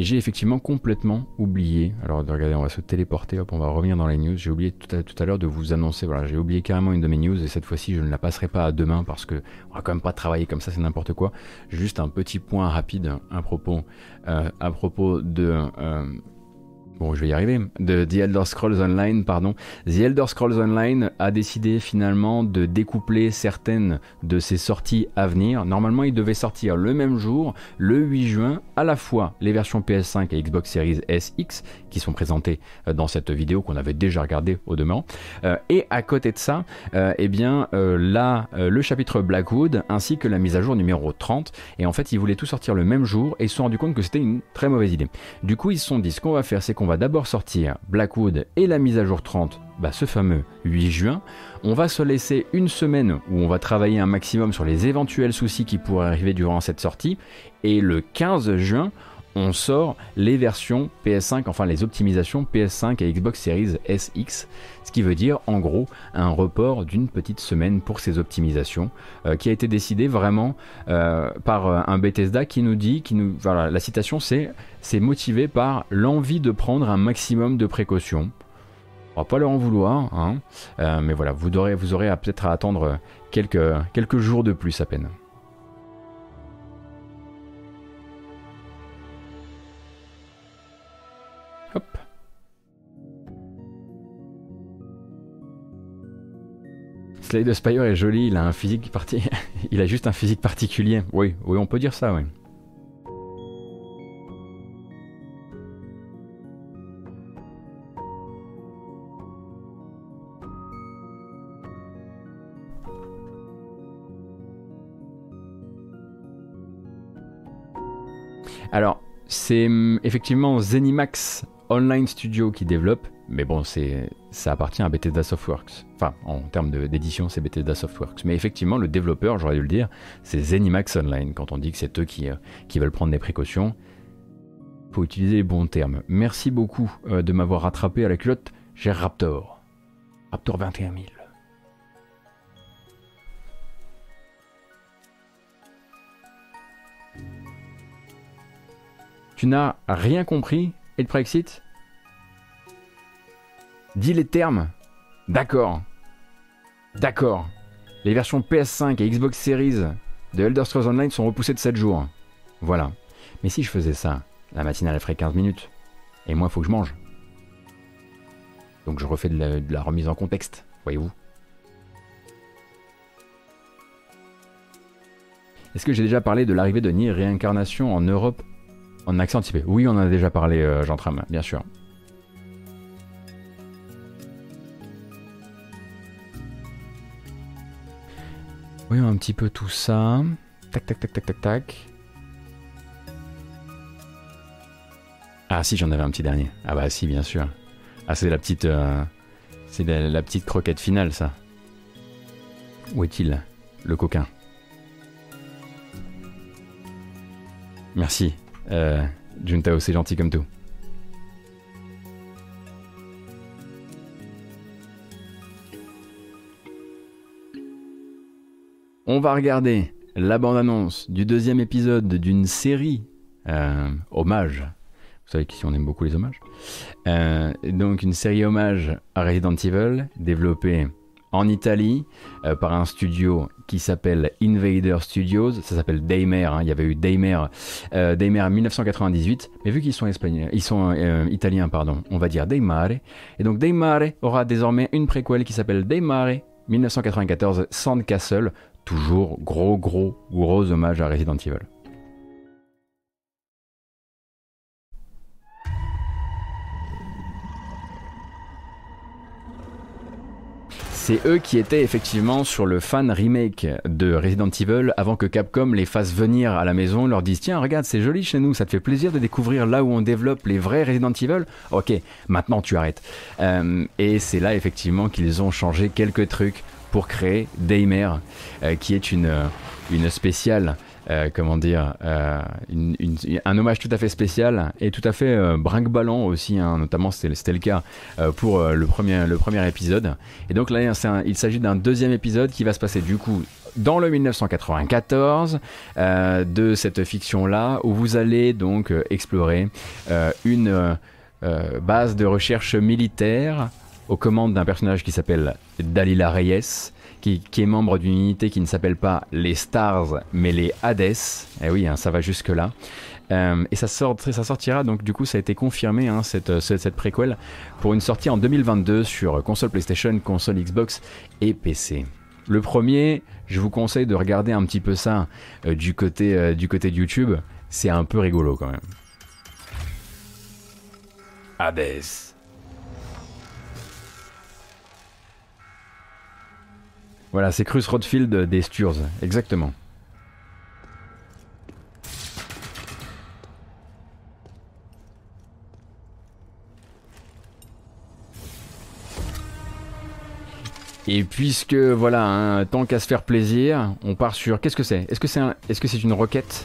Et j'ai effectivement complètement oublié. Alors regardez, on va se téléporter, hop, on va revenir dans les news. J'ai oublié tout à, l'heure de vous annoncer. Voilà, j'ai oublié carrément une de mes news et cette fois-ci je ne la passerai pas à demain parce que on va quand même pas travailler comme ça, c'est n'importe quoi. Juste un petit point rapide à propos, euh, de. euh, Bon, je vais y arriver. De The Elder Scrolls Online, pardon. The Elder Scrolls Online a décidé finalement de découpler certaines de ses sorties à venir. Normalement, il devait sortir le même jour, le 8 juin, à la fois les versions PS5 et Xbox Series SX, qui sont présentées euh, dans cette vidéo qu'on avait déjà regardée au demeurant. Euh, et à côté de ça, euh, eh bien, euh, là, le chapitre Blackwood, ainsi que la mise à jour numéro 30. Et en fait, ils voulaient tout sortir le même jour et se sont rendus compte que c'était une très mauvaise idée. Du coup, ils se sont dit, ce qu'on va faire, c'est qu'on va d'abord sortir Blackwood et la mise à jour 30, bah, ce fameux 8 juin. On va se laisser une semaine où on va travailler un maximum sur les éventuels soucis qui pourraient arriver durant cette sortie. Et le 15 juin, on sort les versions PS5, enfin les optimisations PS5 et Xbox Series SX, ce qui veut dire en gros un report d'une petite semaine pour ces optimisations, euh, qui a été décidé vraiment euh, par euh, un Bethesda qui nous dit, qui nous, voilà, la citation c'est, c'est motivé par l'envie de prendre un maximum de précautions. On va pas leur en vouloir, hein, mais voilà, vous aurez, vous aurez peut-être à attendre quelques jours de plus à peine. Slade Spire est joli, il a un physique parti... *laughs* il a juste un physique particulier. Oui, oui, on peut dire ça, oui. Alors, c'est hum, effectivement Zenimax Online Studio qui développe, mais bon, ça appartient à Bethesda Softworks. Enfin, en termes d'édition, c'est Bethesda Softworks. Mais effectivement, le développeur, j'aurais dû le dire, c'est Zenimax Online. Quand on dit que c'est eux qui, euh, veulent prendre des précautions, faut utiliser les bons termes. Merci beaucoup euh, de m'avoir rattrapé à la culotte, cher Raptor. Raptor 21 000. Tu n'as rien compris et le Brexit? Dis les termes. D'accord. D'accord. Les versions PS5 et Xbox Series de Elder Scrolls Online sont repoussées de 7 jours. Voilà. Mais si je faisais ça, la matinale elle ferait 15 minutes. Et moi, il faut que je mange. Donc je refais de la, remise en contexte, voyez-vous. Est-ce que j'ai déjà parlé de l'arrivée de Nier Réincarnation en Europe? En accent anticipé Oui, on en a déjà parlé, euh, Jean Tram, bien sûr. Voyons un petit peu tout ça. Tac, tac, tac, tac, tac, tac. Ah si, j'en avais un petit dernier. Ah bah si, bien sûr. Ah c'est la petite, euh, c'est la, petite croquette finale, ça. Où est-il, le coquin? Merci, euh, Juntao, c'est gentil comme tout. On va regarder la bande-annonce du deuxième épisode d'une série euh, hommage. Vous savez qu'ici on aime beaucoup les hommages. Euh, donc une série hommage à Resident Evil, développée en Italie euh, par un studio qui s'appelle Invader Studios. Ça s'appelle Daymare. hein. Il y avait eu Daymare, euh, Daymare 1998. Mais vu qu'ils sont espagnols, ils sont italiens, pardon, on va dire Daymare. Et donc Daymare aura désormais une préquelle qui s'appelle Daymare 1994 Sandcastle. Toujours gros, gros, gros hommage à Resident Evil. C'est eux qui étaient effectivement sur le fan remake de Resident Evil avant que Capcom les fasse venir à la maison, leur dise tiens regarde c'est joli chez nous, ça te fait plaisir de découvrir là où on développe les vrais Resident Evil. Ok, maintenant tu arrêtes. Euh, et c'est là effectivement qu'ils ont changé quelques trucs pour créer Daymare, euh, qui est une, euh, une spéciale. euh, comment dire, un hommage tout à fait spécial et tout à fait euh, brinque-ballant aussi, hein, notamment c'était le cas pour le, premier, le premier épisode. Et donc là, il s'agit d'un deuxième épisode qui va se passer du coup dans le 1994 euh, de cette fiction-là, où vous allez donc explorer une base de recherche militaire aux commandes d'un personnage qui s'appelle Dalila Reyes, qui, est membre d'une unité qui ne s'appelle pas les Stars, mais les Hades. Eh oui, hein, ça va jusque-là. Euh, et ça, sort, ça sortira, donc du coup ça a été confirmé, hein, cette, cette, cette préquel, pour une sortie en 2022 sur console PlayStation, console Xbox et PC. Le premier, je vous conseille de regarder un petit peu ça euh, du, côté, euh, du côté de YouTube, c'est un peu rigolo quand même. Hades. Voilà, c'est Cruz Rodfield des Sturs, exactement. Et puisque voilà, hein, tant qu'à se faire plaisir, on part sur qu'est-ce que c'est? Est-ce que c'est un... est-ce que c'est une roquette?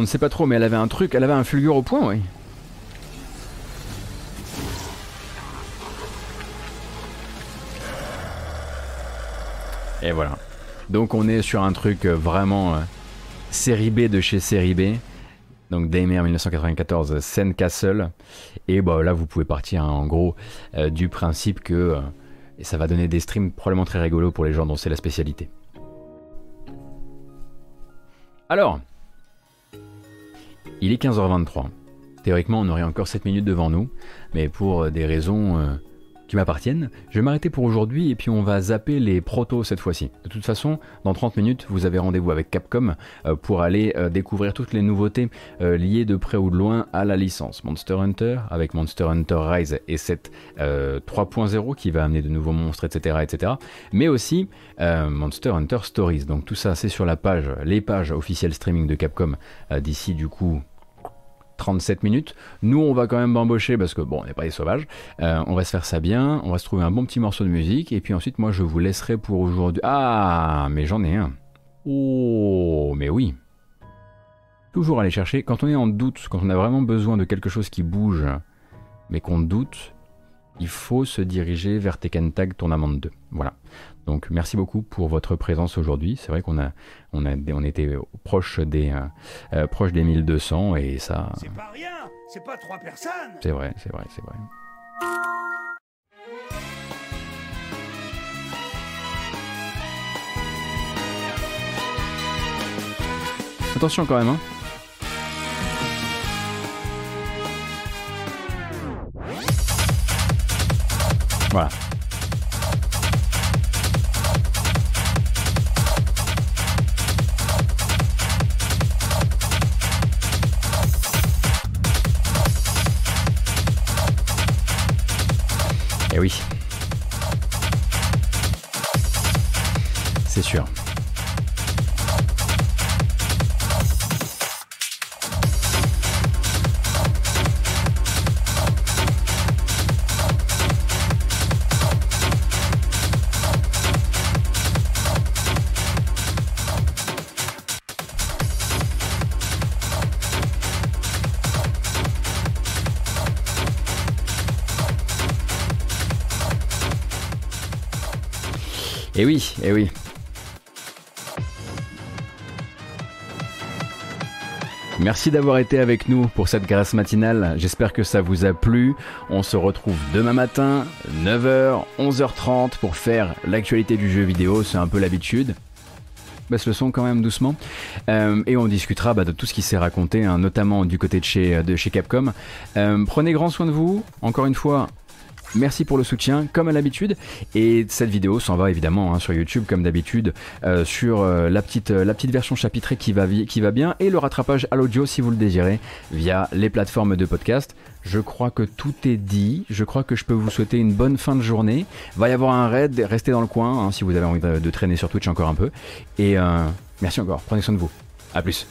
On ne sait pas trop, mais elle avait un truc, elle avait un fulgure au point, oui. Et voilà. Donc on est sur un truc euh, vraiment euh, série B de chez série B. Donc Daymare 1994, Sen Castle. Et bah, là vous pouvez partir hein, en gros euh, du principe que ça va donner des streams probablement très rigolos pour les gens dont c'est la spécialité. Alors, il est 15h23. Théoriquement, on aurait encore 7 minutes devant nous, mais pour euh, des raisons euh, qui m'appartiennent, je vais m'arrêter pour aujourd'hui et puis on va zapper les protos cette fois-ci. De toute façon, dans 30 minutes, vous avez rendez-vous avec Capcom euh, pour aller découvrir toutes les nouveautés liées de près ou de loin à la licence Monster Hunter, avec Monster Hunter Rise et cette euh, 3.0 qui va amener de nouveaux monstres, etc. etc. mais aussi Monster Hunter Stories. Donc tout ça, c'est sur la page, les pages officielles streaming de Capcom d'ici du coup 37 minutes. Nous, on va quand même embaucher parce que bon, on n'est pas des sauvages. Euh, on va se faire ça bien. On va se trouver un bon petit morceau de musique. Et puis ensuite, moi, je vous laisserai pour aujourd'hui. Ah, mais j'en ai un. Oh, mais oui. Toujours aller chercher. Quand on est en doute, quand on a vraiment besoin de quelque chose qui bouge, mais qu'on doute, il faut se diriger vers Tekken Tag Tournament 2. Voilà. Donc merci beaucoup pour votre présence aujourd'hui. C'est vrai qu'on a, on a, on était proche des, euh, euh, proche des 1200 et ça, C'est pas rien, c'est pas trois personnes. c'est vrai, c'est vrai, c'est vrai. Attention quand même, hein. Voilà. Eh oui. C'est sûr. Eh oui, eh oui. Merci d'avoir été avec nous pour cette grâce matinale. J'espère que ça vous a plu. On se retrouve demain matin, 9h, 11h30 pour faire l'actualité du jeu vidéo. C'est un peu l'habitude. Baisse le son quand même doucement. Euh, et on discutera bah, de tout ce qui s'est raconté, hein, notamment du côté de chez, de chez Capcom. Euh, prenez grand soin de vous. Encore une fois, Merci pour le soutien, comme à l'habitude. Et cette vidéo s'en va évidemment hein, sur YouTube, comme d'habitude, euh, sur euh, la, petite, euh, la petite version chapitrée qui va, bien et le rattrapage à l'audio si vous le désirez via les plateformes de podcast. Je crois que tout est dit. Je crois que je peux vous souhaiter une bonne fin de journée. Va y avoir un raid, restez dans le coin hein, si vous avez envie de, de traîner sur Twitch encore un peu. Et merci encore. Prenez soin de vous. À plus.